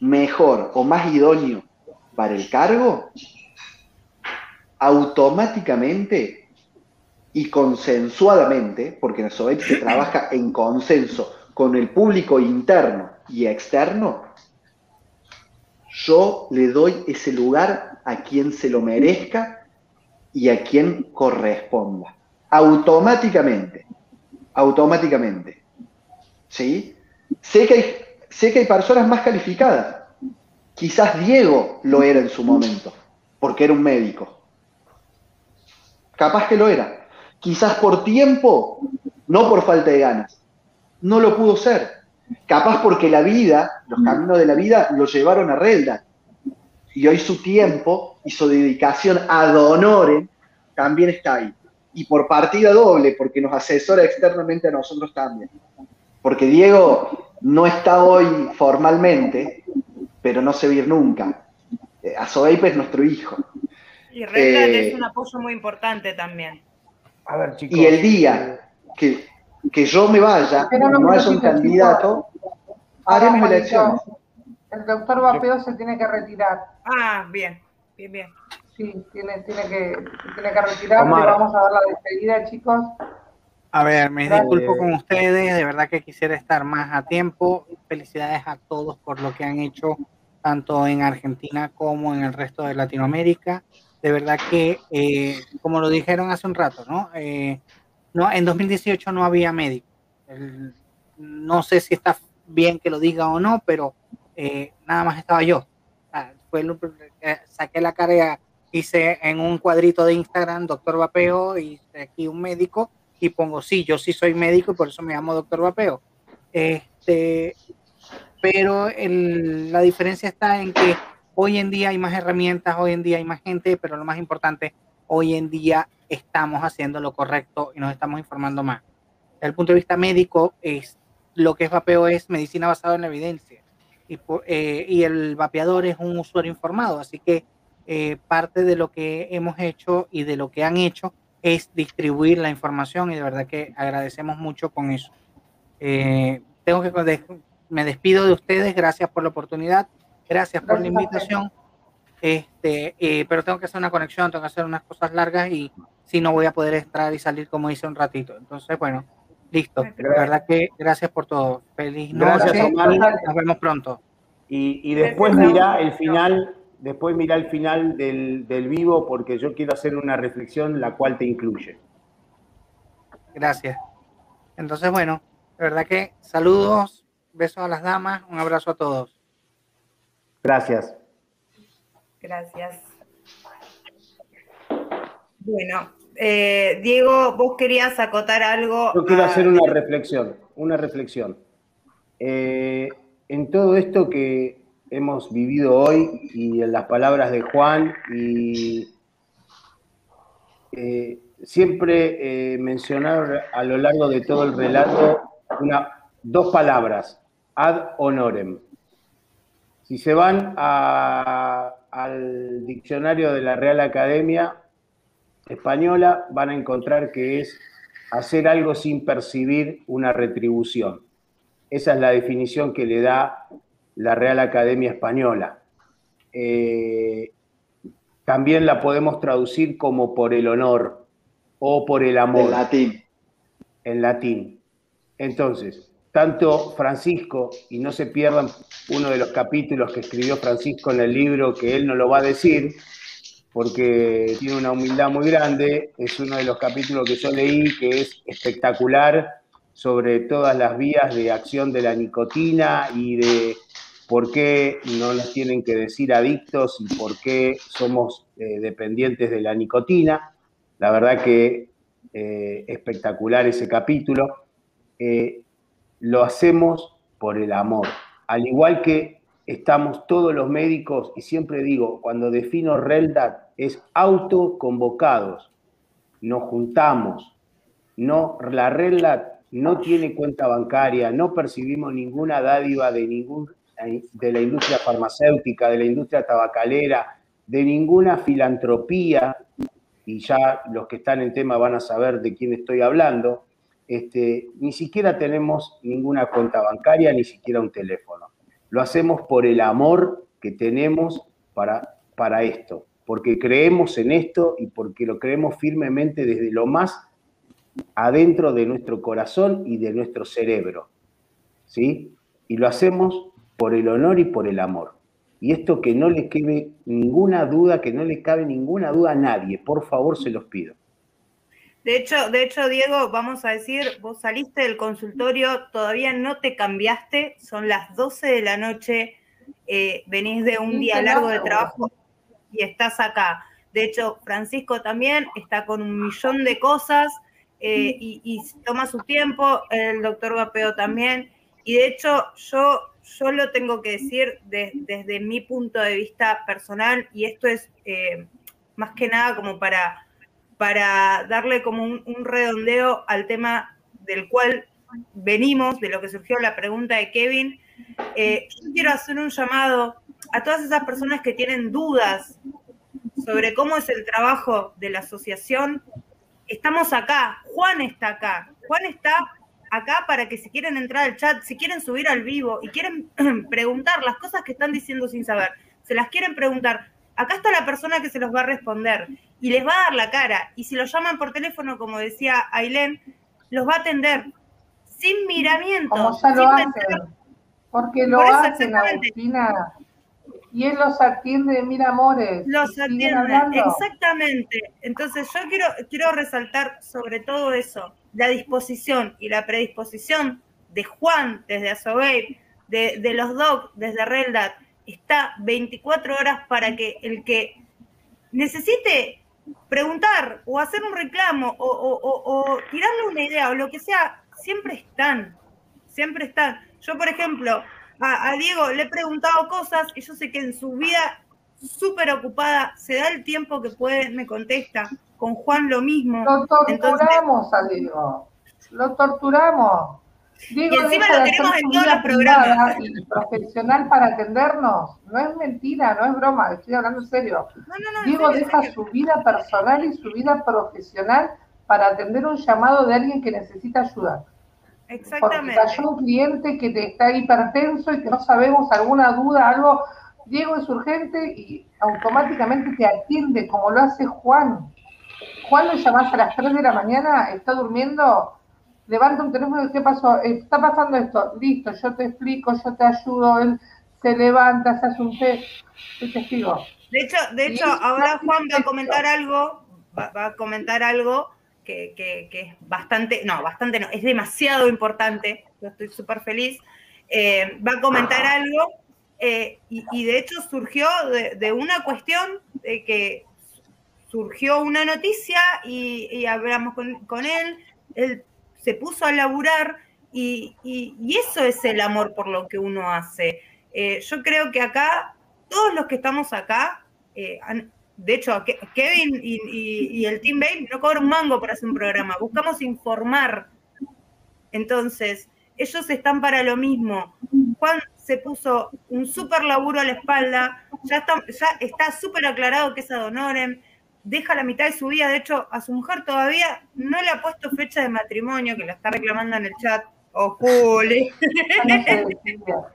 mejor o más idóneo para el cargo, automáticamente y consensuadamente, porque en SOET se trabaja en consenso con el público interno y externo, yo le doy ese lugar a quien se lo merezca y a quien corresponda. Automáticamente, automáticamente. ¿Sí? Sé que hay, sé que hay personas más calificadas. Quizás Diego lo era en su momento, porque era un médico. Capaz que lo era. Quizás por tiempo, no por falta de ganas. No lo pudo ser. Capaz porque la vida, los caminos de la vida, lo llevaron a Relda. Y hoy su tiempo y su dedicación ad honorem también está ahí. Y por partida doble, porque nos asesora externamente a nosotros también. Porque Diego no está hoy formalmente, pero no se va nunca. Eh, Azoeipe es nuestro hijo. Y Red es eh, un apoyo muy importante también. A ver, chicos. Y el día que, que yo me vaya, no, no haya un candidato, haremos elecciones. El doctor Vapeo se tiene que retirar. Ah, bien, bien, bien. Sí, tiene, tiene, que, tiene que retirar. vamos a dar la despedida, chicos. A ver, me disculpo con ustedes, de verdad que quisiera estar más a tiempo. Felicidades a todos por lo que han hecho, tanto en Argentina como en el resto de Latinoamérica de verdad que, eh, como lo dijeron hace un rato, ¿no? Eh, no en 2018 no había médico. no sé si está bien que lo diga o no, pero eh, nada más estaba yo. Saqué la carga, hice en un cuadrito de Instagram, doctor Vapeo, y aquí un médico, y pongo, sí, yo sí soy médico y por eso me llamo doctor Vapeo. Este, pero la diferencia está en que Hoy en día hay más herramientas, hoy en día hay más gente, pero lo más importante, hoy en día estamos haciendo lo correcto y nos estamos informando más. Desde el punto de vista médico, es, lo que es vapeo es medicina basada en la evidencia. Y, eh, y el vapeador es un usuario informado, así que eh, parte de lo que hemos hecho y de lo que han hecho es distribuir la información y de verdad que agradecemos mucho con eso. Eh, tengo que me despido de ustedes, gracias por la oportunidad Gracias por la invitación. Este, eh, pero tengo que hacer una conexión, tengo que hacer unas cosas largas y si no voy a poder entrar y salir como hice un ratito. Entonces, bueno, listo. La verdad que gracias por todo. Feliz noche nos vemos pronto. Y, después mira el final, después mira el final del, del vivo porque yo quiero hacer una reflexión la cual te incluye. Gracias. Entonces, bueno, de verdad que saludos, besos a las damas, un abrazo a todos. Gracias. Gracias. Bueno, eh, Diego, vos querías acotar algo. Yo quiero hacer una reflexión, una reflexión. Eh, en todo esto que hemos vivido hoy y en las palabras de Juan y eh, siempre mencionar a lo largo de todo el relato una, dos palabras, ad honorem. Si se van al diccionario de la Real Academia Española, van a encontrar que es hacer algo sin percibir una retribución. Esa es la definición que le da la Real Academia Española. Eh, también la podemos traducir como por el honor o por el amor. En latín. En latín. Entonces, tanto Francisco, y no se pierdan uno de los capítulos que escribió Francisco en el libro, que él no lo va a decir, porque tiene una humildad muy grande, es uno de los capítulos que yo leí que es espectacular sobre todas las vías de acción de la nicotina y de por qué no nos tienen que decir adictos y por qué somos eh, dependientes de la nicotina. La verdad que eh, espectacular ese capítulo. Eh, lo hacemos por el amor. Al igual que estamos todos los médicos, y siempre digo, cuando defino RELDAT, es autoconvocados. Nos juntamos. No, la RELDAT no tiene cuenta bancaria, no percibimos ninguna dádiva de, ningún, de la industria farmacéutica, de la industria tabacalera, de ninguna filantropía, y ya los que están en tema van a saber de quién estoy hablando, este, ni siquiera tenemos ninguna cuenta bancaria, ni siquiera un teléfono. Lo hacemos por el amor que tenemos para, para esto, porque creemos en esto y porque lo creemos firmemente desde lo más adentro de nuestro corazón y de nuestro cerebro. ¿Sí? Y lo hacemos por el honor y por el amor. Y esto que no le quede ninguna duda, que no le cabe ninguna duda a nadie, por favor se los pido. De hecho, de hecho, Diego, vamos a decir, vos saliste del consultorio, todavía no te cambiaste, son las 12 de la noche, eh, venís de un día largo de trabajo y estás acá. De hecho, Francisco también está con un millón de cosas eh, y, toma su tiempo, el doctor Vapeo también. Y de hecho, yo, yo lo tengo que decir desde mi punto de vista personal, y esto es eh, más que nada como para, para darle como un, redondeo al tema del cual venimos, de lo que surgió la pregunta de Kevin. Eh, yo quiero hacer un llamado a todas esas personas que tienen dudas sobre cómo es el trabajo de la asociación. Estamos acá, Juan está acá, Juan está acá para que si quieren entrar al chat, si quieren subir al vivo y quieren preguntar las cosas que están diciendo sin saber, se las quieren preguntar, acá está la persona que se los va a responder y les va a dar la cara. Y si lo llaman por teléfono, como decía Ailén, los va a atender sin miramiento. Como ya lo hacen, porque lo hacen, Agustina y él los atiende, mira amores. Los atiende, exactamente. Entonces yo quiero, quiero resaltar sobre todo eso, la disposición y la predisposición de Juan desde Asobey, de, de los DOC desde Reldat, está 24 horas para que el que necesite preguntar o hacer un reclamo o, o tirarle una idea o lo que sea, siempre están, siempre están. Yo, por ejemplo, a, Diego le he preguntado cosas y yo sé que en su vida súper ocupada se da el tiempo que puede, me contesta. Con Juan lo mismo. Lo torturamos a Diego. Lo torturamos. Diego y encima lo tenemos en todos los programas. Y profesional para atendernos. No es mentira, no es broma, estoy hablando en serio. Diego deja su vida personal y su vida profesional para atender un llamado de alguien que necesita ayuda. Exactamente. Porque cayó un cliente que te está hipertenso y que no sabemos alguna duda, algo. Diego es urgente y automáticamente te atiende, como lo hace Juan. Juan lo llamas a las 3 de la mañana, está durmiendo, levanta un teléfono ¿qué pasó? Está pasando esto, listo, yo te explico, yo te ayudo, él se levanta, se hace un té, soy testigo. De hecho, de hecho ahora Juan va a comentar algo, va a comentar algo que, es bastante, no, bastante no, es demasiado importante, yo estoy súper feliz, eh, va a comentar algo eh, y, de hecho surgió de, una cuestión de que surgió una noticia y, hablamos con, él, él se puso a laburar y, eso es el amor por lo que uno hace. Eh, yo creo que acá, todos los que estamos acá, han, de hecho, Kevin y, el Team Babe no cobran mango para hacer un programa, buscamos informar. Entonces, ellos están para lo mismo. Juan se puso un súper laburo a la espalda, ya está ya está súper aclarado que es Adonorem, deja la mitad de su vida, de hecho, a su mujer todavía no le ha puesto fecha de matrimonio, que la está reclamando en el chat. ¡Oh, Juli!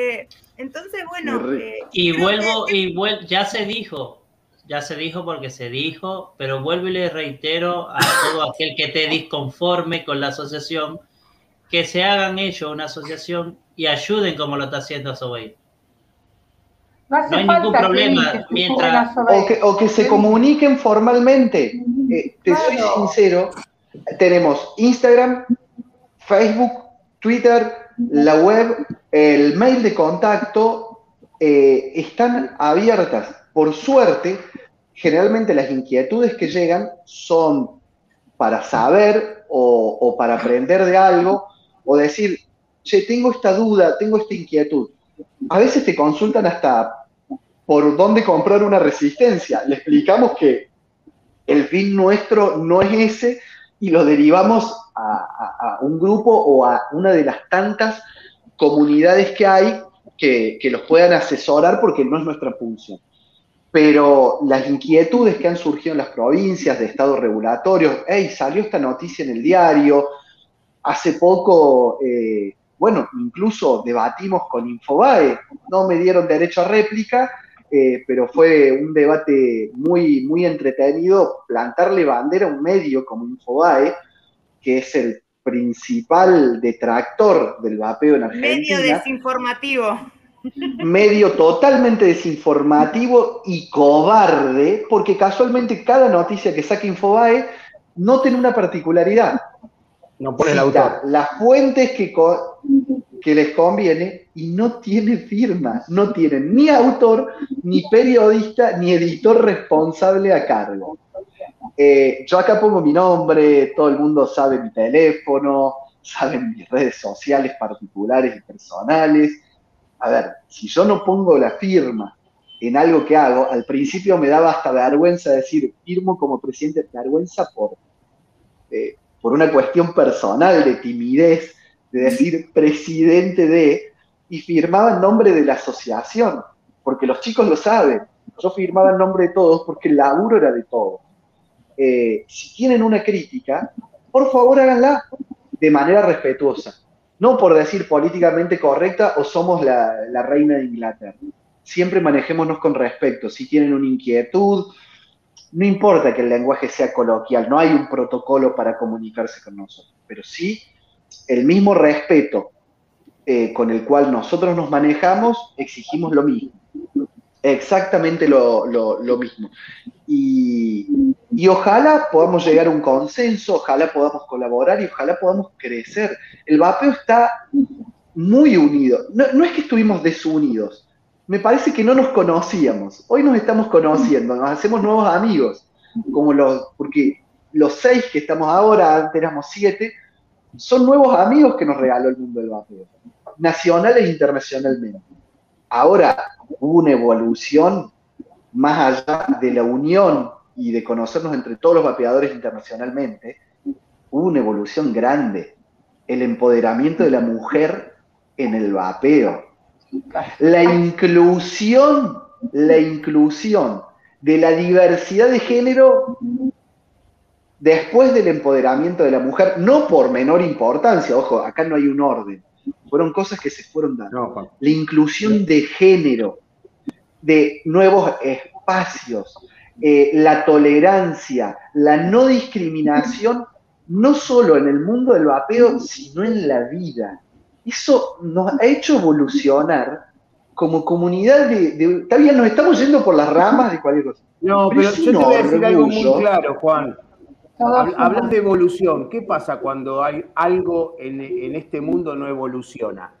Eh, entonces, bueno... Eh, y vuelvo, y vuelvo, ya se dijo, ya se dijo porque se dijo, pero vuelvo y le reitero a todo aquel que esté disconforme con la asociación, que se hagan ellos una asociación y ayuden como lo está haciendo Sobey. No, hay ningún problema mientras... O que, se comuniquen formalmente. Eh, te soy sincero, tenemos Instagram, Facebook, Twitter, la web, el mail de contacto, eh, están abiertas. Por suerte, generalmente las inquietudes que llegan son para saber o, para aprender de algo, o decir, che, tengo esta duda, tengo esta inquietud. A veces te consultan hasta por dónde comprar una resistencia. Le explicamos que el fin nuestro no es ese y lo derivamos a, un grupo o a una de las tantas comunidades que hay que, los puedan asesorar porque no es nuestra función pero las inquietudes que han surgido en las provincias de estados regulatorios, hey, salió esta noticia en el diario, hace poco, eh, bueno, incluso debatimos con Infobae, no me dieron derecho a réplica, eh, pero fue un debate muy, muy entretenido plantarle bandera a un medio como Infobae, que es el principal detractor del vapeo en Argentina. Medio desinformativo medio totalmente desinformativo y cobarde, porque casualmente cada noticia que saca Infobae no tiene una particularidad. No pone el autor. Las fuentes que, que les conviene y no tiene firma, no tienen ni autor, ni periodista, ni editor responsable a cargo. Eh, yo acá pongo mi nombre, todo el mundo sabe mi teléfono, saben mis redes sociales particulares y personales a ver, si yo no pongo la firma en algo que hago, al principio me daba hasta vergüenza decir, firmo como presidente, vergüenza por, eh, por una cuestión personal de timidez, de decir presidente de, y firmaba en nombre de la asociación, porque los chicos lo saben, yo firmaba en nombre de todos porque el laburo era de todos. Eh, si tienen una crítica, por favor háganla de manera respetuosa no por decir políticamente correcta o somos la, reina de Inglaterra. Siempre manejémonos con respeto. Si tienen una inquietud, no importa que el lenguaje sea coloquial, no hay un protocolo para comunicarse con nosotros, pero sí el mismo respeto eh, con el cual nosotros nos manejamos, exigimos lo mismo. Exactamente lo, mismo. Y, ojalá podamos llegar a un consenso, ojalá podamos colaborar y ojalá podamos crecer. El vapeo está muy unido. No, no, es que estuvimos desunidos. Me parece que no nos conocíamos. Hoy nos estamos conociendo, nos hacemos nuevos amigos. Como los, porque los seis que estamos ahora, antes éramos siete, son nuevos amigos que nos regaló el mundo del vapeo, nacional e internacionalmente. Ahora, hubo una evolución más allá de la unión y de conocernos entre todos los vapeadores internacionalmente, hubo una evolución grande. El empoderamiento de la mujer en el vapeo. La inclusión, la inclusión de la diversidad de género después del empoderamiento de la mujer, no por menor importancia, ojo, acá no hay un orden, fueron cosas que se fueron dando. la inclusión de género, de nuevos espacios, eh, la tolerancia, la no discriminación, no solo en el mundo del vapeo, sino en la vida. Eso nos ha hecho evolucionar como comunidad de, Está bien, nos estamos yendo por las ramas de cualquier cosa. No, pero, yo te voy a decir algo muy claro, Juan. Hablas de evolución. ¿Qué pasa cuando hay algo en, en este mundo no evoluciona?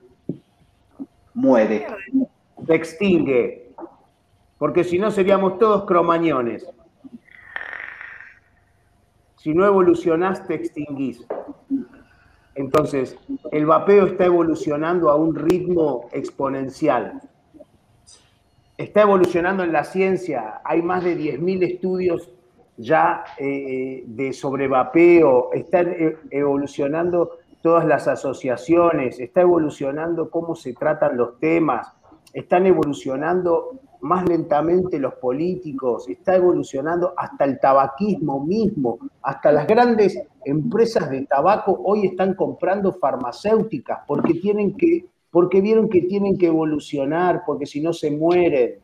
Muere. Se extingue. Porque si no seríamos todos cromañones. Si no evolucionás, te extinguís. Entonces, el vapeo está evolucionando a un ritmo exponencial. Está evolucionando en la ciencia. Hay más de 10.000 estudios ya eh, de sobrevapeo, están e, evolucionando todas las asociaciones, está evolucionando cómo se tratan los temas, están evolucionando más lentamente los políticos, está evolucionando hasta el tabaquismo mismo, hasta las grandes empresas de tabaco hoy están comprando farmacéuticas porque tienen que porque vieron que tienen que evolucionar, porque si no se mueren.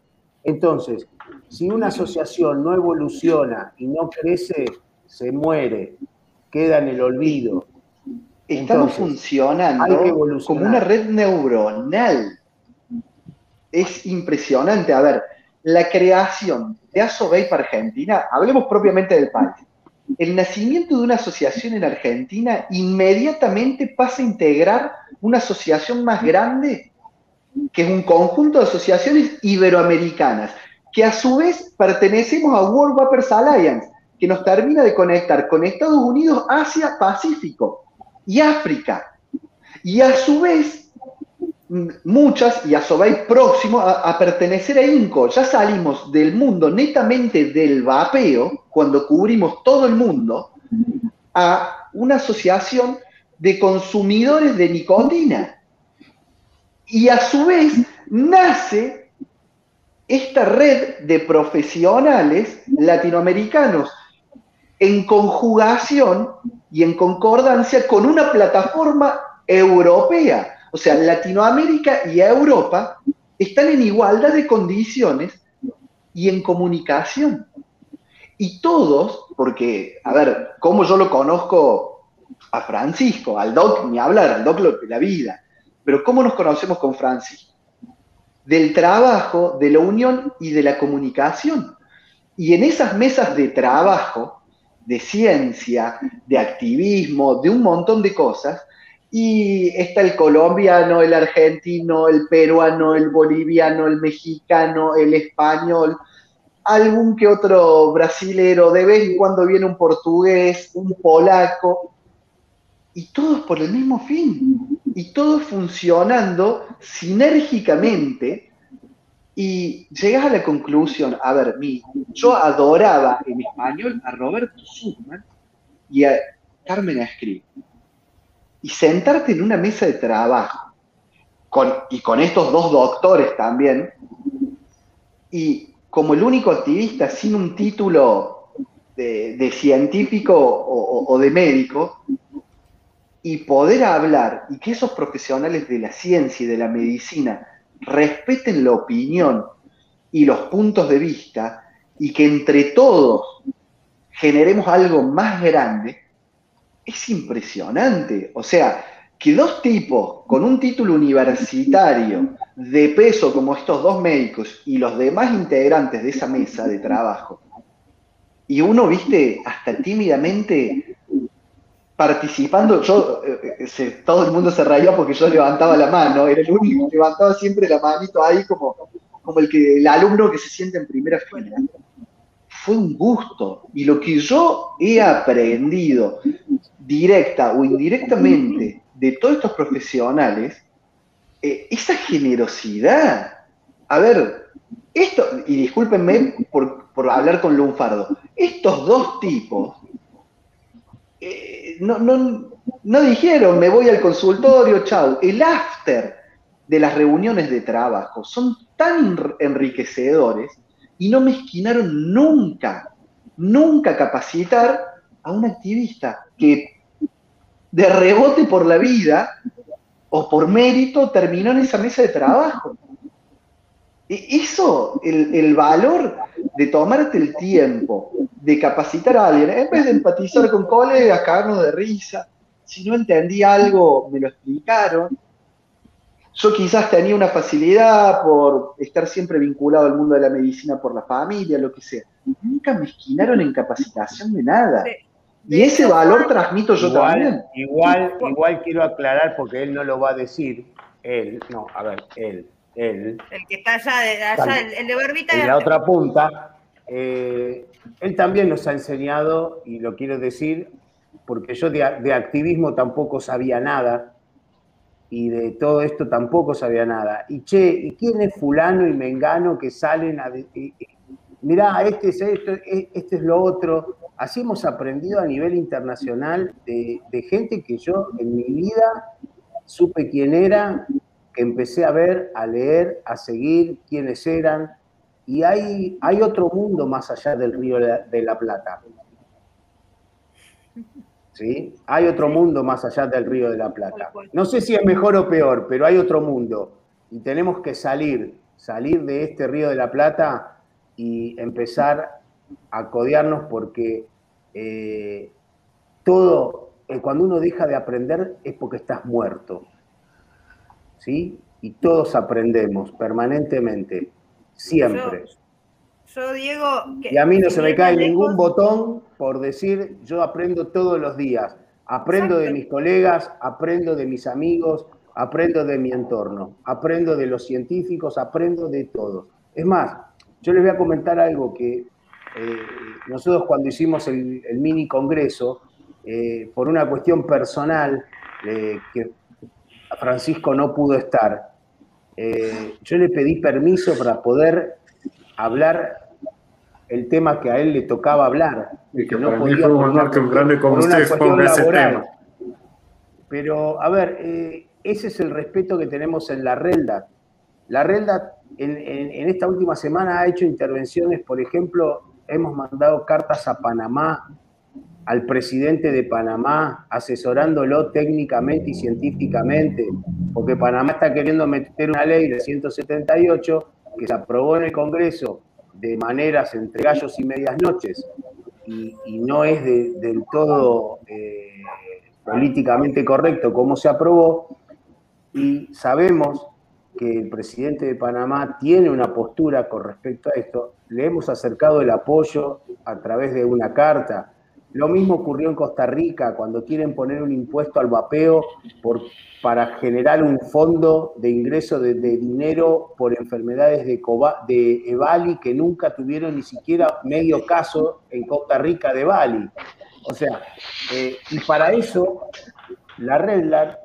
Entonces, si una asociación no evoluciona y no crece, se muere, queda en el olvido. Estamos funcionando como una red neuronal. Es impresionante. A ver, la creación de ASOVEI para Argentina, hablemos propiamente del país. El nacimiento de una asociación en Argentina inmediatamente pasa a integrar una asociación más grande, que es un conjunto de asociaciones iberoamericanas que a su vez pertenecemos a World Vapers Alliance, que nos termina de conectar con Estados Unidos, Asia, Pacífico y África. Y a su vez, muchas, y a vez próximo a, pertenecer a INCO. Ya salimos del mundo netamente del vapeo, cuando cubrimos todo el mundo, a una asociación de consumidores de nicotina. Y a su vez nace esta red de profesionales latinoamericanos en conjugación y en concordancia con una plataforma europea. O sea, Latinoamérica y Europa están en igualdad de condiciones y en comunicación. Y todos, porque, a ver, como yo lo conozco a Francisco, al Doc, ni hablar, al Doc de la vida, pero ¿cómo nos conocemos con Francisco? Del trabajo, de la unión y de la comunicación. Y en esas mesas de trabajo, de ciencia, de activismo, de un montón de cosas, y está el colombiano, el argentino, el peruano, el boliviano, el mexicano, el español, algún que otro brasilero, de vez en cuando viene un portugués, un polaco, y todos por el mismo fin, y todos funcionando sinérgicamente, y llegas a la conclusión, a ver, mi, yo adoraba en español a Roberto Suchman y a Carmen Escrib. Y sentarte en una mesa de trabajo, y con estos dos doctores también, y como el único activista sin un título de, científico o, de médico, y poder hablar y que esos profesionales de la ciencia y de la medicina respeten la opinión y los puntos de vista y que entre todos generemos algo más grande, es impresionante. O sea, que dos tipos con un título universitario de peso como estos dos médicos y los demás integrantes de esa mesa de trabajo, y uno, viste, hasta tímidamente participando, yo, eh, eh, todo el mundo se rayó porque yo levantaba la mano, era el único levantaba siempre la manito ahí como, como el, que, el alumno que se siente en primera fila. Fue un gusto. Y lo que yo he aprendido directa o indirectamente de todos estos profesionales, eh, esa generosidad. A ver, esto, y discúlpenme por, hablar con Lunfardo, estos dos tipos eh, no, no, dijeron me voy al consultorio, chau. El after de las reuniones de trabajo son tan enriquecedores y no me esquinaron nunca, nunca capacitar a un activista que de rebote por la vida o por mérito terminó en esa mesa de trabajo. E, eso, el, valor de tomarte el tiempo, de capacitar a alguien, en vez de empatizar con colegas, cagarnos de risa, si no entendí algo, me lo explicaron. Yo quizás tenía una facilidad por estar siempre vinculado al mundo de la medicina por la familia, lo que sea. Nunca me esquinaron en capacitación de nada. Y ese valor transmito yo también. Igual, igual quiero aclarar, porque él no lo va a decir, él, no, a ver, él, él. El que está allá, de, allá el, de barbita. En la otra punta, eh, él también nos ha enseñado, y lo quiero decir, porque yo de, activismo tampoco sabía nada, y de todo esto tampoco sabía nada. Y che, ¿y quién es fulano y mengano que salen a... mirá, este es esto, e, este es lo otro así hemos aprendido a nivel internacional de, gente que yo en mi vida supe quién era, que empecé a ver, a leer, a seguir quiénes eran. Y hay, hay otro mundo más allá del río de la Plata. ¿Sí? Hay otro mundo más allá del río de la Plata. No sé si es mejor o peor, pero hay otro mundo. Y tenemos que salir, salir de este río de la Plata y empezar a codearnos porque eh, todo, eh, cuando uno deja de aprender es porque estás muerto. ¿Sí? Y todos aprendemos permanentemente, siempre. Yo, Diego... y a mí no se me cae ningún botón por decir, yo aprendo todos los días. Aprendo de mis colegas, aprendo de mis amigos, aprendo de mi entorno, aprendo de los científicos, aprendo de todos. Es más, yo les voy a comentar algo que eh, nosotros cuando hicimos el, mini congreso, eh, por una cuestión personal, que Francisco no pudo estar, yo le pedí permiso para poder hablar el tema que a él le tocaba hablar. Y que no podía un honor que un grande como usted exponga ese tema. Pero, a ver, eh, ese es el respeto que tenemos en la RELDA. La RELDA en, en, esta última semana ha hecho intervenciones, por ejemplo, hemos mandado cartas a Panamá, al presidente de Panamá, asesorándolo técnicamente y científicamente, porque Panamá está queriendo meter una ley de 178 que se aprobó en el Congreso de maneras entre gallos y medias noches y, no es del todo eh, políticamente correcto como se aprobó, y sabemos que el presidente de Panamá tiene una postura con respecto a esto, le hemos acercado el apoyo a través de una carta, lo mismo ocurrió en Costa Rica cuando quieren poner un impuesto al vapeo por, para generar un fondo de ingreso de, dinero por enfermedades de, EVALI que nunca tuvieron ni siquiera medio caso en Costa Rica de Bali. O sea, eh, y para eso la Redlar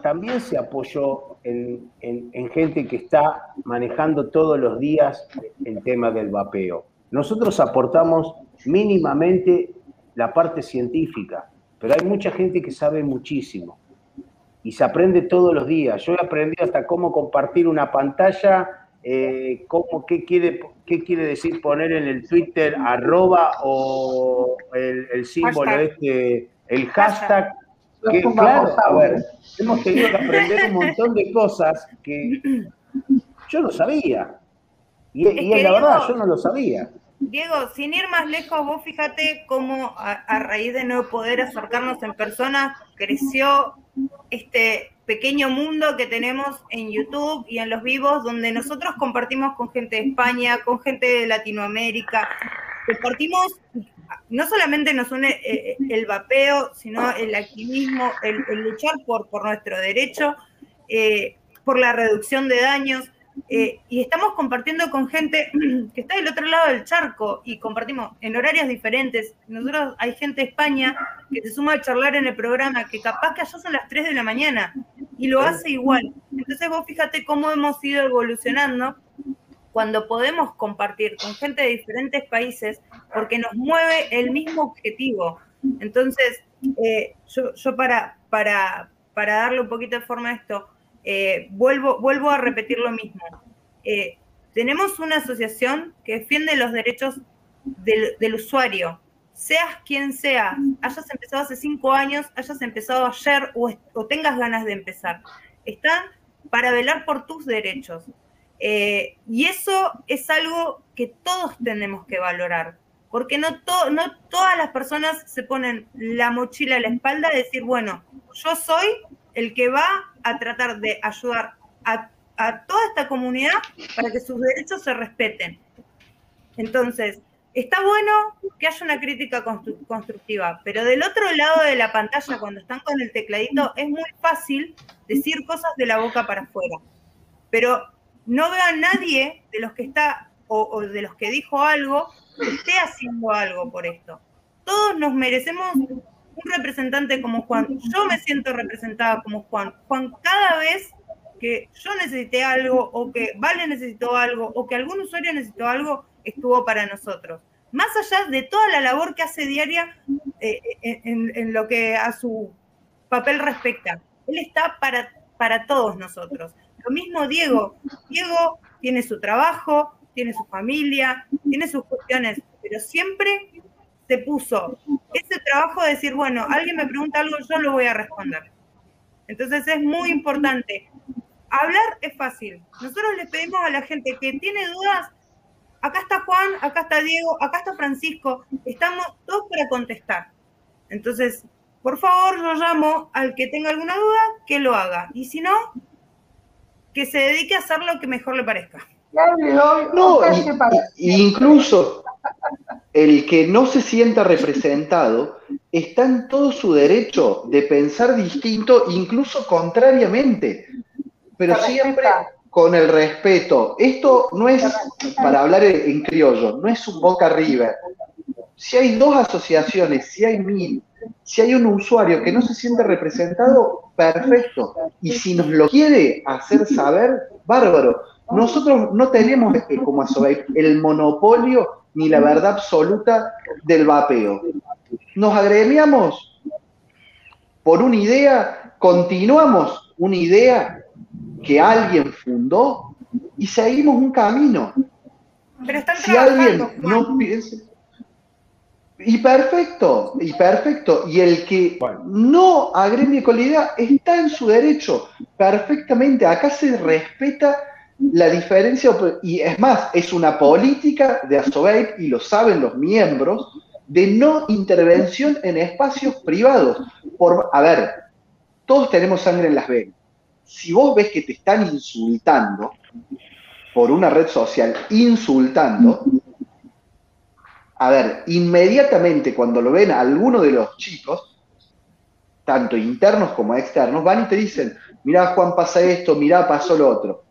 también se apoyó en, en, gente que está manejando todos los días el tema del vapeo. Nosotros aportamos mínimamente la parte científica, pero hay mucha gente que sabe muchísimo y se aprende todos los días. Yo he aprendido hasta cómo compartir una pantalla, eh, cómo, qué, quiere, qué quiere decir poner en el Twitter arroba o el, símbolo este, el hashtag. Que, claro, a ver, hemos tenido que aprender un montón de cosas que yo no sabía. Y, y la verdad, yo no lo sabía. Diego, sin ir más lejos, vos fíjate cómo a, raíz de no poder acercarnos en persona, creció este pequeño mundo que tenemos en YouTube y en los vivos, donde nosotros compartimos con gente de España, con gente de Latinoamérica, compartimos, no solamente nos une eh, el vapeo, sino el activismo, el, luchar por, por nuestro derecho, eh, por la reducción de daños. Eh, y estamos compartiendo con gente que está del otro lado del charco y compartimos en horarios diferentes. Nosotros hay gente de España que se suma a charlar en el programa que capaz que allá son las 3 de la mañana y lo hace igual. Entonces vos fíjate cómo hemos ido evolucionando cuando podemos compartir con gente de diferentes países porque nos mueve el mismo objetivo. Entonces, eh, yo, para, para, para darle un poquito de forma a esto, eh, vuelvo, vuelvo a repetir lo mismo. Eh, tenemos una asociación que defiende los derechos del, usuario, seas quien sea, hayas empezado hace cinco años, hayas empezado ayer o, tengas ganas de empezar. Están para velar por tus derechos. Eh, y eso es algo que todos tenemos que valorar, porque no, todas las personas se ponen la mochila a la espalda de decir, bueno, yo soy el que va a tratar de ayudar a, toda esta comunidad para que sus derechos se respeten. Entonces, está bueno que haya una crítica constructiva, pero del otro lado de la pantalla, cuando están con el tecladito, es muy fácil decir cosas de la boca para afuera. Pero no veo a nadie de los que está o, de los que dijo algo que esté haciendo algo por esto. Todos nos merecemos un representante como Juan, yo me siento representada como Juan. Juan, cada vez que yo necesité algo o que Vale necesitó algo o que algún usuario necesitó algo, estuvo para nosotros. Más allá de toda la labor que hace diaria eh, en, lo que a su papel respecta. Él está para, para todos nosotros. Lo mismo Diego. Diego tiene su trabajo, tiene su familia, tiene sus cuestiones, pero siempre se puso ese trabajo de decir, bueno, alguien me pregunta algo, yo lo voy a responder. Entonces es muy importante. Hablar es fácil. Nosotros le pedimos a la gente que tiene dudas, acá está Juan, acá está Diego, acá está Francisco, estamos todos para contestar. Entonces, por favor, yo llamo al que tenga alguna duda, que lo haga. Y si no, que se dedique a hacer lo que mejor le parezca. No, incluso el que no se sienta representado está en todo su derecho de pensar distinto, incluso contrariamente. Pero siempre, con el respeto. Esto no es, para hablar en criollo, no es un Boca River. Si hay dos asociaciones, si hay mil, si hay un usuario que no se siente representado, perfecto. Y si nos lo quiere hacer saber, bárbaro. Nosotros no tenemos, eh, como Asobay, el monopolio ni la verdad absoluta del vapeo. Nos agremiamos por una idea, continuamos una idea que alguien fundó y seguimos un camino. Pero están si alguien no piensa... Y perfecto, y perfecto. Y el que no agremie con la idea está en su derecho, perfectamente. Acá se respeta la diferencia, y es más, es una política de Asobeip, y lo saben los miembros, de no intervención en espacios privados. Por, a ver, todos tenemos sangre en las venas si vos ves que te están insultando por una red social, insultando, a ver, inmediatamente cuando lo ven a alguno de los chicos, tanto internos como externos, van y te dicen, mirá Juan pasa esto, mirá pasó lo otro.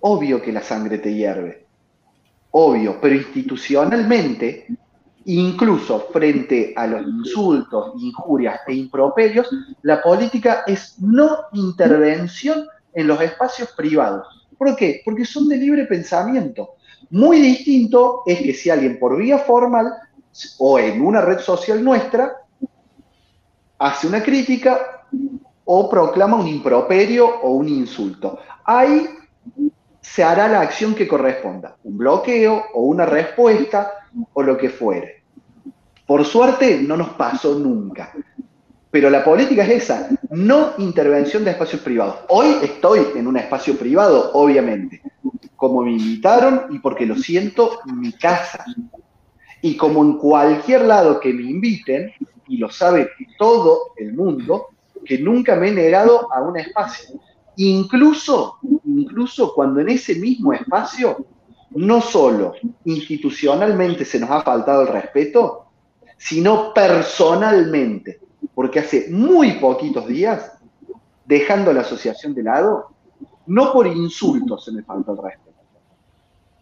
Obvio que la sangre te hierve, obvio, pero institucionalmente Incluso frente a los insultos, injurias e improperios, la política es no intervención en los espacios privados. ¿Por qué? Porque son de libre pensamiento. Muy distinto es que si alguien por vía formal o en una red social nuestra hace una crítica o proclama un improperio o un insulto. Ahí se hará la acción que corresponda, un bloqueo o una respuesta o lo que fuere. Por suerte no nos pasó nunca. Pero la política es esa, no intervención de espacios privados. Hoy estoy en un espacio privado, obviamente, como me invitaron y porque lo siento en mi casa. Y como en cualquier lado que me inviten, y lo sabe todo el mundo, que nunca me he negado a un espacio. Incluso, incluso cuando en ese mismo espacio no solo institucionalmente se nos ha faltado el respeto, sino personalmente, porque hace muy poquitos días, dejando la asociación de lado, no por insultos se me falta el respeto,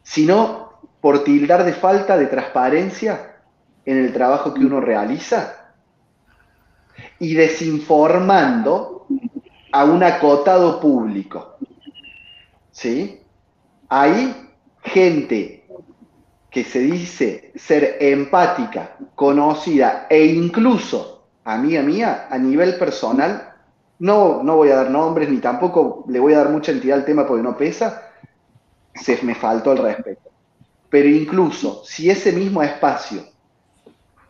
sino por tildar de falta de transparencia en el trabajo que uno realiza y desinformando a un acotado público. ¿Sí? Hay gente que se dice ser empática, conocida e incluso amiga mía a nivel personal, no, no voy a dar nombres ni tampoco le voy a dar mucha entidad al tema porque no pesa, se me faltó el respeto. Pero incluso si ese mismo espacio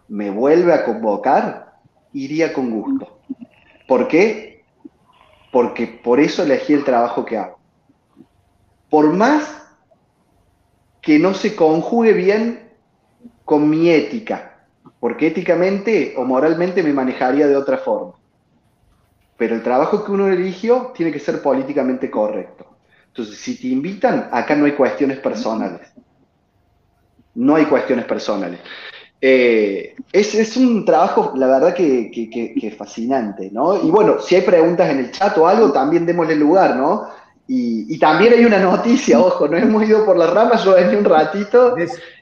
me vuelve a convocar, iría con gusto. ¿Por qué? Porque por eso elegí el trabajo que hago. Por más que no se conjugue bien con mi ética, porque éticamente o moralmente me manejaría de otra forma. Pero el trabajo que uno eligió tiene que ser políticamente correcto. Entonces, si te invitan, acá no hay cuestiones personales. No hay cuestiones personales. Eh, es, un trabajo, la verdad, que, que, fascinante, ¿no? Y bueno, si hay preguntas en el chat o algo, también démosle lugar, ¿no? Y, también hay una noticia, ojo, no hemos ido por las ramas, yo venía un ratito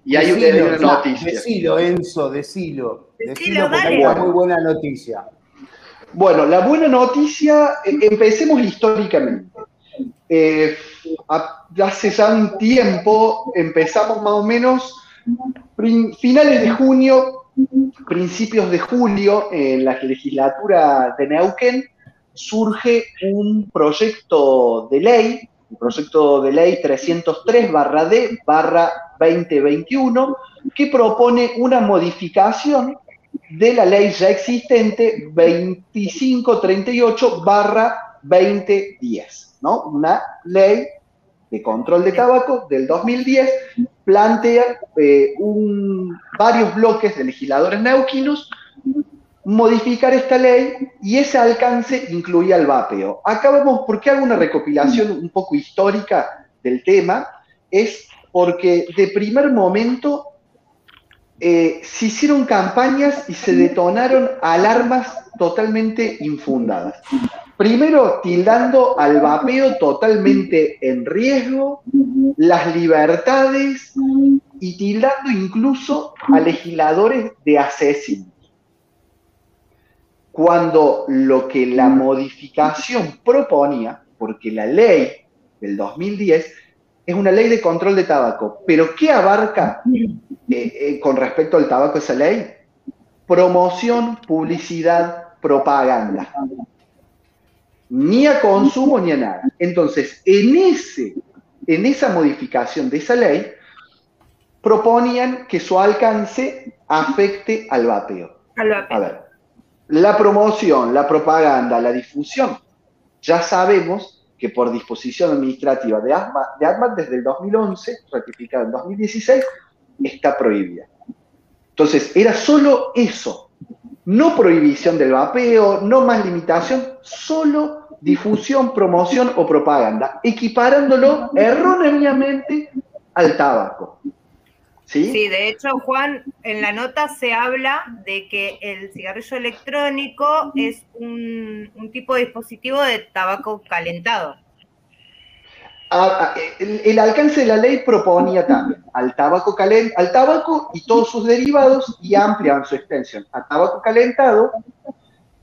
y hay, una noticia. Decilo, Enzo, decilo. Decilo, porque hay una muy buena noticia. Bueno, la buena noticia, eh, empecemos históricamente. Eh, hace ya un tiempo, empezamos más o menos finales de junio, principios de julio, en la legislatura de Neuquén, surge un proyecto de ley, un proyecto de ley 303 barra D barra 2021, que propone una modificación de la ley ya existente 2538 barra 2010, ¿no? Una ley de control de tabaco del 2010 plantea eh, un, varios bloques de legisladores neuquinos modificar esta ley y ese alcance incluía el vapeo. Acá vamos, ¿por qué hago una recopilación un poco histórica del tema? Es porque de primer momento eh, se hicieron campañas y se detonaron alarmas totalmente infundadas. Primero, tildando al vapeo totalmente en riesgo, las libertades y tildando incluso a legisladores de asesinos. Cuando lo que la modificación proponía, porque la ley del 2010 es una ley de control de tabaco, pero ¿qué abarca eh, eh, con respecto al tabaco esa ley? Promoción, publicidad, propaganda. Ni a consumo ni a nada. Entonces, en, ese, en esa modificación de esa ley, proponían que su alcance afecte al vapeo. A ver, la promoción, la propaganda, la difusión, ya sabemos que por disposición administrativa de ASMA, de desde el 2011, ratificada en 2016, está prohibida. Entonces, era solo eso, no prohibición del vapeo, no más limitación, solo difusión, promoción o propaganda, equiparándolo erróneamente al tabaco. ¿Sí? de hecho, Juan, en la nota se habla de que el cigarrillo electrónico es un, tipo de dispositivo de tabaco calentado. Ah, ah, el, alcance de la ley proponía también al tabaco, al tabaco y todos sus derivados y ampliaban su extensión a tabaco calentado,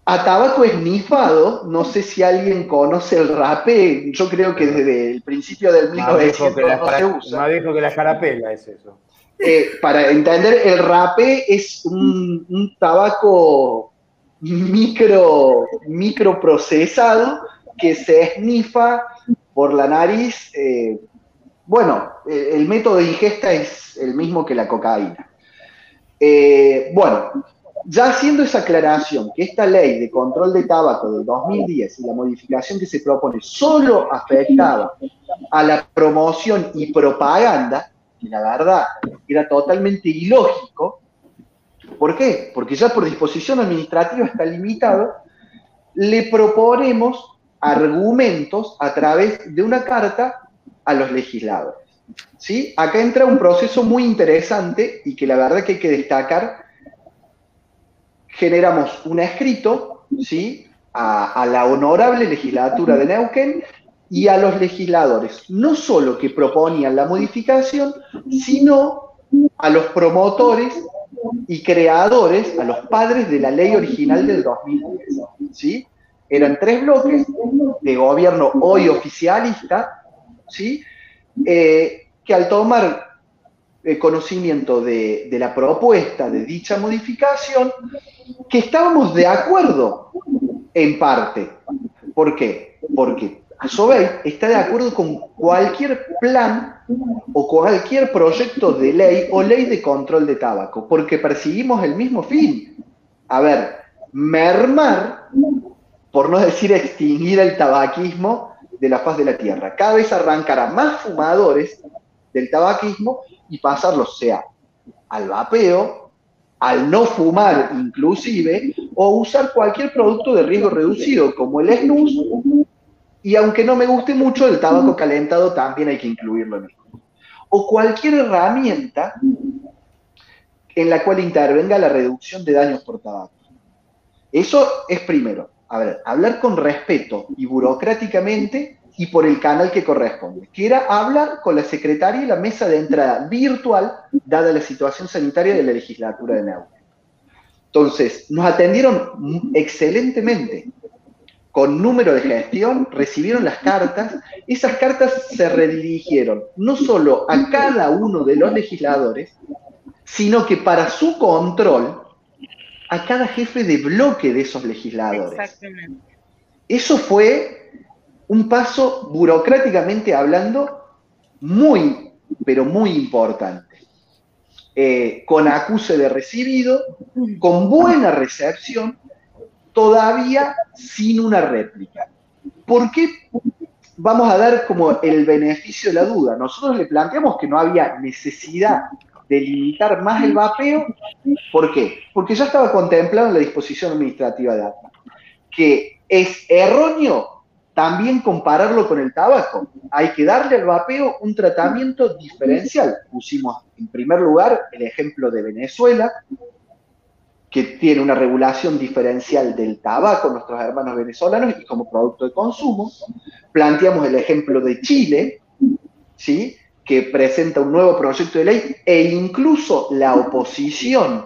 a tabaco esnifado, no sé si alguien conoce el rapé, yo creo que desde el principio del 1900 no se usa. dijo que la carapela es eso. Eh, para entender, el rapé es un, tabaco micro, microprocesado que se esnifa por la nariz. Eh, bueno, el método de ingesta es el mismo que la cocaína. Eh, bueno, ya haciendo esa aclaración, que esta ley de control de tabaco del 2010 y la modificación que se propone solo afectaba a la promoción y propaganda, que la verdad era totalmente ilógico. ¿Por qué? Porque ya por disposición administrativa está limitado. Le proponemos argumentos a través de una carta a los legisladores. ¿Sí? Acá entra un proceso muy interesante y que la verdad que hay que destacar. Generamos un escrito ¿sí? a, a la honorable legislatura de Neuquén y a los legisladores, no solo que proponían la modificación, sino a los promotores y creadores, a los padres de la ley original del 2010. ¿sí? Eran tres bloques de gobierno hoy oficialista, ¿sí? Eh, que al tomar el conocimiento de, de la propuesta de dicha modificación, que estábamos de acuerdo en parte. ¿Por qué? Porque Asobey está de acuerdo con cualquier plan o cualquier proyecto de ley o ley de control de tabaco, porque perseguimos el mismo fin. A ver, mermar, por no decir extinguir el tabaquismo de la faz de la tierra. Cada vez arrancará más fumadores del tabaquismo y pasarlos sea al vapeo, al no fumar inclusive, o usar cualquier producto de riesgo reducido, como el snus y aunque no me guste mucho, el tabaco calentado también hay que incluirlo en el O cualquier herramienta en la cual intervenga la reducción de daños por tabaco. Eso es primero. A ver, hablar con respeto y burocráticamente y por el canal que corresponde, que era hablar con la secretaria y la mesa de entrada virtual, dada la situación sanitaria de la legislatura de Neuquén. Entonces, nos atendieron excelentemente con número de gestión, recibieron las cartas, esas cartas se redirigieron no solo a cada uno de los legisladores, sino que para su control a cada jefe de bloque de esos legisladores. Exactamente. Eso fue un paso burocráticamente hablando muy, pero muy importante. Eh, con acuse de recibido, con buena recepción todavía sin una réplica. ¿Por qué vamos a dar como el beneficio de la duda? Nosotros le planteamos que no había necesidad de limitar más el vapeo. ¿Por qué? Porque ya estaba contemplado en la disposición administrativa de ATMA, que es erróneo también compararlo con el tabaco. Hay que darle al vapeo un tratamiento diferencial. Pusimos en primer lugar el ejemplo de Venezuela, que tiene una regulación diferencial del tabaco, nuestros hermanos venezolanos, y como producto de consumo. Planteamos el ejemplo de Chile, ¿sí? que presenta un nuevo proyecto de ley, e incluso la oposición,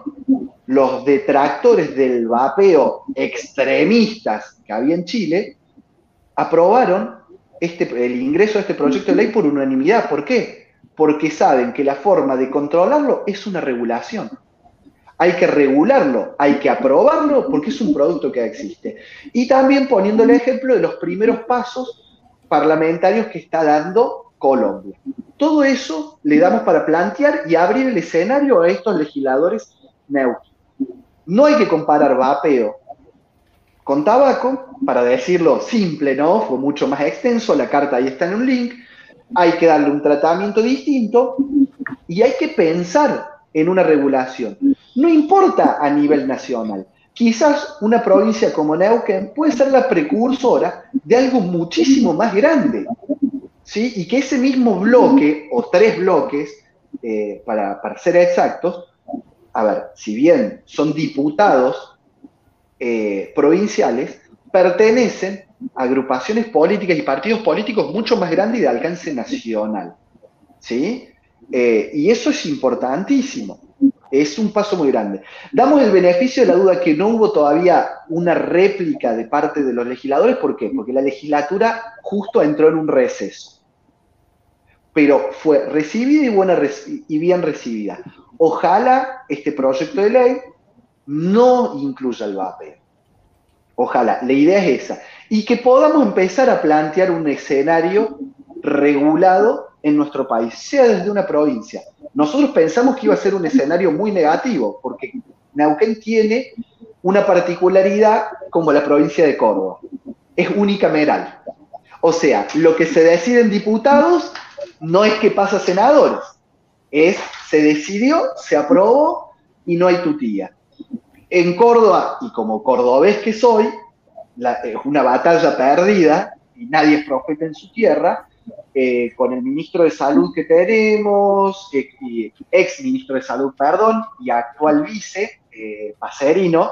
los detractores del vapeo extremistas que había en Chile, aprobaron este, el ingreso de este proyecto de ley por unanimidad. ¿Por qué? Porque saben que la forma de controlarlo es una regulación hay que regularlo, hay que aprobarlo porque es un producto que existe. Y también poniendo el ejemplo de los primeros pasos parlamentarios que está dando Colombia. Todo eso le damos para plantear y abrir el escenario a estos legisladores neutros. No hay que comparar vapeo con tabaco, para decirlo simple, ¿no? Fue mucho más extenso, la carta ahí está en un link, hay que darle un tratamiento distinto y hay que pensar en una regulación. No importa a nivel nacional. Quizás una provincia como Neuquén puede ser la precursora de algo muchísimo más grande. ¿sí? Y que ese mismo bloque, o tres bloques, eh, para, ser exactos, a ver, si bien son diputados eh, provinciales, pertenecen a agrupaciones políticas y partidos políticos mucho más grandes y de alcance nacional. ¿sí? Eh, y eso es importantísimo. Es un paso muy grande. Damos el beneficio de la duda que no hubo todavía una réplica de parte de los legisladores. ¿Por qué? Porque la legislatura justo entró en un receso. Pero fue recibida y, buena, y bien recibida. Ojalá este proyecto de ley no incluya el vapeo. Ojalá, la idea es esa. Y que podamos empezar a plantear un escenario regulado en nuestro país, sea desde una provincia. Nosotros pensamos que iba a ser un escenario muy negativo, porque Neuquén tiene una particularidad como la provincia de Córdoba. Es unicameral. O sea, lo que se decide en diputados no es que pasa a senadores, es se decidió, se aprobó y no hay tutía. En Córdoba, y como cordobés que soy, es una batalla perdida y nadie es profeta en su tierra, con el ministro de Salud que tenemos, ex ministro de Salud, perdón, y actual vice, eh, Pacerino,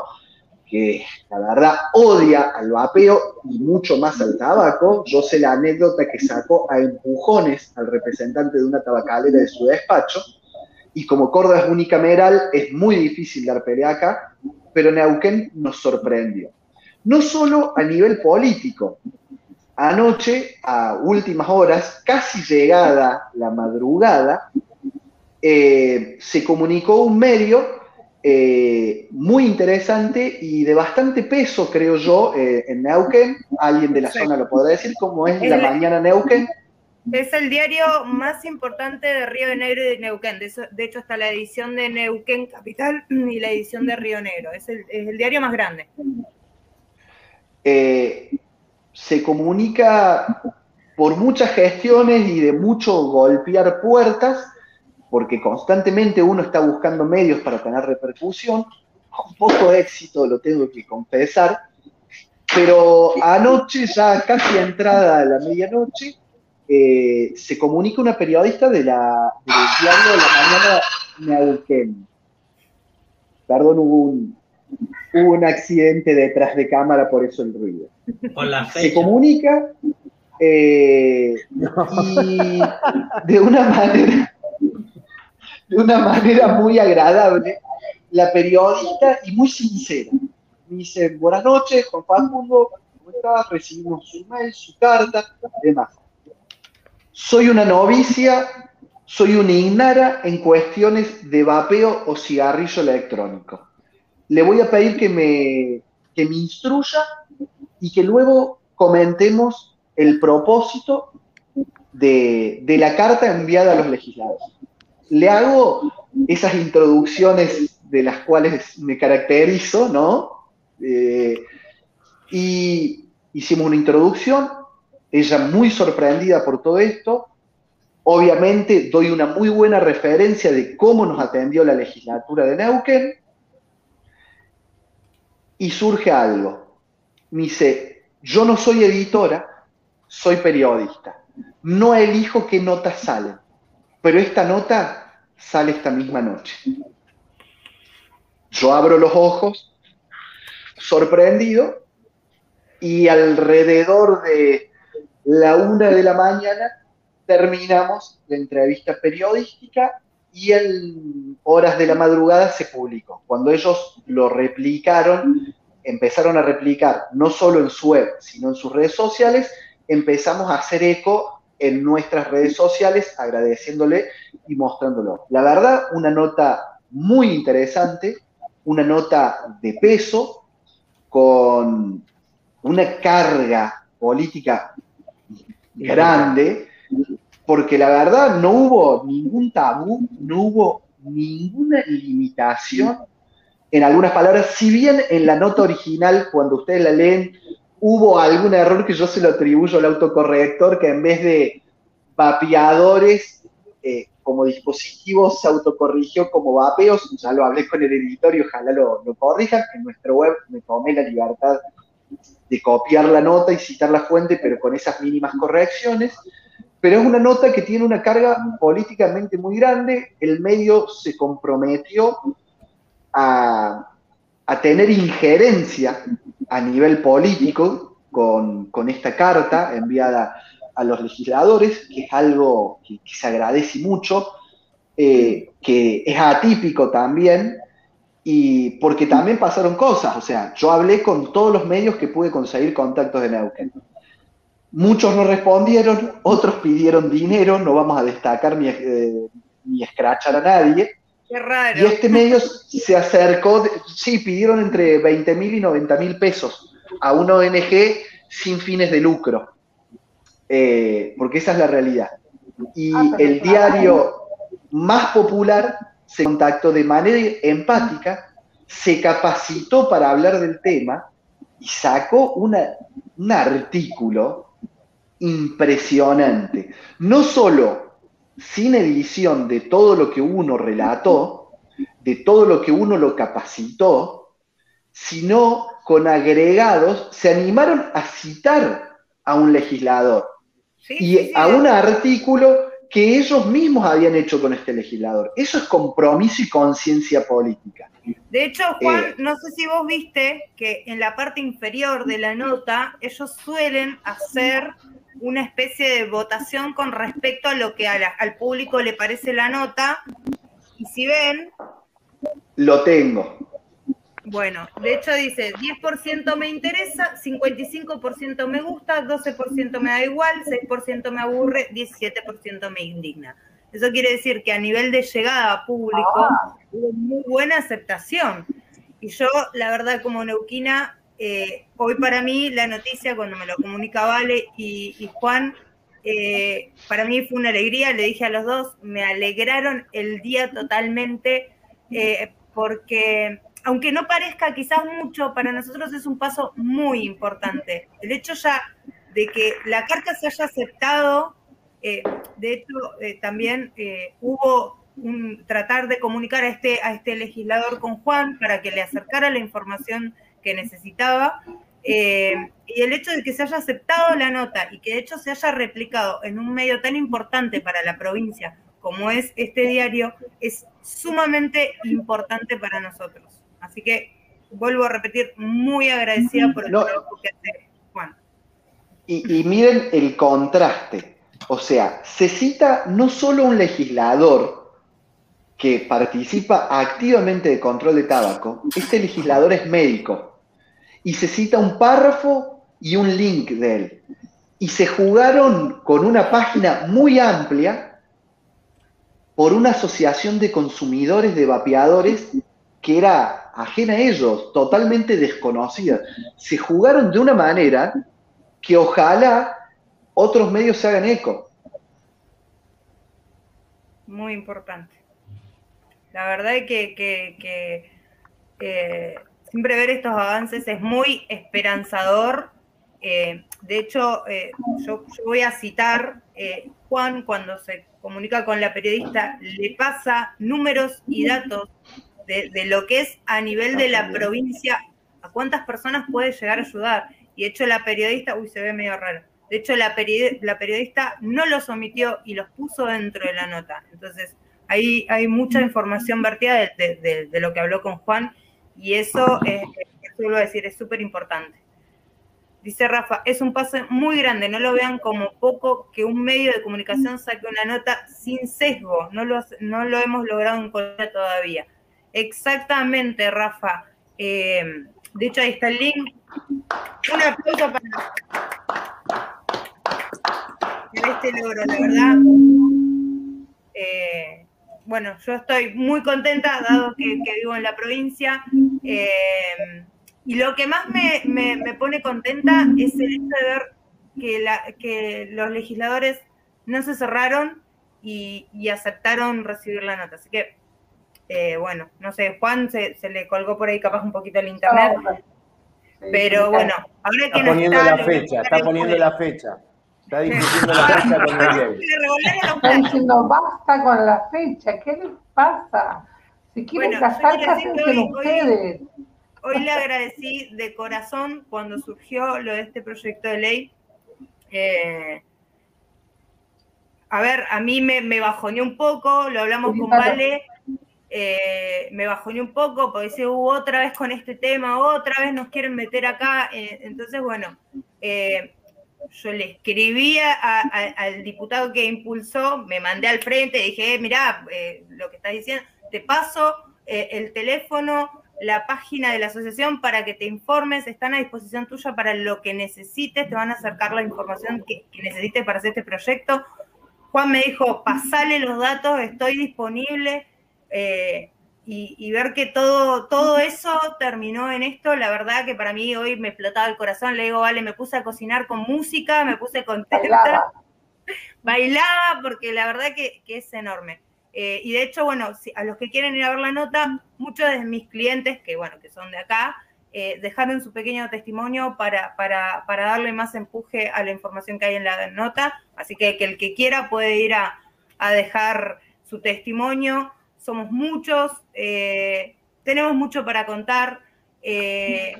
que la verdad odia al vapeo y mucho más al tabaco. Yo sé la anécdota que sacó a empujones al representante de una tabacalera de su despacho, y como Córdoba es unicameral, es muy difícil dar pelea acá, pero Neuquén nos sorprendió. No solo a nivel político, Anoche, a últimas horas, casi llegada la madrugada, eh, se comunicó un medio eh, muy interesante y de bastante peso, creo yo, eh, en Neuquén. Alguien de la zona lo podrá decir, cómo es, La Mañana Neuquén. Es el diario más importante de Río de Negro y de Neuquén. De, hecho, está la edición de Neuquén Capital y la edición de Río Negro. Es el, es el diario más grande. Eh, se comunica por muchas gestiones y de mucho golpear puertas, porque constantemente uno está buscando medios para tener repercusión, con poco éxito, lo tengo que confesar, pero anoche, ya casi entrada a la medianoche, eh, se comunica una periodista de la, del diario de la mañana Neuquén. Perdón, hubo un, hubo un accidente detrás de cámara, por eso el ruido. Se comunica eh, y de una manera de una manera muy agradable la periodista y muy sincera. Me dice, buenas noches, Juan Facundo, ¿cómo estás? Recibimos su mail, su carta, demás. Soy una novicia, soy una ignara en cuestiones de vapeo o cigarrillo electrónico le voy a pedir que me, me instruya y que luego comentemos el propósito de, la carta enviada a los legisladores. Le hago esas introducciones de las cuales me caracterizo, ¿no? Eh, y hicimos una introducción, ella muy sorprendida por todo esto, obviamente doy una muy buena referencia de cómo nos atendió la legislatura de Neuquén, y surge algo. Me dice, yo no soy editora, soy periodista. No elijo qué notas salen, pero esta nota sale esta misma noche. Yo abro los ojos, sorprendido, y alrededor de la una de la mañana terminamos la entrevista periodística y en horas de la madrugada se publicó. Cuando ellos lo replicaron, empezaron a replicar no solo en su web, sino en sus redes sociales, empezamos a hacer eco en nuestras redes sociales, agradeciéndole y mostrándolo. La verdad, una nota muy interesante, una nota de peso, con una carga política grande, porque la verdad no hubo ningún tabú, no hubo ninguna limitación en algunas palabras, si bien en la nota original, cuando ustedes la leen, hubo algún error que yo se lo atribuyo al autocorrector, que en vez de vapeadores eh, como dispositivos se autocorrigió como vapeos, ya lo hablé con el editor y ojalá lo, lo corrijan, en nuestra web me tomé la libertad de copiar la nota y citar la fuente, pero con esas mínimas correcciones. Pero es una nota que tiene una carga políticamente muy grande. El medio se comprometió a, tener injerencia a nivel político con, esta carta enviada a los legisladores, que es algo que, se agradece mucho, eh, que es atípico también, y porque también pasaron cosas, o sea, yo hablé con todos los medios que pude conseguir contactos de Neuquén. Muchos no respondieron, otros pidieron dinero, no vamos a destacar ni, eh, ni escrachar a nadie. Qué raro. Y este medio se acercó, sí, pidieron entre 20 mil y 90 mil pesos a una ONG sin fines de lucro, eh, porque esa es la realidad. Y ah, el diario más popular se contactó de manera empática, se capacitó para hablar del tema y sacó una, un artículo impresionante. No solo sin edición de todo lo que uno relató, de todo lo que uno lo capacitó, sino con agregados, se animaron a citar a un legislador y a un artículo que ellos mismos habían hecho con este legislador. Eso es compromiso y conciencia política. De hecho, Juan, eh, no sé si vos viste que en la parte inferior de la nota ellos suelen hacer una especie de votación con respecto a lo que al público le parece la nota. Y si ven... Lo tengo. Bueno, de hecho dice 10% me interesa, 55% me gusta, 12% me da igual, 6% me aburre, 17% me indigna. Eso quiere decir que a nivel de llegada a público ah. hubo muy buena aceptación. Y yo, la verdad, como neuquina, eh, hoy para mí la noticia, cuando me lo comunica Vale y, Juan, eh, para mí fue una alegría, le dije a los dos, me alegraron el día totalmente, eh, porque aunque no parezca quizás mucho, para nosotros es un paso muy importante. El hecho ya de que la carta se haya aceptado, de hecho también hubo un tratar de comunicar este, a este legislador con Juan para que le acercara la información que necesitaba. y el hecho de que se haya aceptado la nota y que de hecho se haya replicado en un medio tan importante para la provincia como es este diario, es sumamente importante para nosotros. Así que vuelvo a repetir, muy agradecida por el trabajo que hace Juan. Y, miren el contraste. O sea, se cita no solo un legislador que participa activamente de control de tabaco, este legislador es médico. Y se cita un párrafo y un link de él. Y se jugaron con una página muy amplia por una asociación de consumidores de vapeadores que era ajena a ellos, totalmente desconocida. Se jugaron de una manera que ojalá otros medios se hagan eco. Muy importante. La verdad es que, eh, siempre ver estos avances es muy esperanzador. Eh, de hecho, eh, yo, yo, voy a citar, Juan cuando se comunica con la periodista, le pasa números y datos de, lo que es a nivel de la provincia, a cuántas personas puede llegar a ayudar. Y de hecho la periodista, uy, se ve medio raro, De hecho, la, periodista no los omitió y los puso dentro de la nota. Entonces, ahí hay mucha información vertida de, lo que habló con Juan y eso, eh, vuelvo a decir, es súper importante. Dice Rafa, es un paso muy grande, no lo vean como poco que un medio de comunicación saque una nota sin sesgo, no lo, no lo hemos logrado encontrar todavía. Exactamente, Rafa. Eh, de hecho, ahí está el link. Un aplauso para, este logro, la verdad. Eh, bueno, yo estoy muy contenta, dado que, vivo en la provincia. Eh, y lo que más me, pone contenta es el hecho de ver que, la, que los legisladores no se cerraron y, aceptaron recibir la nota. Así que, eh, bueno, no sé, Juan se, le colgó por ahí capaz un poquito el internet. pero bueno, ahora está que poniendo la fecha, está poniendo la fecha. Está discutiendo la fecha con Miguel. Está diciendo, basta con la fecha, ¿qué les pasa? Si quieren casar, cásense ustedes. Hoy le agradecí de corazón cuando surgió lo de este proyecto de ley. Eh, a ver, a mí me, me bajoneó un poco, lo hablamos con Vale, eh, me bajoneó un poco porque dice, hubo otra vez con este tema, otra vez nos quieren meter acá. Eh, entonces, bueno, yo le escribí al diputado que impulsó, me mandé al frente, dije, mirá, lo que estás diciendo, te paso el teléfono la página de la asociación para que te informes, están a disposición tuya para lo que necesites, te van a acercar la información que, necesites para hacer este proyecto. Juan me dijo, pasale los datos, estoy disponible. Eh, y, ver que todo, todo eso terminó en esto, la verdad que para mí hoy me explotaba el corazón, le digo, vale, me puse a cocinar con música, me puse contenta, bailaba, bailaba porque la verdad que es enorme. Eh, y de hecho, bueno, a los que quieren ir a ver la nota, muchos de mis clientes, que bueno, que son de acá, eh, dejaron su pequeño testimonio para, para, para, darle más empuje a la información que hay en la nota. Así que, que el que quiera puede ir a, a dejar su testimonio. Somos muchos, eh, tenemos mucho para contar. ahí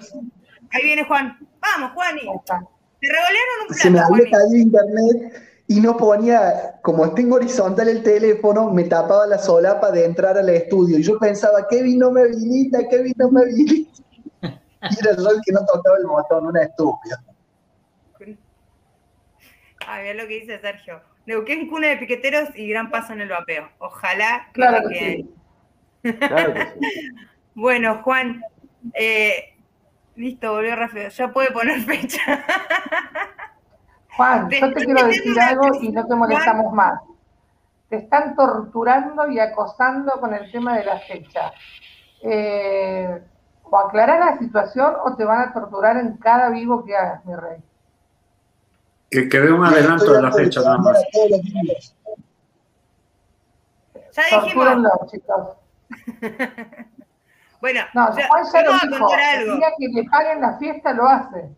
viene Juan. Vamos, Juan. Te revolearon un plato. Se me había caído internet y no ponía, como tengo horizontal el teléfono, me tapaba la solapa de entrar al estudio. Y yo pensaba, Kevin no me habilita, Kevin no me habilita. Y era yo el que no tocaba el botón, una estúpida. A ver lo que dice Sergio. Neuquén cuna de piqueteros y gran paso en el vapeo. Ojalá claro que, Claro que sí. Bueno, Juan, eh, listo, volvió Rafael. Ya puede poner fecha. Juan, yo te quiero decir algo y no te molestamos más. Te están torturando y acosando con el tema de la fecha. Eh, o aclarar la situación o te van a torturar en cada vivo que hagas, mi rey. Que quede un adelanto de la fecha nada más. Ya dijimos. bueno, no, ya, Juan ya lo dijo. El día que le paguen la fiesta lo hace.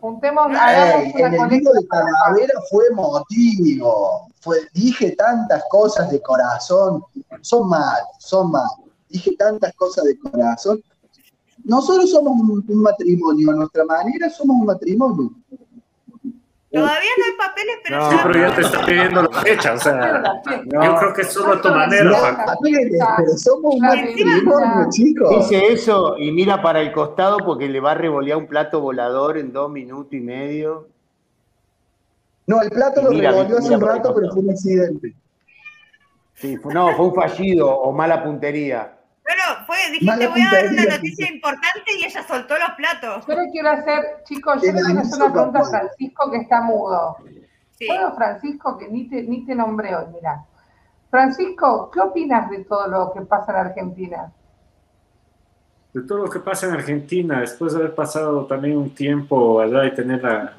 Juntemos, el enemigo de Talavera fue emotivo. Fue, dije tantas cosas de corazón. Son malos, son malos. Dije tantas cosas de corazón. Nosotros somos un, matrimonio, a nuestra manera somos un matrimonio. Todavía no hay papeles, pero no, ya. pero ya te está pidiendo la fecha, o sea, yo creo que es solo a tu manera. pero somos un matrimonio, chicos. Dice eso y mira para el costado porque le va a revolear un plato volador en dos minutos y medio. No, el plato lo revolvió hace un rato, pero fue un accidente. Sí, no, fue un fallido o mala puntería. Bueno, fue, dijiste, voy a dar una noticia importante y ella soltó los platos. Yo le quiero hacer, chicos, yo le quiero hacer una pregunta a Francisco que está mudo. Sí. Francisco, que ni te, ni te nombré hoy, mira. Francisco, ¿qué opinas de todo lo que pasa en Argentina? De todo lo que pasa en Argentina, después de haber pasado también un tiempo allá y tener la,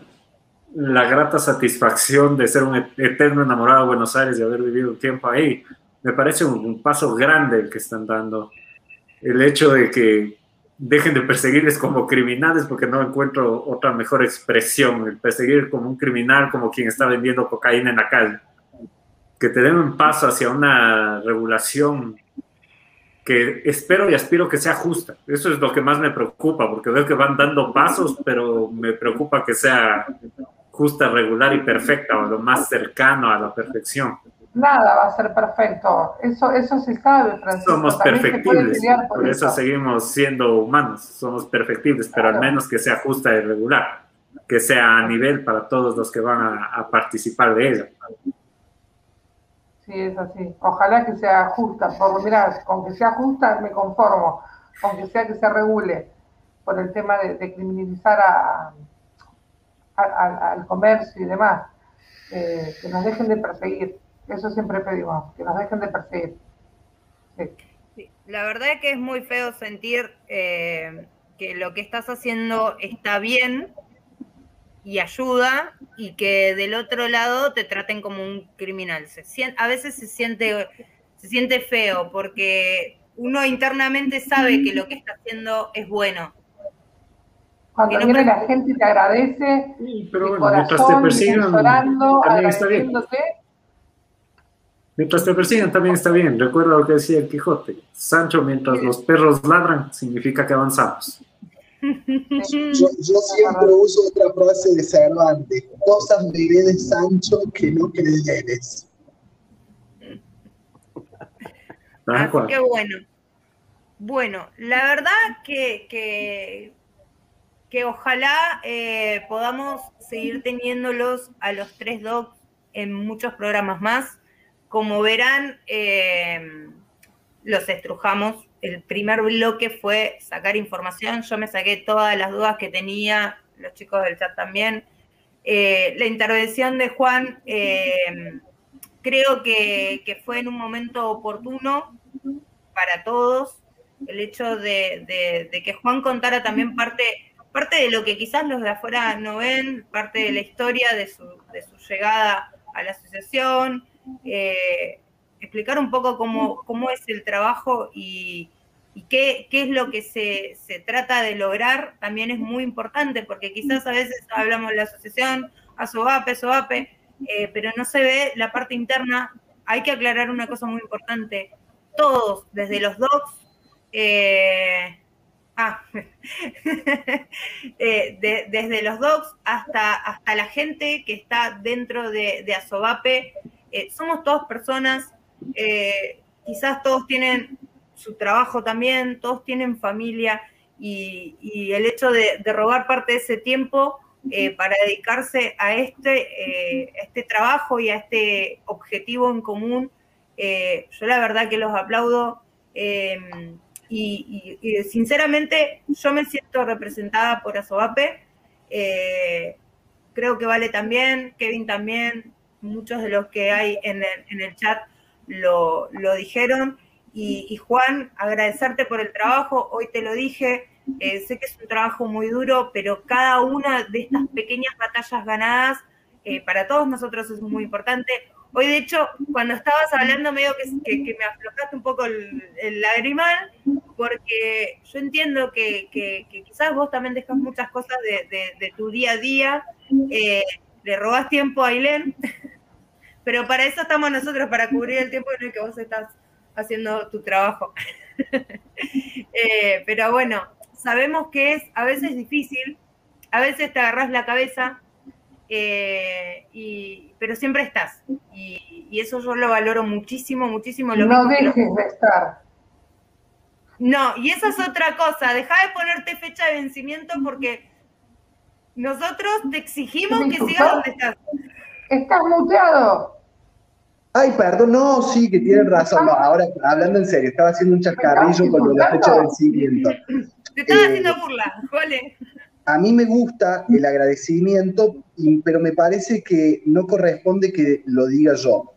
la grata satisfacción de ser un eterno enamorado de Buenos Aires y haber vivido un tiempo ahí, me parece un, paso grande el que están dando. El hecho de que dejen de perseguirles como criminales, porque no encuentro otra mejor expresión, el perseguir como un criminal, como quien está vendiendo cocaína en la calle. Que te den un paso hacia una regulación que espero y aspiro que sea justa. Eso es lo que más me preocupa, porque veo que van dando pasos, pero me preocupa que sea justa, regular y perfecta, o lo más cercano a la perfección. Nada va a ser perfecto, eso, eso se sabe, Francisco. Somos perfectibles, por, eso. seguimos siendo humanos, somos perfectibles, pero al menos que sea justa y regular, que sea a nivel para todos los que van a, participar de ella. Sí, es así. Ojalá que sea justa, por mira, con que sea justa me conformo, con que sea que se regule por el tema de, criminalizar a, al comercio y demás, eh, que nos dejen de perseguir. Eso siempre pedimos, que nos dejen de perseguir. La verdad es que es muy feo sentir eh, que lo que estás haciendo está bien y ayuda y que del otro lado te traten como un criminal. Se a veces se siente, se siente feo porque uno internamente sabe que lo que está haciendo es bueno. Cuando viene la gente y te agradece, sí, pero bueno, mientras te persigan, llorando, Mientras te persiguen también está bien. Recuerda lo que decía el Quijote. Sancho, mientras los perros ladran, significa que avanzamos. Yo, siempre uso otra frase de Cervantes. Cosas me de Sancho que no creyeres. Así que bueno. Bueno, la verdad que, que, ojalá eh, podamos seguir teniéndolos a los tres docs en muchos programas más. Como verán, eh, los estrujamos. El primer bloque fue sacar información. Yo me saqué todas las dudas que tenía, los chicos del chat también. Eh, la intervención de Juan eh, creo que, fue en un momento oportuno para todos. El hecho de, que Juan contara también parte, parte de lo que quizás los de afuera no ven, parte de la historia de su, de su llegada a la asociación, eh, explicar un poco cómo, cómo, es el trabajo y, qué, qué, es lo que se, se, trata de lograr, también es muy importante, porque quizás a veces hablamos de la asociación, ASOAPE, SOAPE, eh, pero no se ve la parte interna. Hay que aclarar una cosa muy importante. Todos, desde los docs, eh, ah, desde los docs hasta, hasta la gente que está dentro de, de ASOBAPE, eh, somos todas personas, eh, quizás todos tienen su trabajo también, todos tienen familia y, el hecho de, robar parte de ese tiempo eh, para dedicarse a este, este trabajo y a este objetivo en común, yo la verdad que los aplaudo. Y, sinceramente yo me siento representada por Asobape. creo que Vale también, Kevin también, muchos de los que hay en el, chat lo, dijeron. Y, Juan, agradecerte por el trabajo, hoy te lo dije, eh, sé que es un trabajo muy duro, pero cada una de estas pequeñas batallas ganadas eh, para todos nosotros es muy importante. Hoy, de hecho, cuando estabas hablando, medio que, que, me aflojaste un poco el, lagrimal, porque yo entiendo que, quizás vos también dejas muchas cosas de, tu día a día. Eh, le robas tiempo a Ailén, pero para eso estamos nosotros, para cubrir el tiempo en el que vos estás haciendo tu trabajo. Eh, pero bueno, sabemos que es a veces difícil, a veces te agarras la cabeza, eh, y, pero siempre estás. Y, eso yo lo valoro muchísimo, muchísimo. Lo no dejes de estar. No, y esa es otra cosa, deja de ponerte fecha de vencimiento porque nosotros te exigimos que sigas donde estás. Estás muteado. Ay, perdón, no, sí, que tienen razón. ahora, hablando en serio, estaba haciendo un chascarrillo con la fecha de vencimiento. Te estaba haciendo burla, ¿vale? A mí me gusta el agradecimiento, pero me parece que no corresponde que lo diga yo.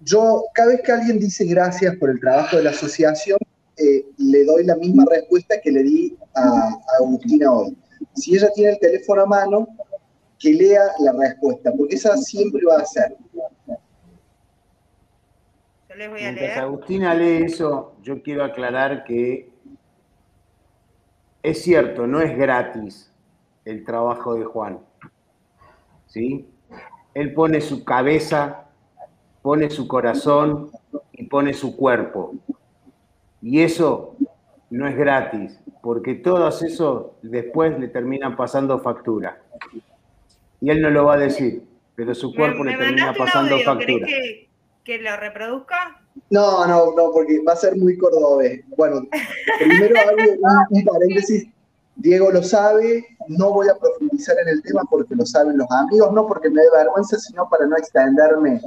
Yo, cada vez que alguien dice gracias por el trabajo de la asociación, eh, le doy la misma respuesta que le di a Agustina hoy si ella tiene el teléfono a mano, que lea la respuesta, porque esa siempre va a ser. Yo les voy a Mientras Agustina lee eso, yo quiero aclarar que es cierto, no es gratis el trabajo de Juan. ¿Sí? Él pone su cabeza, pone su corazón y pone su cuerpo. Y eso no es gratis porque todos eso después le terminan pasando factura. Y él no lo va a decir, pero su cuerpo le termina pasando factura. Que, que lo reproduzca? No, no, no, porque va a ser muy cordobés. Bueno, primero hago un, paréntesis. Diego lo sabe, no voy a profundizar en el tema porque lo saben los amigos, no porque me dé vergüenza, sino para no extenderme.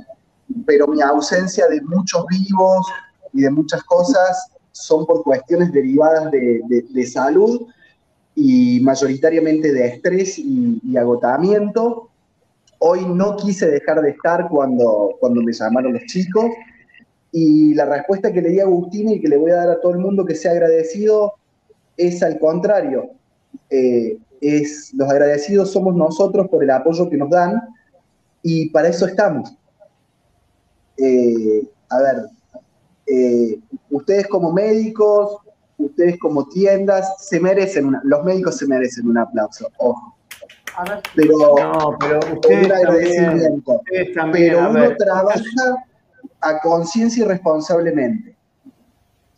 Pero mi ausencia de muchos vivos y de muchas cosas son por cuestiones derivadas de, salud y mayoritariamente de estrés y, agotamiento. Hoy no quise dejar de estar cuando, cuando me llamaron los chicos y la respuesta que le di a Agustín y que le voy a dar a todo el mundo que sea agradecido es al contrario. Eh, es, los agradecidos somos nosotros por el apoyo que nos dan y para eso estamos. Eh, a ver, eh, ustedes como médicos, ustedes como tiendas, se merecen, una, los médicos se merecen un aplauso, ojo. Pero, no, pero ustedes agradecimiento. pero uno trabaja a conciencia y responsablemente.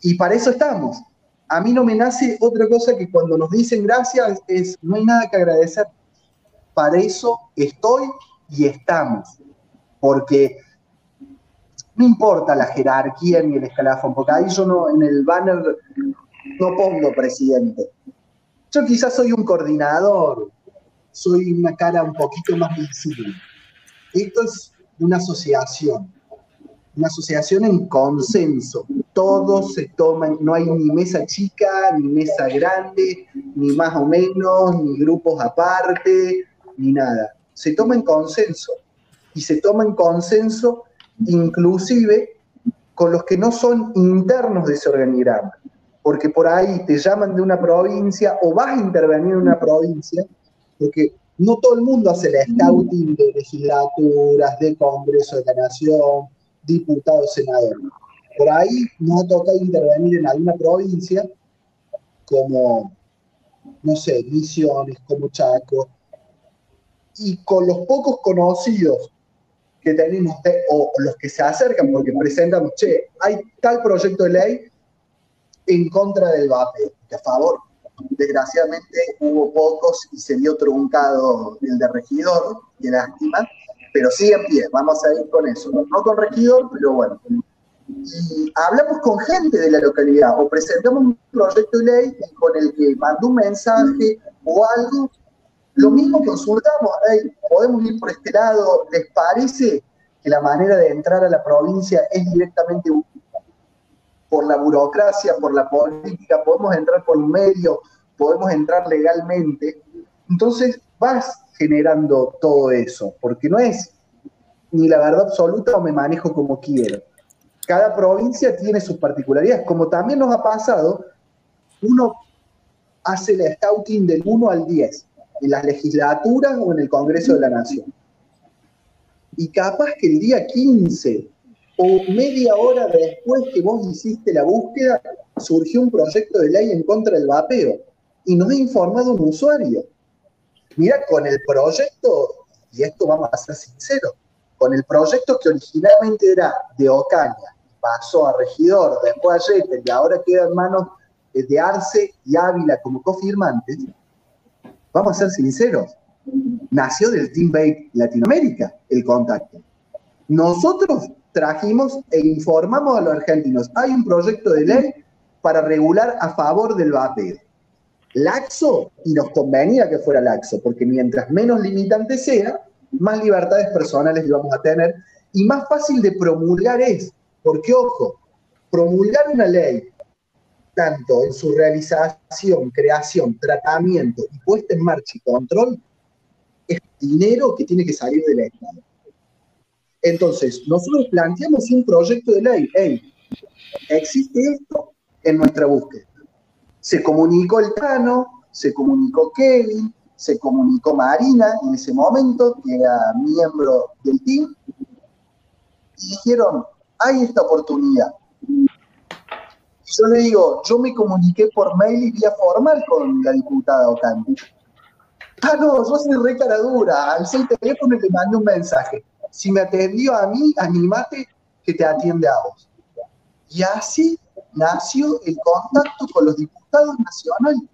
Y para eso estamos. A mí no me nace otra cosa que cuando nos dicen gracias es no hay nada que agradecer. Para eso estoy y estamos. Porque no importa la jerarquía ni el escalafón, porque ahí yo no, en el banner no pongo presidente. Yo quizás soy un coordinador, soy una cara un poquito más visible. Esto es una asociación una asociación en consenso. Todos se toman, no hay ni mesa chica, ni mesa grande, ni más o menos, ni grupos aparte, ni nada. Se toma en consenso. Y se toma en consenso inclusive con los que no son internos de ese organigrama. Porque por ahí te llaman de una provincia o vas a intervenir en una provincia, porque no todo el mundo hace la scouting de legislaturas, de Congreso de la Nación, diputado, senador. Por ahí nos ha tocado intervenir en alguna provincia, como, no sé, Misiones, como Chaco, y con los pocos conocidos que tenemos, o los que se acercan, porque presentamos, che, hay tal proyecto de ley en contra del VAPE, que a favor. Desgraciadamente hubo pocos y se dio truncado el de regidor, que lástima, pero sigue en pie, vamos a ir con eso. No con regidor, pero bueno. Y hablamos con gente de la localidad o presentamos un proyecto de ley con el que mandó un mensaje o algo. Lo mismo consultamos, podemos ir por este lado, ¿les parece que la manera de entrar a la provincia es directamente por la burocracia, por la política, podemos entrar por medio, podemos entrar legalmente? Entonces vas generando todo eso, porque no es ni la verdad absoluta o me manejo como quiero. Cada provincia tiene sus particularidades, como también nos ha pasado, uno hace la scouting del 1 al 10, en las legislaturas o en el Congreso de la Nación. Y capaz que el día 15 o media hora después que vos hiciste la búsqueda, surgió un proyecto de ley en contra del vapeo y nos ha informado un usuario. Mira, con el proyecto, y esto vamos a ser sinceros, con el proyecto que originalmente era de Ocaña, pasó a regidor, después a Jeter y ahora queda en manos de Arce y Ávila como cofirmantes, vamos a ser sinceros, nació del Team Bake Latinoamérica el contacto. Nosotros trajimos e informamos a los argentinos, hay un proyecto de ley para regular a favor del vapeo laxo y nos convenía que fuera laxo, porque mientras menos limitante sea, más libertades personales vamos a tener y más fácil de promulgar es, porque ojo, promulgar una ley, tanto en su realización, creación, tratamiento y puesta en marcha y control, es dinero que tiene que salir del Estado. Entonces, nosotros planteamos un proyecto de ley, hey, existe esto en nuestra búsqueda se comunicó el Tano, se comunicó Kevin, se comunicó Marina en ese momento, que era miembro del team, y dijeron, hay esta oportunidad. Yo le digo, yo me comuniqué por mail y vía formal con la diputada Ocandi. Ah, no, yo soy re cara dura. Al el teléfono y le mandé un mensaje. Si me atendió a mí, animate que te atiende a vos. Y así nació el contacto con los diputados nacionales.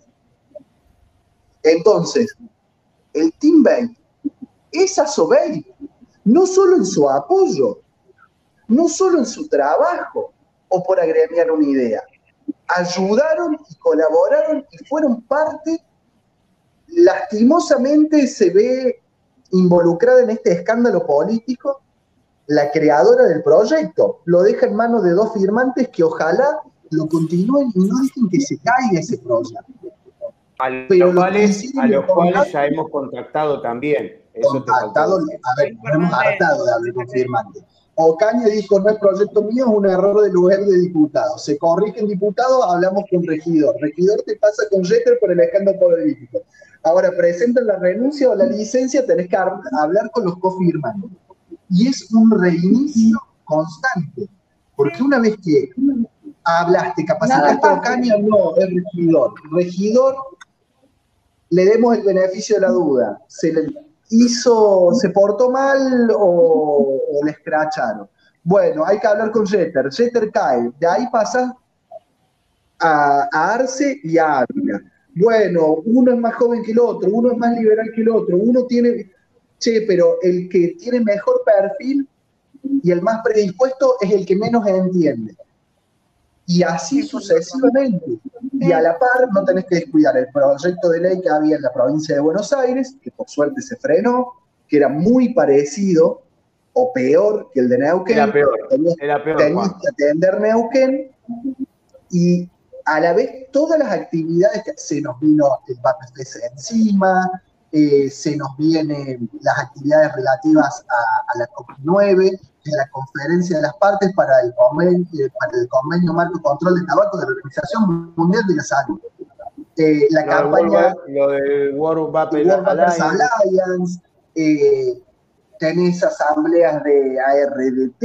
Entonces, el Team Bank es Asobey, no solo en su apoyo, no solo en su trabajo o por agremiar una idea, ayudaron y colaboraron y fueron parte, lastimosamente se ve involucrada en este escándalo político la creadora del proyecto. Lo deja en manos de dos firmantes que ojalá lo continúen y no dejen que se caiga ese proyecto. A los, cuales, a los cuales ya hemos contactado también. contactado, a ver, hemos hartado de hablar con firmantes. Ocaña dijo, no es proyecto mío, es un error del lugar de diputado. Se corrige en diputado, hablamos con regidor. Regidor te pasa con Jeter por el escándalo político. Ahora, presentan la renuncia o la licencia, tenés que hablar con los cofirmantes. Y es un reinicio constante. Porque una vez que hablaste, capacitaste a Ocaña, no, es regidor. Regidor, le demos el beneficio de la duda. Se le hizo, se portó mal o, le escracharon. Bueno, hay que hablar con Jeter. Jeter cae. De ahí pasa a, Arce y a Ávila. Bueno, uno es más joven que el otro, uno es más liberal que el otro, uno tiene, che, pero el que tiene mejor perfil y el más predispuesto es el que menos entiende. Y así sucesivamente. Y a la par no tenés que descuidar el proyecto de ley que había en la provincia de Buenos Aires, que por suerte se frenó, que era muy parecido o peor que el de Neuquén. Era peor. era peor, tenías que atender Neuquén y a la vez todas las actividades que se nos vino el PAPFS encima, eh, se nos vienen las actividades relativas a, la COP9, en la conferencia de las partes para el convenio, eh, para el convenio marco control de tabaco de la Organización Mundial de la Salud. Eh, la campaña. lo del World Alliance, Alliance eh, tenés asambleas de ARDT,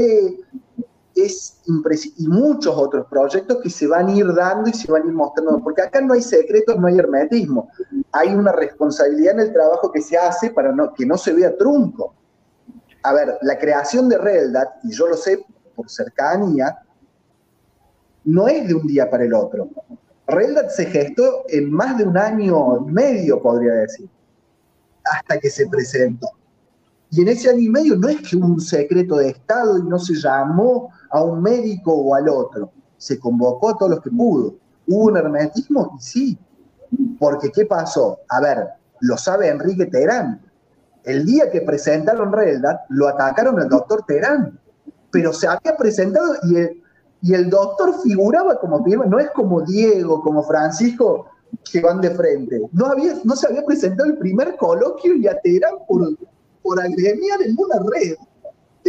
y muchos otros proyectos que se van a ir dando y se van a ir mostrando, porque acá no hay secretos, no hay hermetismo, hay una responsabilidad en el trabajo que se hace para no, que no se vea trunco a ver, la creación de Reldat, y yo lo sé por cercanía, no es de un día para el otro. Reldat se gestó en más de un año y medio, podría decir, hasta que se presentó. Y en ese año y medio no es que un secreto de Estado y no se llamó a un médico o al otro, se convocó a todos los que pudo. ¿Hubo un hermetismo? Y sí, porque ¿qué pasó? A ver, lo sabe Enrique Terán, el día que presentaron Reldat, lo atacaron al doctor Terán, pero se había presentado y el, y el doctor figuraba como no es como Diego, como Francisco, que van de frente. No, había, no se había presentado el primer coloquio y a Terán por, por agremiar en una red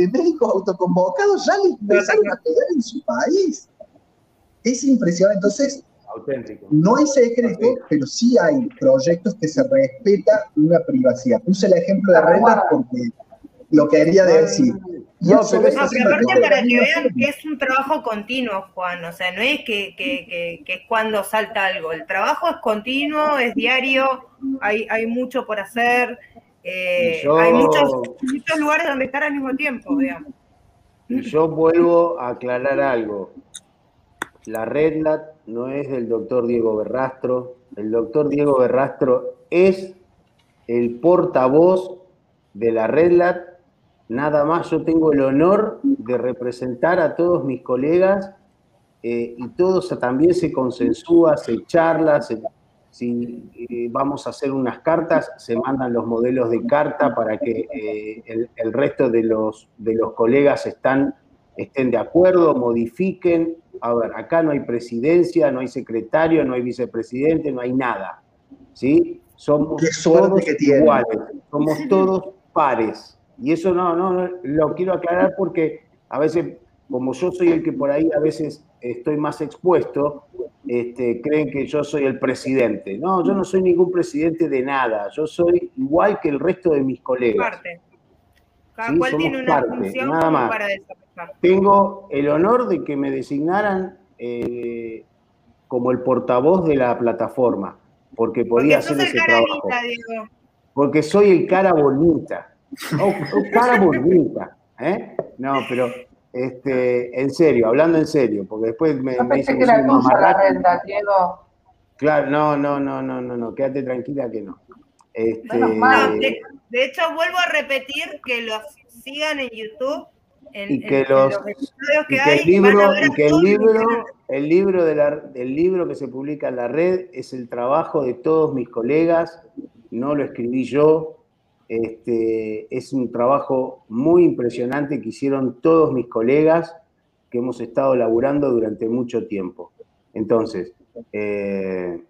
de médicos autoconvocados, ya les empezaron a pegar en su país. Es impresionante. Entonces, auténtico. No hay secreto, pero sí hay proyectos que se respeta una privacidad. Puse el ejemplo de Renda porque lo quería decir. No, pero, no, pero aparte para que vean que es un trabajo continuo, Juan, o sea, no es que, que, que, es cuando salta algo, el trabajo es continuo, es diario, hay, hay mucho por hacer, eh, hay muchos, muchos lugares donde estar al mismo tiempo, digamos. Yo vuelvo a aclarar algo. La RedLat no es del doctor Diego Berrastro. El doctor Diego Berrastro es el portavoz de la RedLat. Nada más yo tengo el honor de representar a todos mis colegas eh, y todos también se consensúa, se charla, si eh, vamos a hacer unas cartas, se mandan los modelos de carta para que eh, el, el, resto de los, de los colegas están, estén de acuerdo, modifiquen a ver, acá no hay presidencia, no hay secretario, no hay vicepresidente, no hay nada. ¿Sí? Somos todos iguales, somos todos pares. Y eso no, no, lo quiero aclarar porque a veces, como yo soy el que por ahí a veces estoy más expuesto, este, creen que yo soy el presidente. No, yo no soy ningún presidente de nada. Yo soy igual que el resto de mis colegas. Parte. Cada cual tiene una función nada más. para tengo el honor de que me designaran eh, como el portavoz de la plataforma, porque podía hacer ese trabajo. Porque soy el cara bonita. Oh, oh, cara bonita. ¿eh? No, pero este, en serio, hablando en serio, porque después me, me dicen que, era la renta, Claro, no, no, no, no, no, no, quédate tranquila que no. Este, De hecho, vuelvo a repetir que los sigan en YouTube. En, y que en- en los episodios y que hay, el libro y que el libro el libro de la, el libro que se publica en la red es el trabajo de todos mis colegas no lo escribí yo este, es un trabajo muy impresionante que hicieron todos mis colegas que hemos estado laburando durante mucho tiempo entonces eh,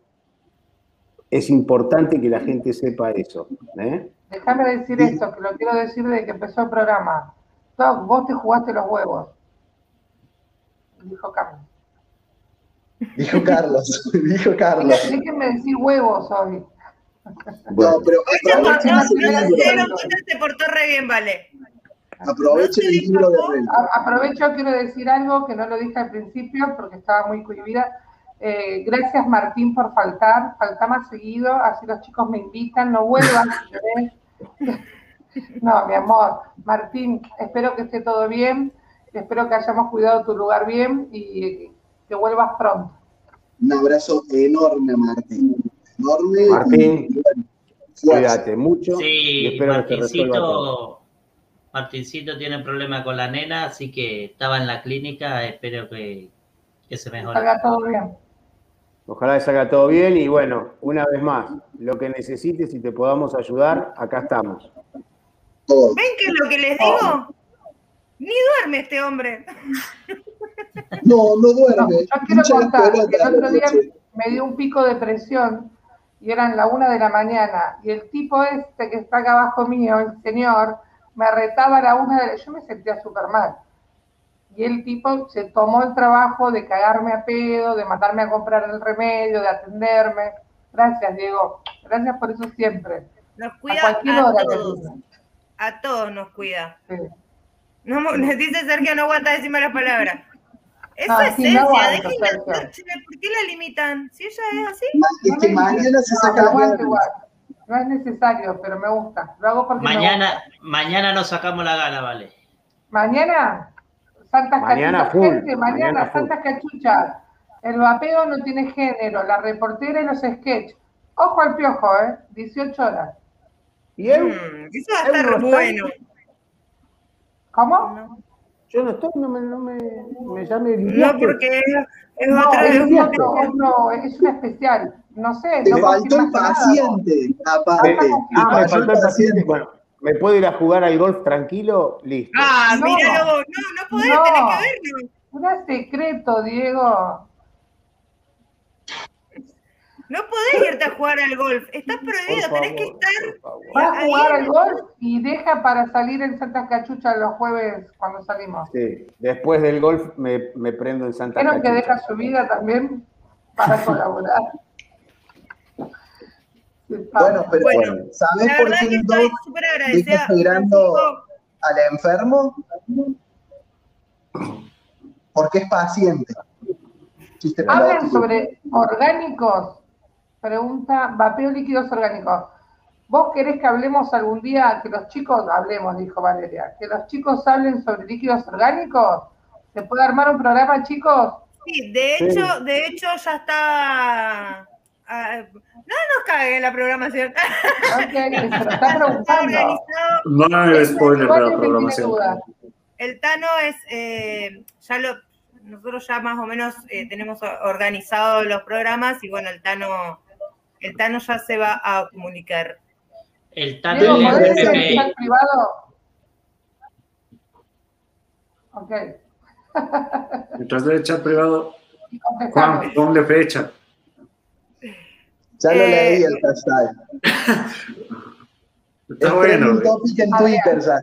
es importante que la gente sepa eso ¿eh? Déjame decir esto, que lo quiero decir desde que empezó el programa. Doc, vos te jugaste los huevos. Dijo Carlos. Dijo Carlos, dijo Carlos. Déjenme decir huevos hoy. No, pero aprovechen no, no se portó re bien, vale. Aprovechen el libro de Aprovecho, quiero decir algo que no lo dije al principio porque estaba muy cohibida. Eh, gracias Martín por faltar, falta más seguido, así los chicos me invitan, no vuelvan. lloré. No, mi amor, Martín, espero que esté todo bien, espero que hayamos cuidado tu lugar bien y que vuelvas pronto. Un abrazo enorme, Martín. Enorme. Martín, y, bueno, fuerza. cuídate mucho y Sí, que. Martincito, Martincito tiene problema con la nena, así que estaba en la clínica, espero que, que se mejore. Salga todo bien. Ojalá que salga todo bien y bueno, una vez más, lo que necesites y te podamos ayudar, acá estamos. ¿Ven qué es lo que les digo? Ni duerme este hombre. No, no No, duerme. yo quiero contar que el otro día me dio un pico de presión y eran la una de la mañana y el tipo este que está acá abajo mío, el señor, me retaba a la una de la... Yo me sentía súper mal. Y el tipo se tomó el trabajo de cagarme a pedo, de mandarme a comprar el remedio, de atenderme. Gracias, Diego. Gracias por eso siempre. Nos A cuida cualquier a hora. todos. A todos nos cuida. Sí. No, dice Sergio, no aguanta decir malas palabras. Es su No, no esencia, aguanto, déjenla ¿por qué la limitan? Si ella es así. Es que mañana se No, saca igual. No es necesario, pero me gusta. Lo hago porque me gusta. Mañana, mañana nos sacamos la gana, vale. Mañana, Santas Mañana Cachuchas, full, gente, mañana, mañana. Santas Cachuchas. El vapeo no tiene género, la reportera y los sketch. Ojo al piojo, ¿eh? 18 horas. ¿Y él? Mm, eso va a estar no bueno. ¿Cómo? No, Yo no estoy, no me, no me, me llame No, porque es, es No, otro es, un otro, es un especial. No sé, Te no faltó el paciente, aparte. Me- ah, me faltó el paciente. Bueno, ¿me puedo ir a jugar al golf tranquilo? Listo. Ah, No. míralo. No, no podés, No. tenés que verlo. Era secreto, Diego. No podés irte a jugar al golf. Estás Por prohibido, favor, tenés que estar. Va a jugar al golf y deja para salir en Santas Cachuchas los jueves cuando salimos. Sí, después del golf me, me prendo en Santa Creo que Cachucha. deja su vida también para colaborar. Bueno, pero Bueno, ¿sabes La por verdad qué que estoy súper agradecida. esperando al enfermo? Porque es paciente. Pelotudo. sobre orgánicos. Pregunta, vapeo líquidos orgánicos. ¿Vos querés que hablemos algún día, que los chicos, hablemos, dijo Valeria, que los chicos hablen sobre líquidos orgánicos? ¿Se puede armar un programa, chicos? Sí, de Sí. hecho, de hecho ya está. ah, no nos cague la programación. Ok, se lo está está preguntando. organizado. No haga spoiler de Igual la programación. El Tano es, eh, ya lo, nosotros ya más o menos eh, tenemos organizado los programas y bueno, el Tano, el Tano ya se va a comunicar. El Tano el ¿podés Pepe. chat privado? Ok. Mientras de chat privado. Juan, ponle fecha. Ya lo Eh, leí el hashtag. Está Es bueno. trending topic en Twitter ya.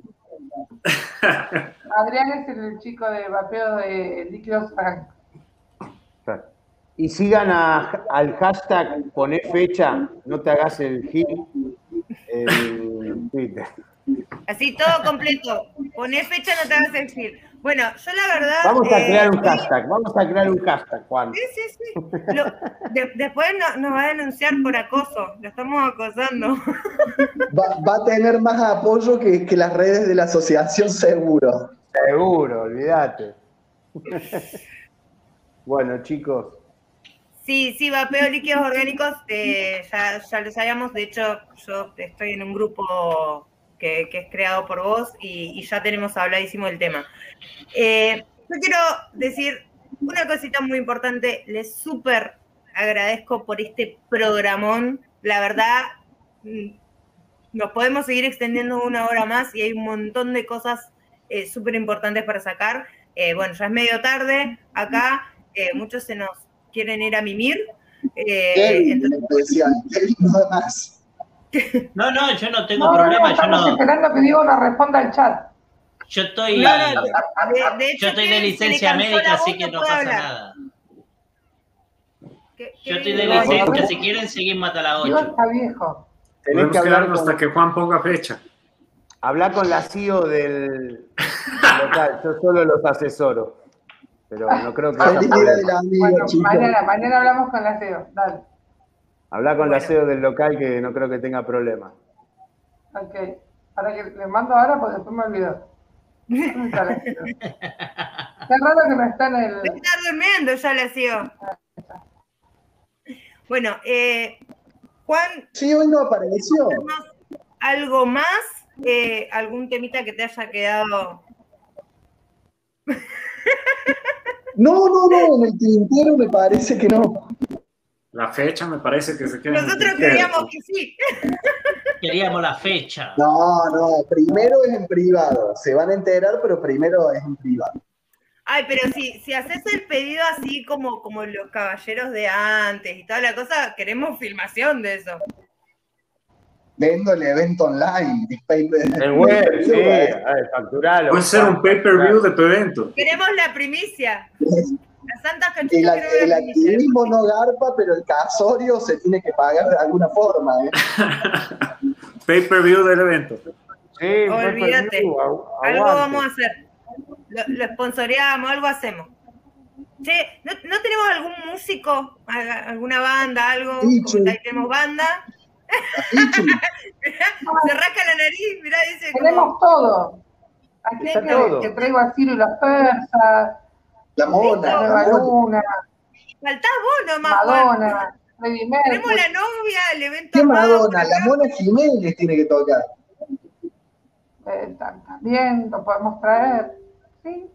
Adrián es el chico de vapeo de líquidos orgánicos. Y sigan a- al hashtag poné fecha, no te hagas el gil en Twitter. Así, todo completo. Poné fecha, no te hagas decir. Bueno, yo la verdad. Vamos a eh, crear un hashtag, vamos a crear un hashtag, Juan. Sí, sí, sí. Lo- de- después no- nos va a denunciar por acoso. Lo estamos acosando. Va, va a tener más apoyo que, que las redes de la asociación seguro. Seguro, olvídate. Bueno, chicos, Sí, sí, vapeo líquidos orgánicos, eh, ya, ya lo sabíamos, de hecho yo estoy en un grupo que, es creado por vos y, ya tenemos habladísimo del tema. Eh, yo quiero decir una cosita muy importante, les súper agradezco por este programón, la verdad mm, nos podemos seguir extendiendo una hora más y hay un montón de cosas eh, súper importantes para sacar. Eh, bueno, ya es medio tarde acá, muchos se nos quieren ir a mimir. Eh, entonces... más. No, no, yo no tengo problema. yo no... esperando que Diego nos responda al chat. Yo estoy, de, yo estoy de licencia médica, así que no pasa nada. yo estoy de licencia, si quieren seguir mata la 8. está viejo. Tenés que hablar hasta que Juan ponga fecha. Habla con la CEO del local, yo solo los asesoro. Pero no creo que bueno, mañana, mañana hablamos con la CEO, dale. Habla con la CEO del local que no creo que tenga problema. Ok. Para que le mando ahora porque después me olvido. Qué raro que no está en el. Está durmiendo ya la CEO. Bueno, eh, Juan. Sí, hoy no apareció. ¿Algo más? Eh, ¿Algún temita que te haya quedado? No, no, no, en el tintero me parece que no. La fecha me parece que se queda. Nosotros queríamos que sí. Queríamos la fecha. No, no, primero es en privado. Se van a enterar, pero primero es en privado. Ay, pero si, si haces el pedido así como, como los caballeros de antes y toda la cosa, queremos filmación de eso. Vendo el evento online. El web, sí, facturalo. Puede ser un pay-per-view de tu evento. Queremos la primicia. Las santas El, el activismo no garpa, pero el casorio se tiene que pagar de alguna forma. ¿eh? Pay-per-view del evento. Sí, Olvídate. Algo vamos a hacer. Lo, lo sponsoreamos, algo hacemos. Che, ¿no, ¿no, tenemos algún músico, alguna banda, algo? tenemos banda. Se rasca la nariz, mirá, dice. Tenemos todo. Aquí está todo. que traigo a Ciro y las persas. La mona. La luna. Faltás vos nomás. Madonna. Tenemos la novia, el evento. ¿Qué Madonna? La mona Jiménez tiene que tocar. Eh, también lo podemos traer. Sí.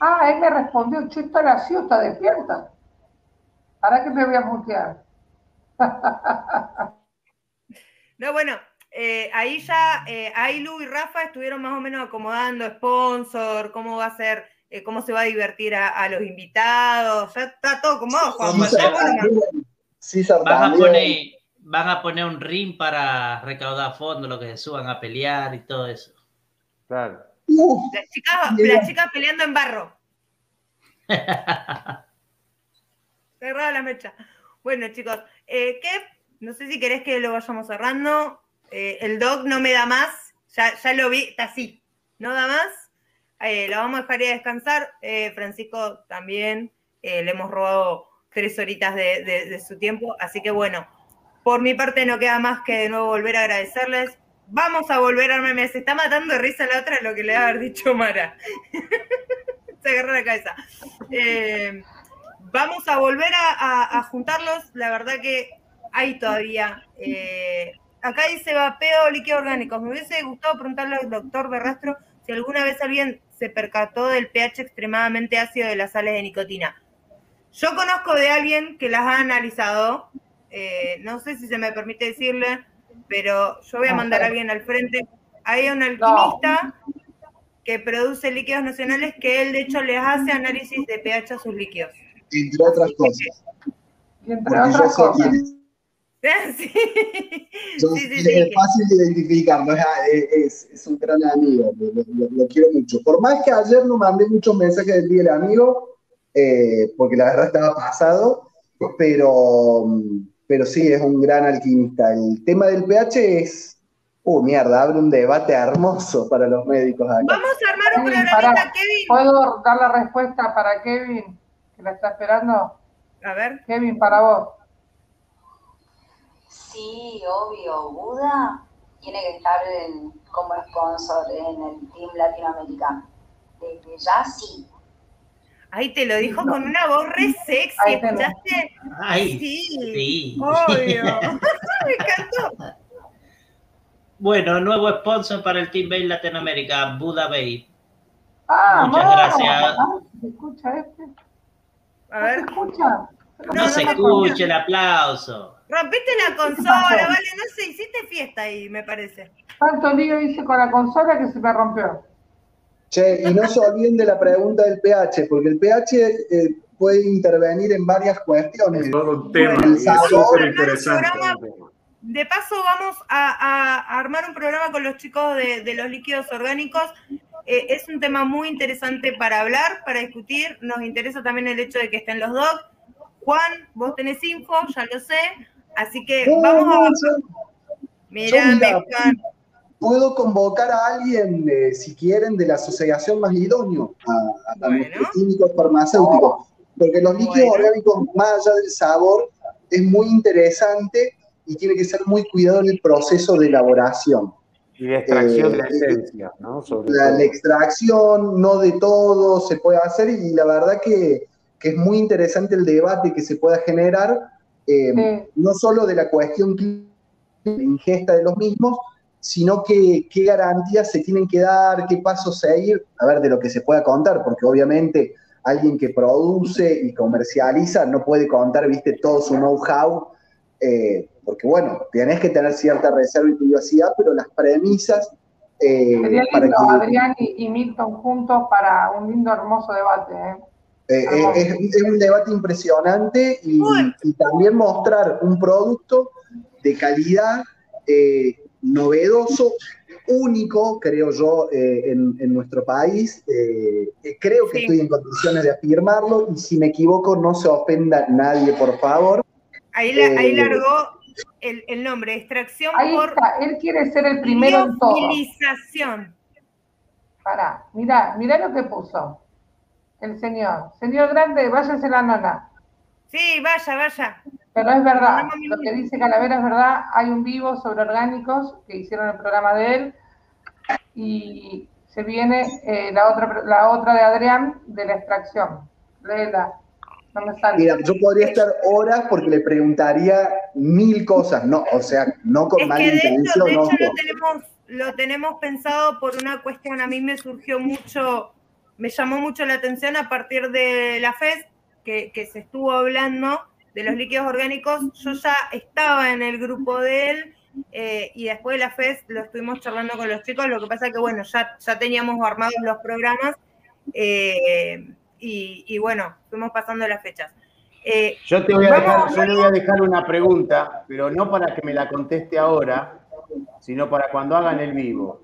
Ah, él me respondió, Chito la ciudad despierta. ¿Para qué me voy a mutear? no, bueno, eh, ahí ya eh, Ailu y Rafa estuvieron más o menos acomodando sponsor, cómo va a ser, eh, cómo se va a divertir a, los invitados, ya está todo acomodado, Juan. van, a poner, van a poner un ring para recaudar fondos, lo que se suban a pelear y todo eso. Claro. las, chicas, peleando en barro. Cerrada la mecha. Bueno, chicos, eh, no sé si querés que lo vayamos cerrando. Eh, el dog no me da más. Ya, ya lo vi, está así. No da más. Eh, lo vamos a dejar ir a descansar. Eh, Francisco también. le hemos robado tres horitas de, su tiempo. Así que bueno, por mi parte no queda más que de nuevo volver a agradecerles. Vamos a volver a armarme. Se está matando de risa la otra lo que le va a haber dicho Mara. Se agarró la cabeza. vamos a volver a, juntarlos. La verdad que hay todavía. Eh, acá dice vapeo líquido orgánico. Me hubiese gustado preguntarle al doctor Berrastro si alguna vez alguien se percató del pH extremadamente ácido de las sales de nicotina. Yo conozco de alguien que las ha analizado. Eh, no sé si se me permite decirle, pero yo voy a mandar a alguien al frente. Hay un alquimista que produce líquidos nacionales que él de hecho les hace análisis de pH a sus líquidos. Entre otras cosas. Entre otras cosas. Sí. es fácil de identificar, es, es, un gran amigo, lo, quiero mucho. Por más que ayer no mandé muchos mensajes del día del amigo, eh, porque la verdad estaba pasado, pero, pero sí, es un gran alquimista. El tema del pH es, uh, mierda, abre un debate hermoso para los médicos Vamos a armar un programita, Kevin. ¿Puedo dar la respuesta para Kevin, que la está esperando? A ver. Kevin, para vos. Sí, obvio. Buda tiene que estar como sponsor en el Team Latinoamericano. Desde ya sí. Ahí te lo dijo con una voz re sexy, ¿escuchaste? Ay, sí, sí. obvio. Me encantó. Bueno, nuevo sponsor para el Team Bay Latinoamérica, Buda Bay. Ah, Muchas vamos. gracias. Ah, ¿Se escucha este? A ver, ¿Se escucha? No, se escucha el aplauso. rompiste la consola, vale, no sé, hiciste fiesta ahí, me parece. Tanto lío hice con la consola que se me rompió. Che, y no se olviden de la pregunta del pH, porque el pH eh, puede intervenir en varias cuestiones. Todo un tema Bueno, es súper interesante. De paso, vamos a, a- a armar un programa con los chicos de, de los líquidos orgánicos. Eh, es un tema muy interesante para hablar, para discutir. Nos interesa también el hecho de que estén los dos. Juan, vos tenés info, ya lo sé. Así que No, vamos no, a. yo- Mirá, yo, mira, Juan. Puedo convocar a alguien, eh, si quieren, de la asociación más idóneo, a, a nuestros químicos farmacéuticos. Porque los líquidos orgánicos, más allá del sabor, es muy interesante y tiene que ser muy cuidado en el proceso de elaboración. Y de extracción Eh, de la esencia, ¿no? Sobre La, todo. la extracción, no de todo se puede hacer y la verdad que, que es muy interesante el debate que se pueda generar, eh, no solo de la cuestión la ingesta de los mismos, sino que qué garantías se tienen que dar, qué pasos seguir, a ver, de lo que se pueda contar, porque obviamente alguien que produce y comercializa no puede contar, viste, todo su know-how, eh, porque bueno, tenés que tener cierta reserva y privacidad, pero las premisas eh, Sería para lindo, que- Adrián y, y Milton juntos para un lindo, hermoso debate. ¿eh? Eh, eh, es, es un debate impresionante y, y también mostrar un producto de calidad eh, novedoso, único, creo yo, eh, en, en nuestro país. Eh, eh, creo que estoy en condiciones de afirmarlo y si me equivoco no se ofenda nadie, por favor. Ahí, la- ahí largó el, el nombre, extracción Ahí por está, él quiere ser el primero en todo. Pará, mirá, mirá lo que puso el señor. Señor grande, váyase la nona. Sí, vaya, vaya. Pero es verdad, No, lo que dice Calavera es verdad. Hay un vivo sobre orgánicos que hicieron el programa de él y se viene eh, la, otra, la otra de Adrián de la extracción. Léela, no me sale. Mira, yo podría estar horas porque le preguntaría mil cosas, no, o sea, no con Es mala que de hecho, intención, de no. hecho lo, tenemos, lo tenemos pensado por una cuestión, a mí me surgió mucho, me llamó mucho la atención a partir de la FES, que, que se estuvo hablando de los líquidos orgánicos, yo ya estaba en el grupo de él eh, y después de la FES lo estuvimos charlando con los chicos, lo que pasa que bueno, ya, ya teníamos armados los programas eh, y, y bueno, fuimos pasando las fechas. Eh, Yo te voy a dejar, yo le voy a dejar una pregunta, pero no para que me la conteste ahora, sino para cuando hagan el vivo.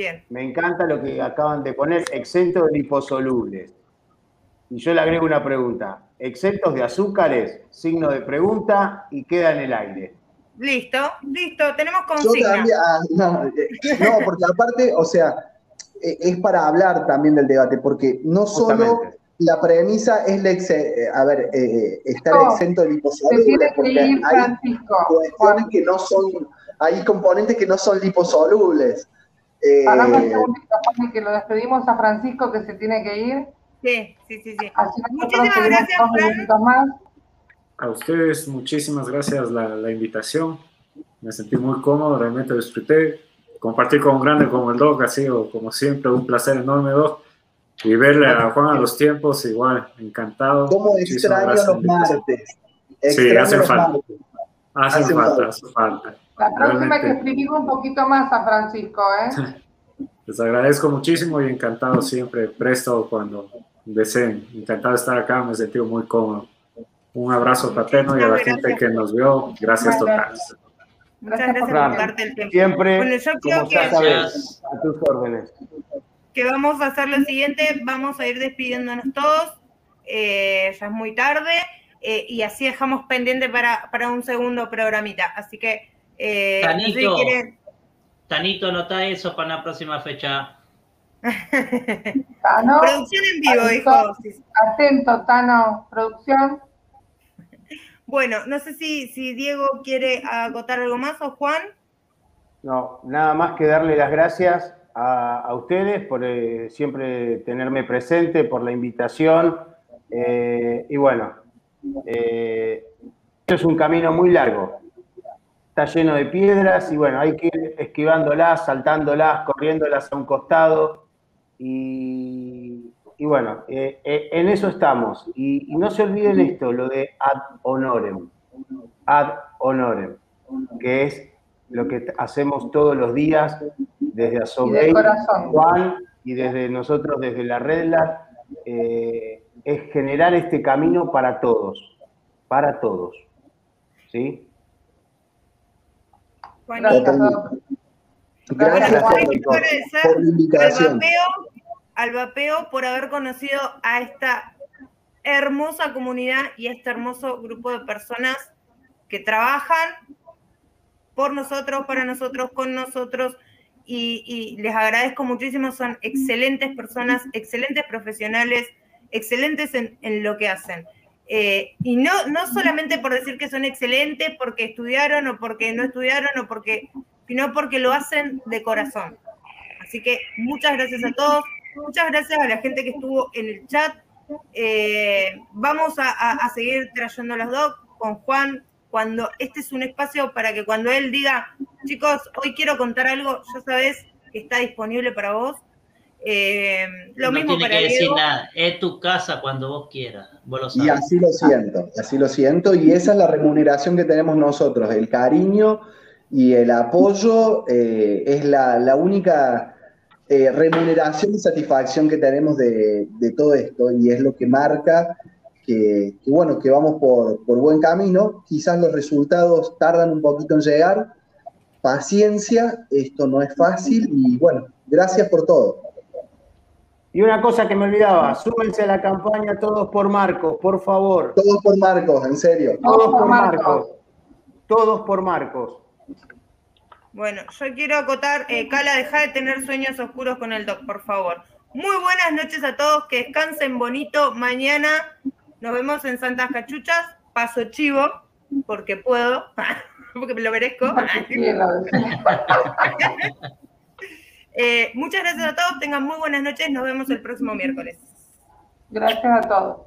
Bien. Me encanta lo que acaban de poner, exento de liposolubles. Y yo le agrego una pregunta. Exentos de azúcares, signo de pregunta y queda en el aire. Listo, listo, tenemos Yo consigna. también, ah, no, eh, no, porque aparte, o sea, eh, es para hablar también del debate, porque no solo Justamente. la premisa es la ex- eh, a ver, eh, estar No, exento de liposolubles, porque hay cuestiones que no son, hay componentes que no son liposolubles. Eh, un segundito, Juan, que lo despedimos a Francisco que se tiene que ir. Sí, sí, sí, sí. Así Muchísimas gracias, dos Fran. más. A ustedes muchísimas gracias la, la invitación. Me sentí muy cómodo, realmente disfruté. Compartir con un grande como el Doc ha sido, como siempre, un placer enorme, Doc. Y verle a Juan a los tiempos, igual, encantado. ¿Cómo Muchísimas extraño los martes? Sí, Extraño hacen los falta. Hacen Hacen falta, falta. hacen falta. La próxima que explicarle un poquito más a Francisco, ¿eh? Les agradezco muchísimo y encantado siempre, presto cuando deseen. Encantado de estar acá, me he sentido muy cómodo. Un abrazo fraterno y a la Muchísimas gente que nos vio, gracias totales. Muchas Gracias gracias por darte el tiempo. Siempre, Bueno, yo creo como que, ya sabes, a tus órdenes. que vamos a hacer lo siguiente, vamos a ir despidiéndonos todos, eh, ya es muy tarde, eh, y así dejamos pendiente para, para un segundo programita. Así que, eh, no sé si Tanito. quieren- Tanito, anota eso para la próxima fecha. Tano, producción en vivo, dijo. atento, atento, Tano, producción. Bueno, no sé si, si Diego quiere acotar algo más o Juan. No, nada más que darle las gracias a, ustedes por eh, siempre tenerme presente, por la invitación. Eh, y bueno, eh, esto es un camino muy largo. Está lleno de piedras y bueno, hay que ir esquivándolas, saltándolas, corriéndolas a un costado. Y, bueno, en eso estamos. Y, y no se olviden esto, lo de ad honorem. Ad honorem, que es lo que hacemos todos los días desde Asobey, Juan y desde nosotros, desde la Red eh, es generar este camino para todos, para todos. ¿Sí? Gracias, Gracias por, la invitación. al vapeo por haber conocido a esta hermosa comunidad y a este hermoso grupo de personas que trabajan por nosotros, para nosotros, con nosotros. Y, les agradezco muchísimo, son excelentes personas, excelentes profesionales, excelentes en, lo que hacen. Eh, y no, no solamente por decir que son excelentes porque estudiaron o porque no estudiaron o porque, sino porque lo hacen de corazón. Así que muchas gracias a todos, muchas gracias a la gente que estuvo en el chat. Eh, vamos a, seguir trayendo los dos con Juan, cuando este es un espacio para que cuando él diga, chicos, hoy quiero contar algo, ya sabes que está disponible para vos. Eh, lo mismo tiene que decir nada, es tu casa cuando vos quieras. Y así lo siento, así lo siento, y esa es la remuneración que tenemos nosotros, el cariño y el apoyo eh, es la, única eh, remuneración y satisfacción que tenemos de, de, todo esto, y es lo que marca que, bueno, que vamos por, buen camino. Quizás los resultados tardan un poquito en llegar. Paciencia, esto no es fácil y bueno, gracias por todo. Y una cosa que me olvidaba, súmense a la campaña todos por Marcos, por favor. Todos por Marcos, en serio. Todos, por Marcos. Todos por Marcos. Bueno, yo quiero acotar, eh, Cala, deja de tener sueños oscuros con el doc, por favor. Muy buenas noches a todos, que descansen bonito. Mañana nos vemos en Santas Cachuchas. Paso chivo, porque puedo, porque me lo merezco. Eh, muchas gracias a todos, tengan muy buenas noches, nos vemos el próximo miércoles. Gracias a todos.